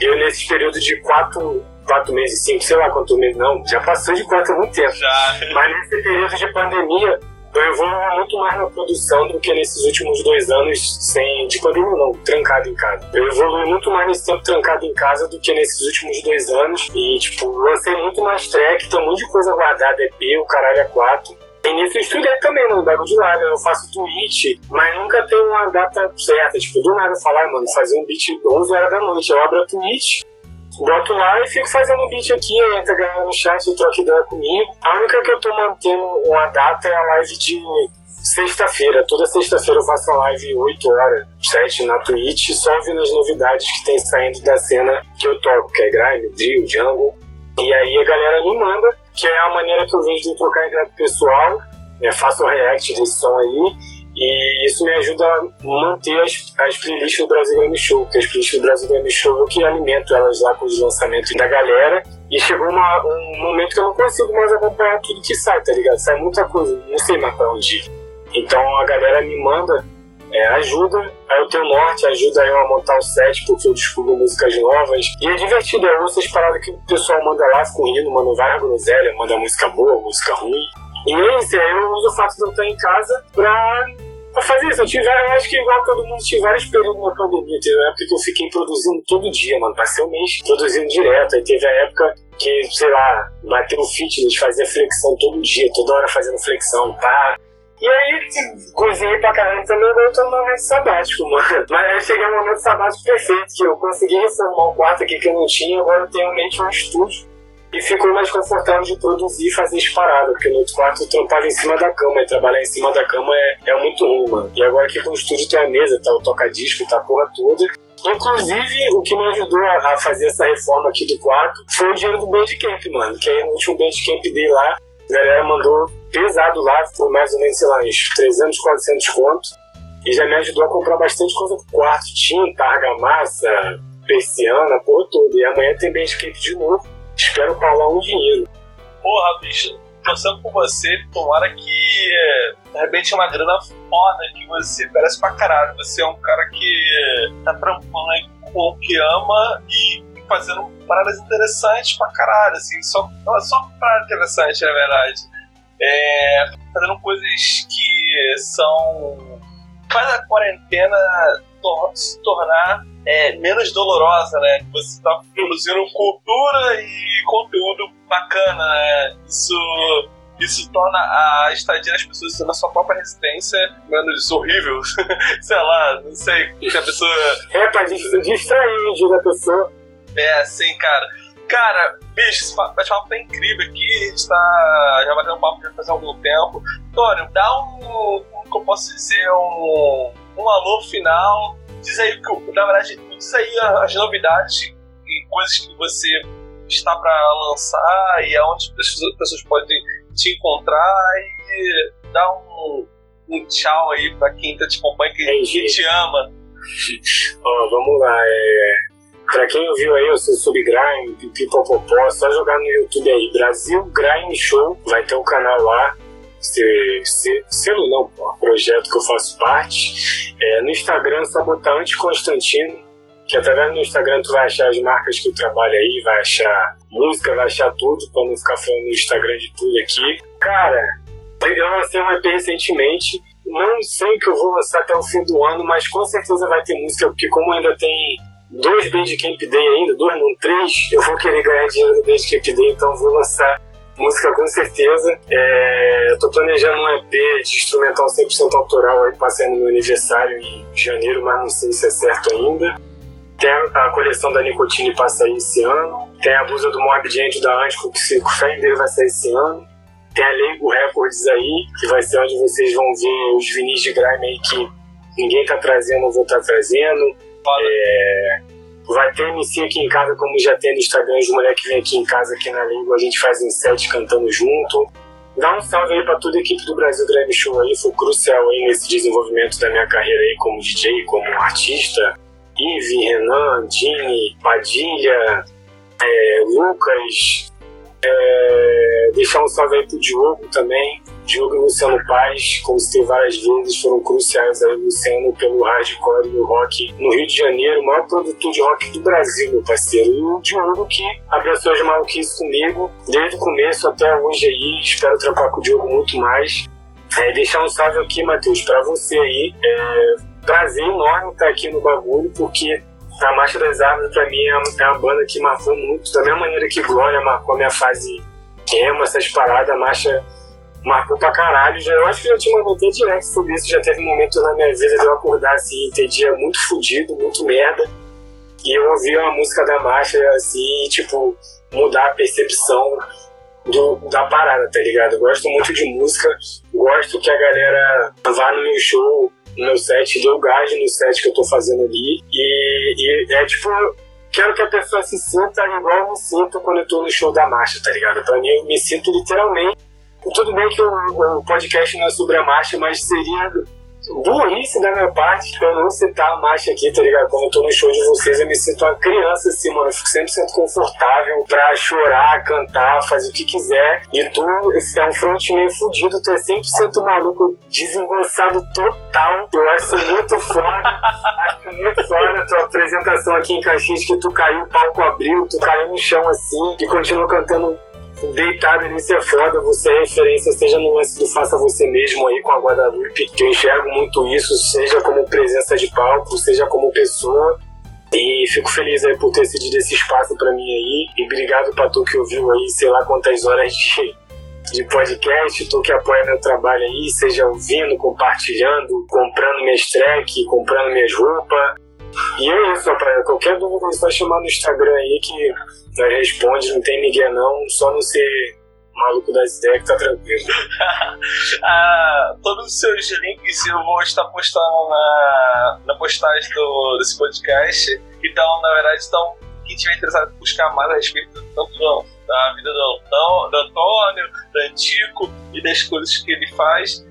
eu nesse período de quatro, quatro meses, cinco, sei lá quanto meses, não, já passou de quatro há muito tempo. Já. Mas nesse período de pandemia, eu evoluo muito mais na produção do que nesses últimos dois anos sem de pandemia não, trancado em casa. Eu evolui muito mais nesse tempo trancado em casa do que nesses últimos dois anos. E, tipo, lancei muito mais track, tem um monte de coisa guardada, EP, o caralho é quatro. E nisso eu estudei também no bagulho de live, eu faço tweet, mas nunca tem uma data certa. Tipo, do nada falar, mano, fazer um beat 11 horas da noite. Eu abro a tweet, boto lá e fico fazendo um beat aqui, entra a galera no chat troca ideia comigo. A única que eu tô mantendo uma data é a live de sexta-feira. Toda sexta-feira eu faço uma live 8 horas, 7 na Twitch, só vendo as novidades que tem saindo da cena que eu toco, que é Grime, Drill, Jungle. E aí a galera me manda que é a maneira que eu vejo de trocar ideia com o pessoal. É, faço o react desse som aí. E isso me ajuda a manter as, as playlists do Brasil Game Show, porque as playlists do Brasil Game Show eu que alimento elas lá com os lançamentos da galera. E chegou uma, um momento que eu não consigo mais acompanhar tudo que sai, tá ligado? Sai muita coisa, não sei mais pra onde ir. Então a galera me manda é, ajuda, aí eu tenho norte, ajuda eu a montar o set, porque eu descubro músicas novas. E é divertido, eu ouço as paradas que o pessoal manda lá, fico rindo, manda várias groselhas, manda música boa, música ruim. E é isso, eu uso o fato de eu estar em casa pra, pra fazer isso. Eu tive, eu acho que igual todo mundo, tive vários períodos na pandemia. Teve uma época que eu fiquei produzindo todo dia, mano. Passei um mês produzindo direto. Aí teve a época que, sei lá, bateu o fitness, fazia flexão todo dia, toda hora fazendo flexão, pá. E aí, cozinhei pra caralho também, agora eu tô no momento sabático, mano. Mas aí cheguei no momento sabático perfeito, que eu consegui reformar um quarto aqui que eu não tinha, agora eu tenho que um estúdio. E ficou mais confortável de produzir e fazer as paradas, porque no outro quarto eu trampava em cima da cama, e trabalhar em cima da cama é, é muito ruim, mano. E agora aqui com o estúdio tem a mesa, tá o toca-disco, tá a porra toda. Inclusive, o que me ajudou a fazer essa reforma aqui do quarto foi o dinheiro do Bandcamp, mano. Que aí no último Bandcamp dei lá, a galera mandou pesado lá, por mais ou menos, sei lá, uns 300, 400 contos. E já me ajudou a comprar bastante coisa pro quarto. Tinta, argamassa, persiana, porra toda. E amanhã tem Bandcamp de novo. Espero falar um dinheiro. Porra, bicho, torcendo por você, tomara que de repente é uma grana foda que você parece pra caralho. Você é um cara que tá trampando aí com o que ama e fazendo paradas interessantes pra caralho, assim, só, só parada interessante, na verdade. É, fazendo coisas que são. faz a quarentena tor se tornar é, menos dolorosa, né? Você está produzindo cultura e conteúdo bacana, né? Isso, isso torna a estadia das pessoas na sua própria residência menos horrível. sei lá, não sei se a pessoa. É, pra distrair, diz a pessoa. É, assim, cara. Cara, bicho, esse bate-papo tá incrível aqui. A gente tá já batendo papo já faz algum tempo. Tônio, dá um, como que eu posso dizer, um, um alô final. Diz aí, na verdade, diz aí as novidades e coisas que você está para lançar e aonde as pessoas podem te encontrar e dá um, um tchau aí para quem tá te acompanha, que, que te ama. Ó, vamos lá. É... Pra quem ouviu aí, eu sou Subgrime, Pipopopó, é só jogar no YouTube aí, Brasil Grime Show, vai ter um canal lá. Se, se, selo não, pô, projeto que eu faço parte. É, no Instagram, só botar Anticonstantino, que através do Instagram tu vai achar as marcas que eu trabalho aí, vai achar música, vai achar tudo, pra não ficar falando no Instagram de tudo aqui. Cara, eu lancei um EP recentemente, não sei o que eu vou lançar até o fim do ano, mas com certeza vai ter música, porque como ainda tem dois Bandcamp Day ainda, dois não, três, eu vou querer ganhar dinheiro no Bandcamp Day, então vou lançar Música com certeza. É, tô planejando um EP de instrumental 100% autoral aí passando meu aniversário em janeiro, mas não sei se é certo ainda. Tem a coleção da Nicotine passa aí esse ano. Tem a blusa do Mob Gente da Antico, que fé dele vai sair esse ano. Tem a Leigo Records aí, que vai ser onde vocês vão ver os vinis de grime aí que ninguém tá trazendo, eu vou estar tá trazendo. É, vai ter MC aqui em casa, como já tem no Instagram, os moleques vêm aqui em casa, aqui na Leigo, a gente faz um set cantando junto. Dá um salve aí pra toda a equipe do Brasil Grime Show aí, foi crucial aí nesse desenvolvimento da minha carreira aí como DJ, como artista. Ive, Renan, Dini, Padilha, é, Lucas, é, deixar um salve aí pro Diogo também. Diogo e Luciano Paz, como citei várias vezes, foram cruciais aí, Luciano, pelo hardcore e rock no Rio de Janeiro, o maior produtor de rock do Brasil, meu parceiro. E o Diogo que abraçou as maluquices comigo desde o começo até hoje aí. Espero trampar com o Diogo muito mais. É, deixar um salve aqui, Matheus, para você aí. É, prazer enorme estar aqui no bagulho, porque a Marcha das Árvores, pra mim, é uma, é uma banda que marcou muito, da mesma maneira que Glória marcou a minha fase emo, essas paradas, a Marcha marcou pra caralho. Já, eu acho que já te mandei direto sobre isso, já teve um momento na minha vida de eu acordar assim, ter dia muito fodido, muito merda, e eu ouvia uma música da Marcha, assim, tipo, mudar a percepção do, da parada, tá ligado? Eu gosto muito de música, gosto que a galera vá no meu show no meu set, deu gás no set que eu tô fazendo ali. E, e é tipo, quero que a pessoa se sinta igual eu me sinto quando eu tô no show da marcha, tá ligado? Pra mim, eu me sinto literalmente. Tudo bem que o, podcast não é sobre a marcha, mas seria burrice da minha parte pra eu não citar a marcha aqui, tá ligado? Quando eu tô no show de vocês, eu me sinto uma criança assim, mano. Eu fico 100% confortável pra chorar, cantar, fazer o que quiser. E tu é um frontman fudido, tu é 100% maluco, desengonçado total. Eu acho muito foda, acho muito foda a tua apresentação aqui em Caxias, que tu caiu, o palco abriu, tu caiu no chão assim, e continua cantando deitado nisso é foda, você é referência, seja no lance do faça você mesmo aí com a Guadalupe, que eu enxergo muito isso, seja como presença de palco, seja como pessoa. E fico feliz aí por ter cedido esse espaço para mim aí. E obrigado pra tu que ouviu aí, sei lá quantas horas de, de podcast, tu que apoia meu trabalho aí, seja ouvindo, compartilhando, comprando minhas tracks, comprando minhas roupas. E é isso, rapaz. Qualquer dúvida é só chamar no Instagram aí que nós responde, não tem Miguel não, só não ser maluco das ideias que tá tranquilo. ah, todos os seus links eu vou estar postando na, na postagem do, desse podcast. Então, na verdade, então, quem tiver interessado em buscar mais a respeito tanto do, da vida do, do, do Antônio, do Antico e das coisas que ele faz,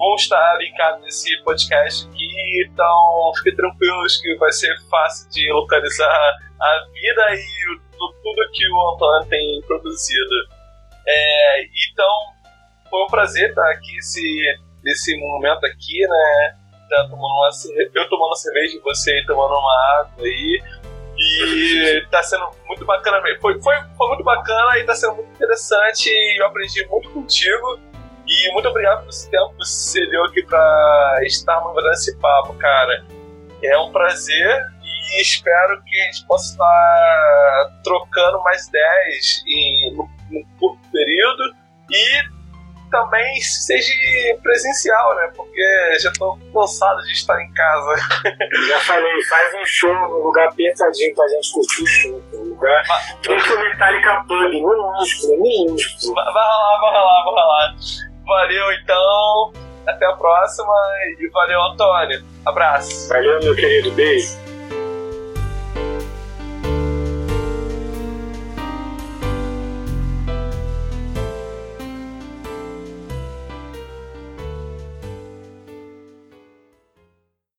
vão estar linkados nesse podcast aqui. Então, fiquem tranquilos que vai ser fácil de localizar a vida e o tudo que o Antônio tem produzido. É, então, foi um prazer estar aqui esse, nesse momento aqui, né? Tá tomando uma, eu tomando uma cerveja e você tomando uma água aí. E tá sendo muito bacana. Foi, foi, foi muito bacana e tá sendo muito interessante. Eu aprendi muito contigo. E muito obrigado por esse tempo que você deu aqui pra estarmos fazendo esse papo, cara. É um prazer e espero que a gente possa estar trocando mais ideias em, no, no curto período e também seja presencial, né? Porque já estou cansado de estar em casa. Já falei, faz um show num lugar apertadinho pra gente curtir o show. Um lugar. Tem que o Metallica Pub, minúsculo, minúsculo. Vai rolar, vai rolar, vai rolar. Valeu então, até a próxima e valeu, Antônio. Abraço. Valeu, meu querido, beijo.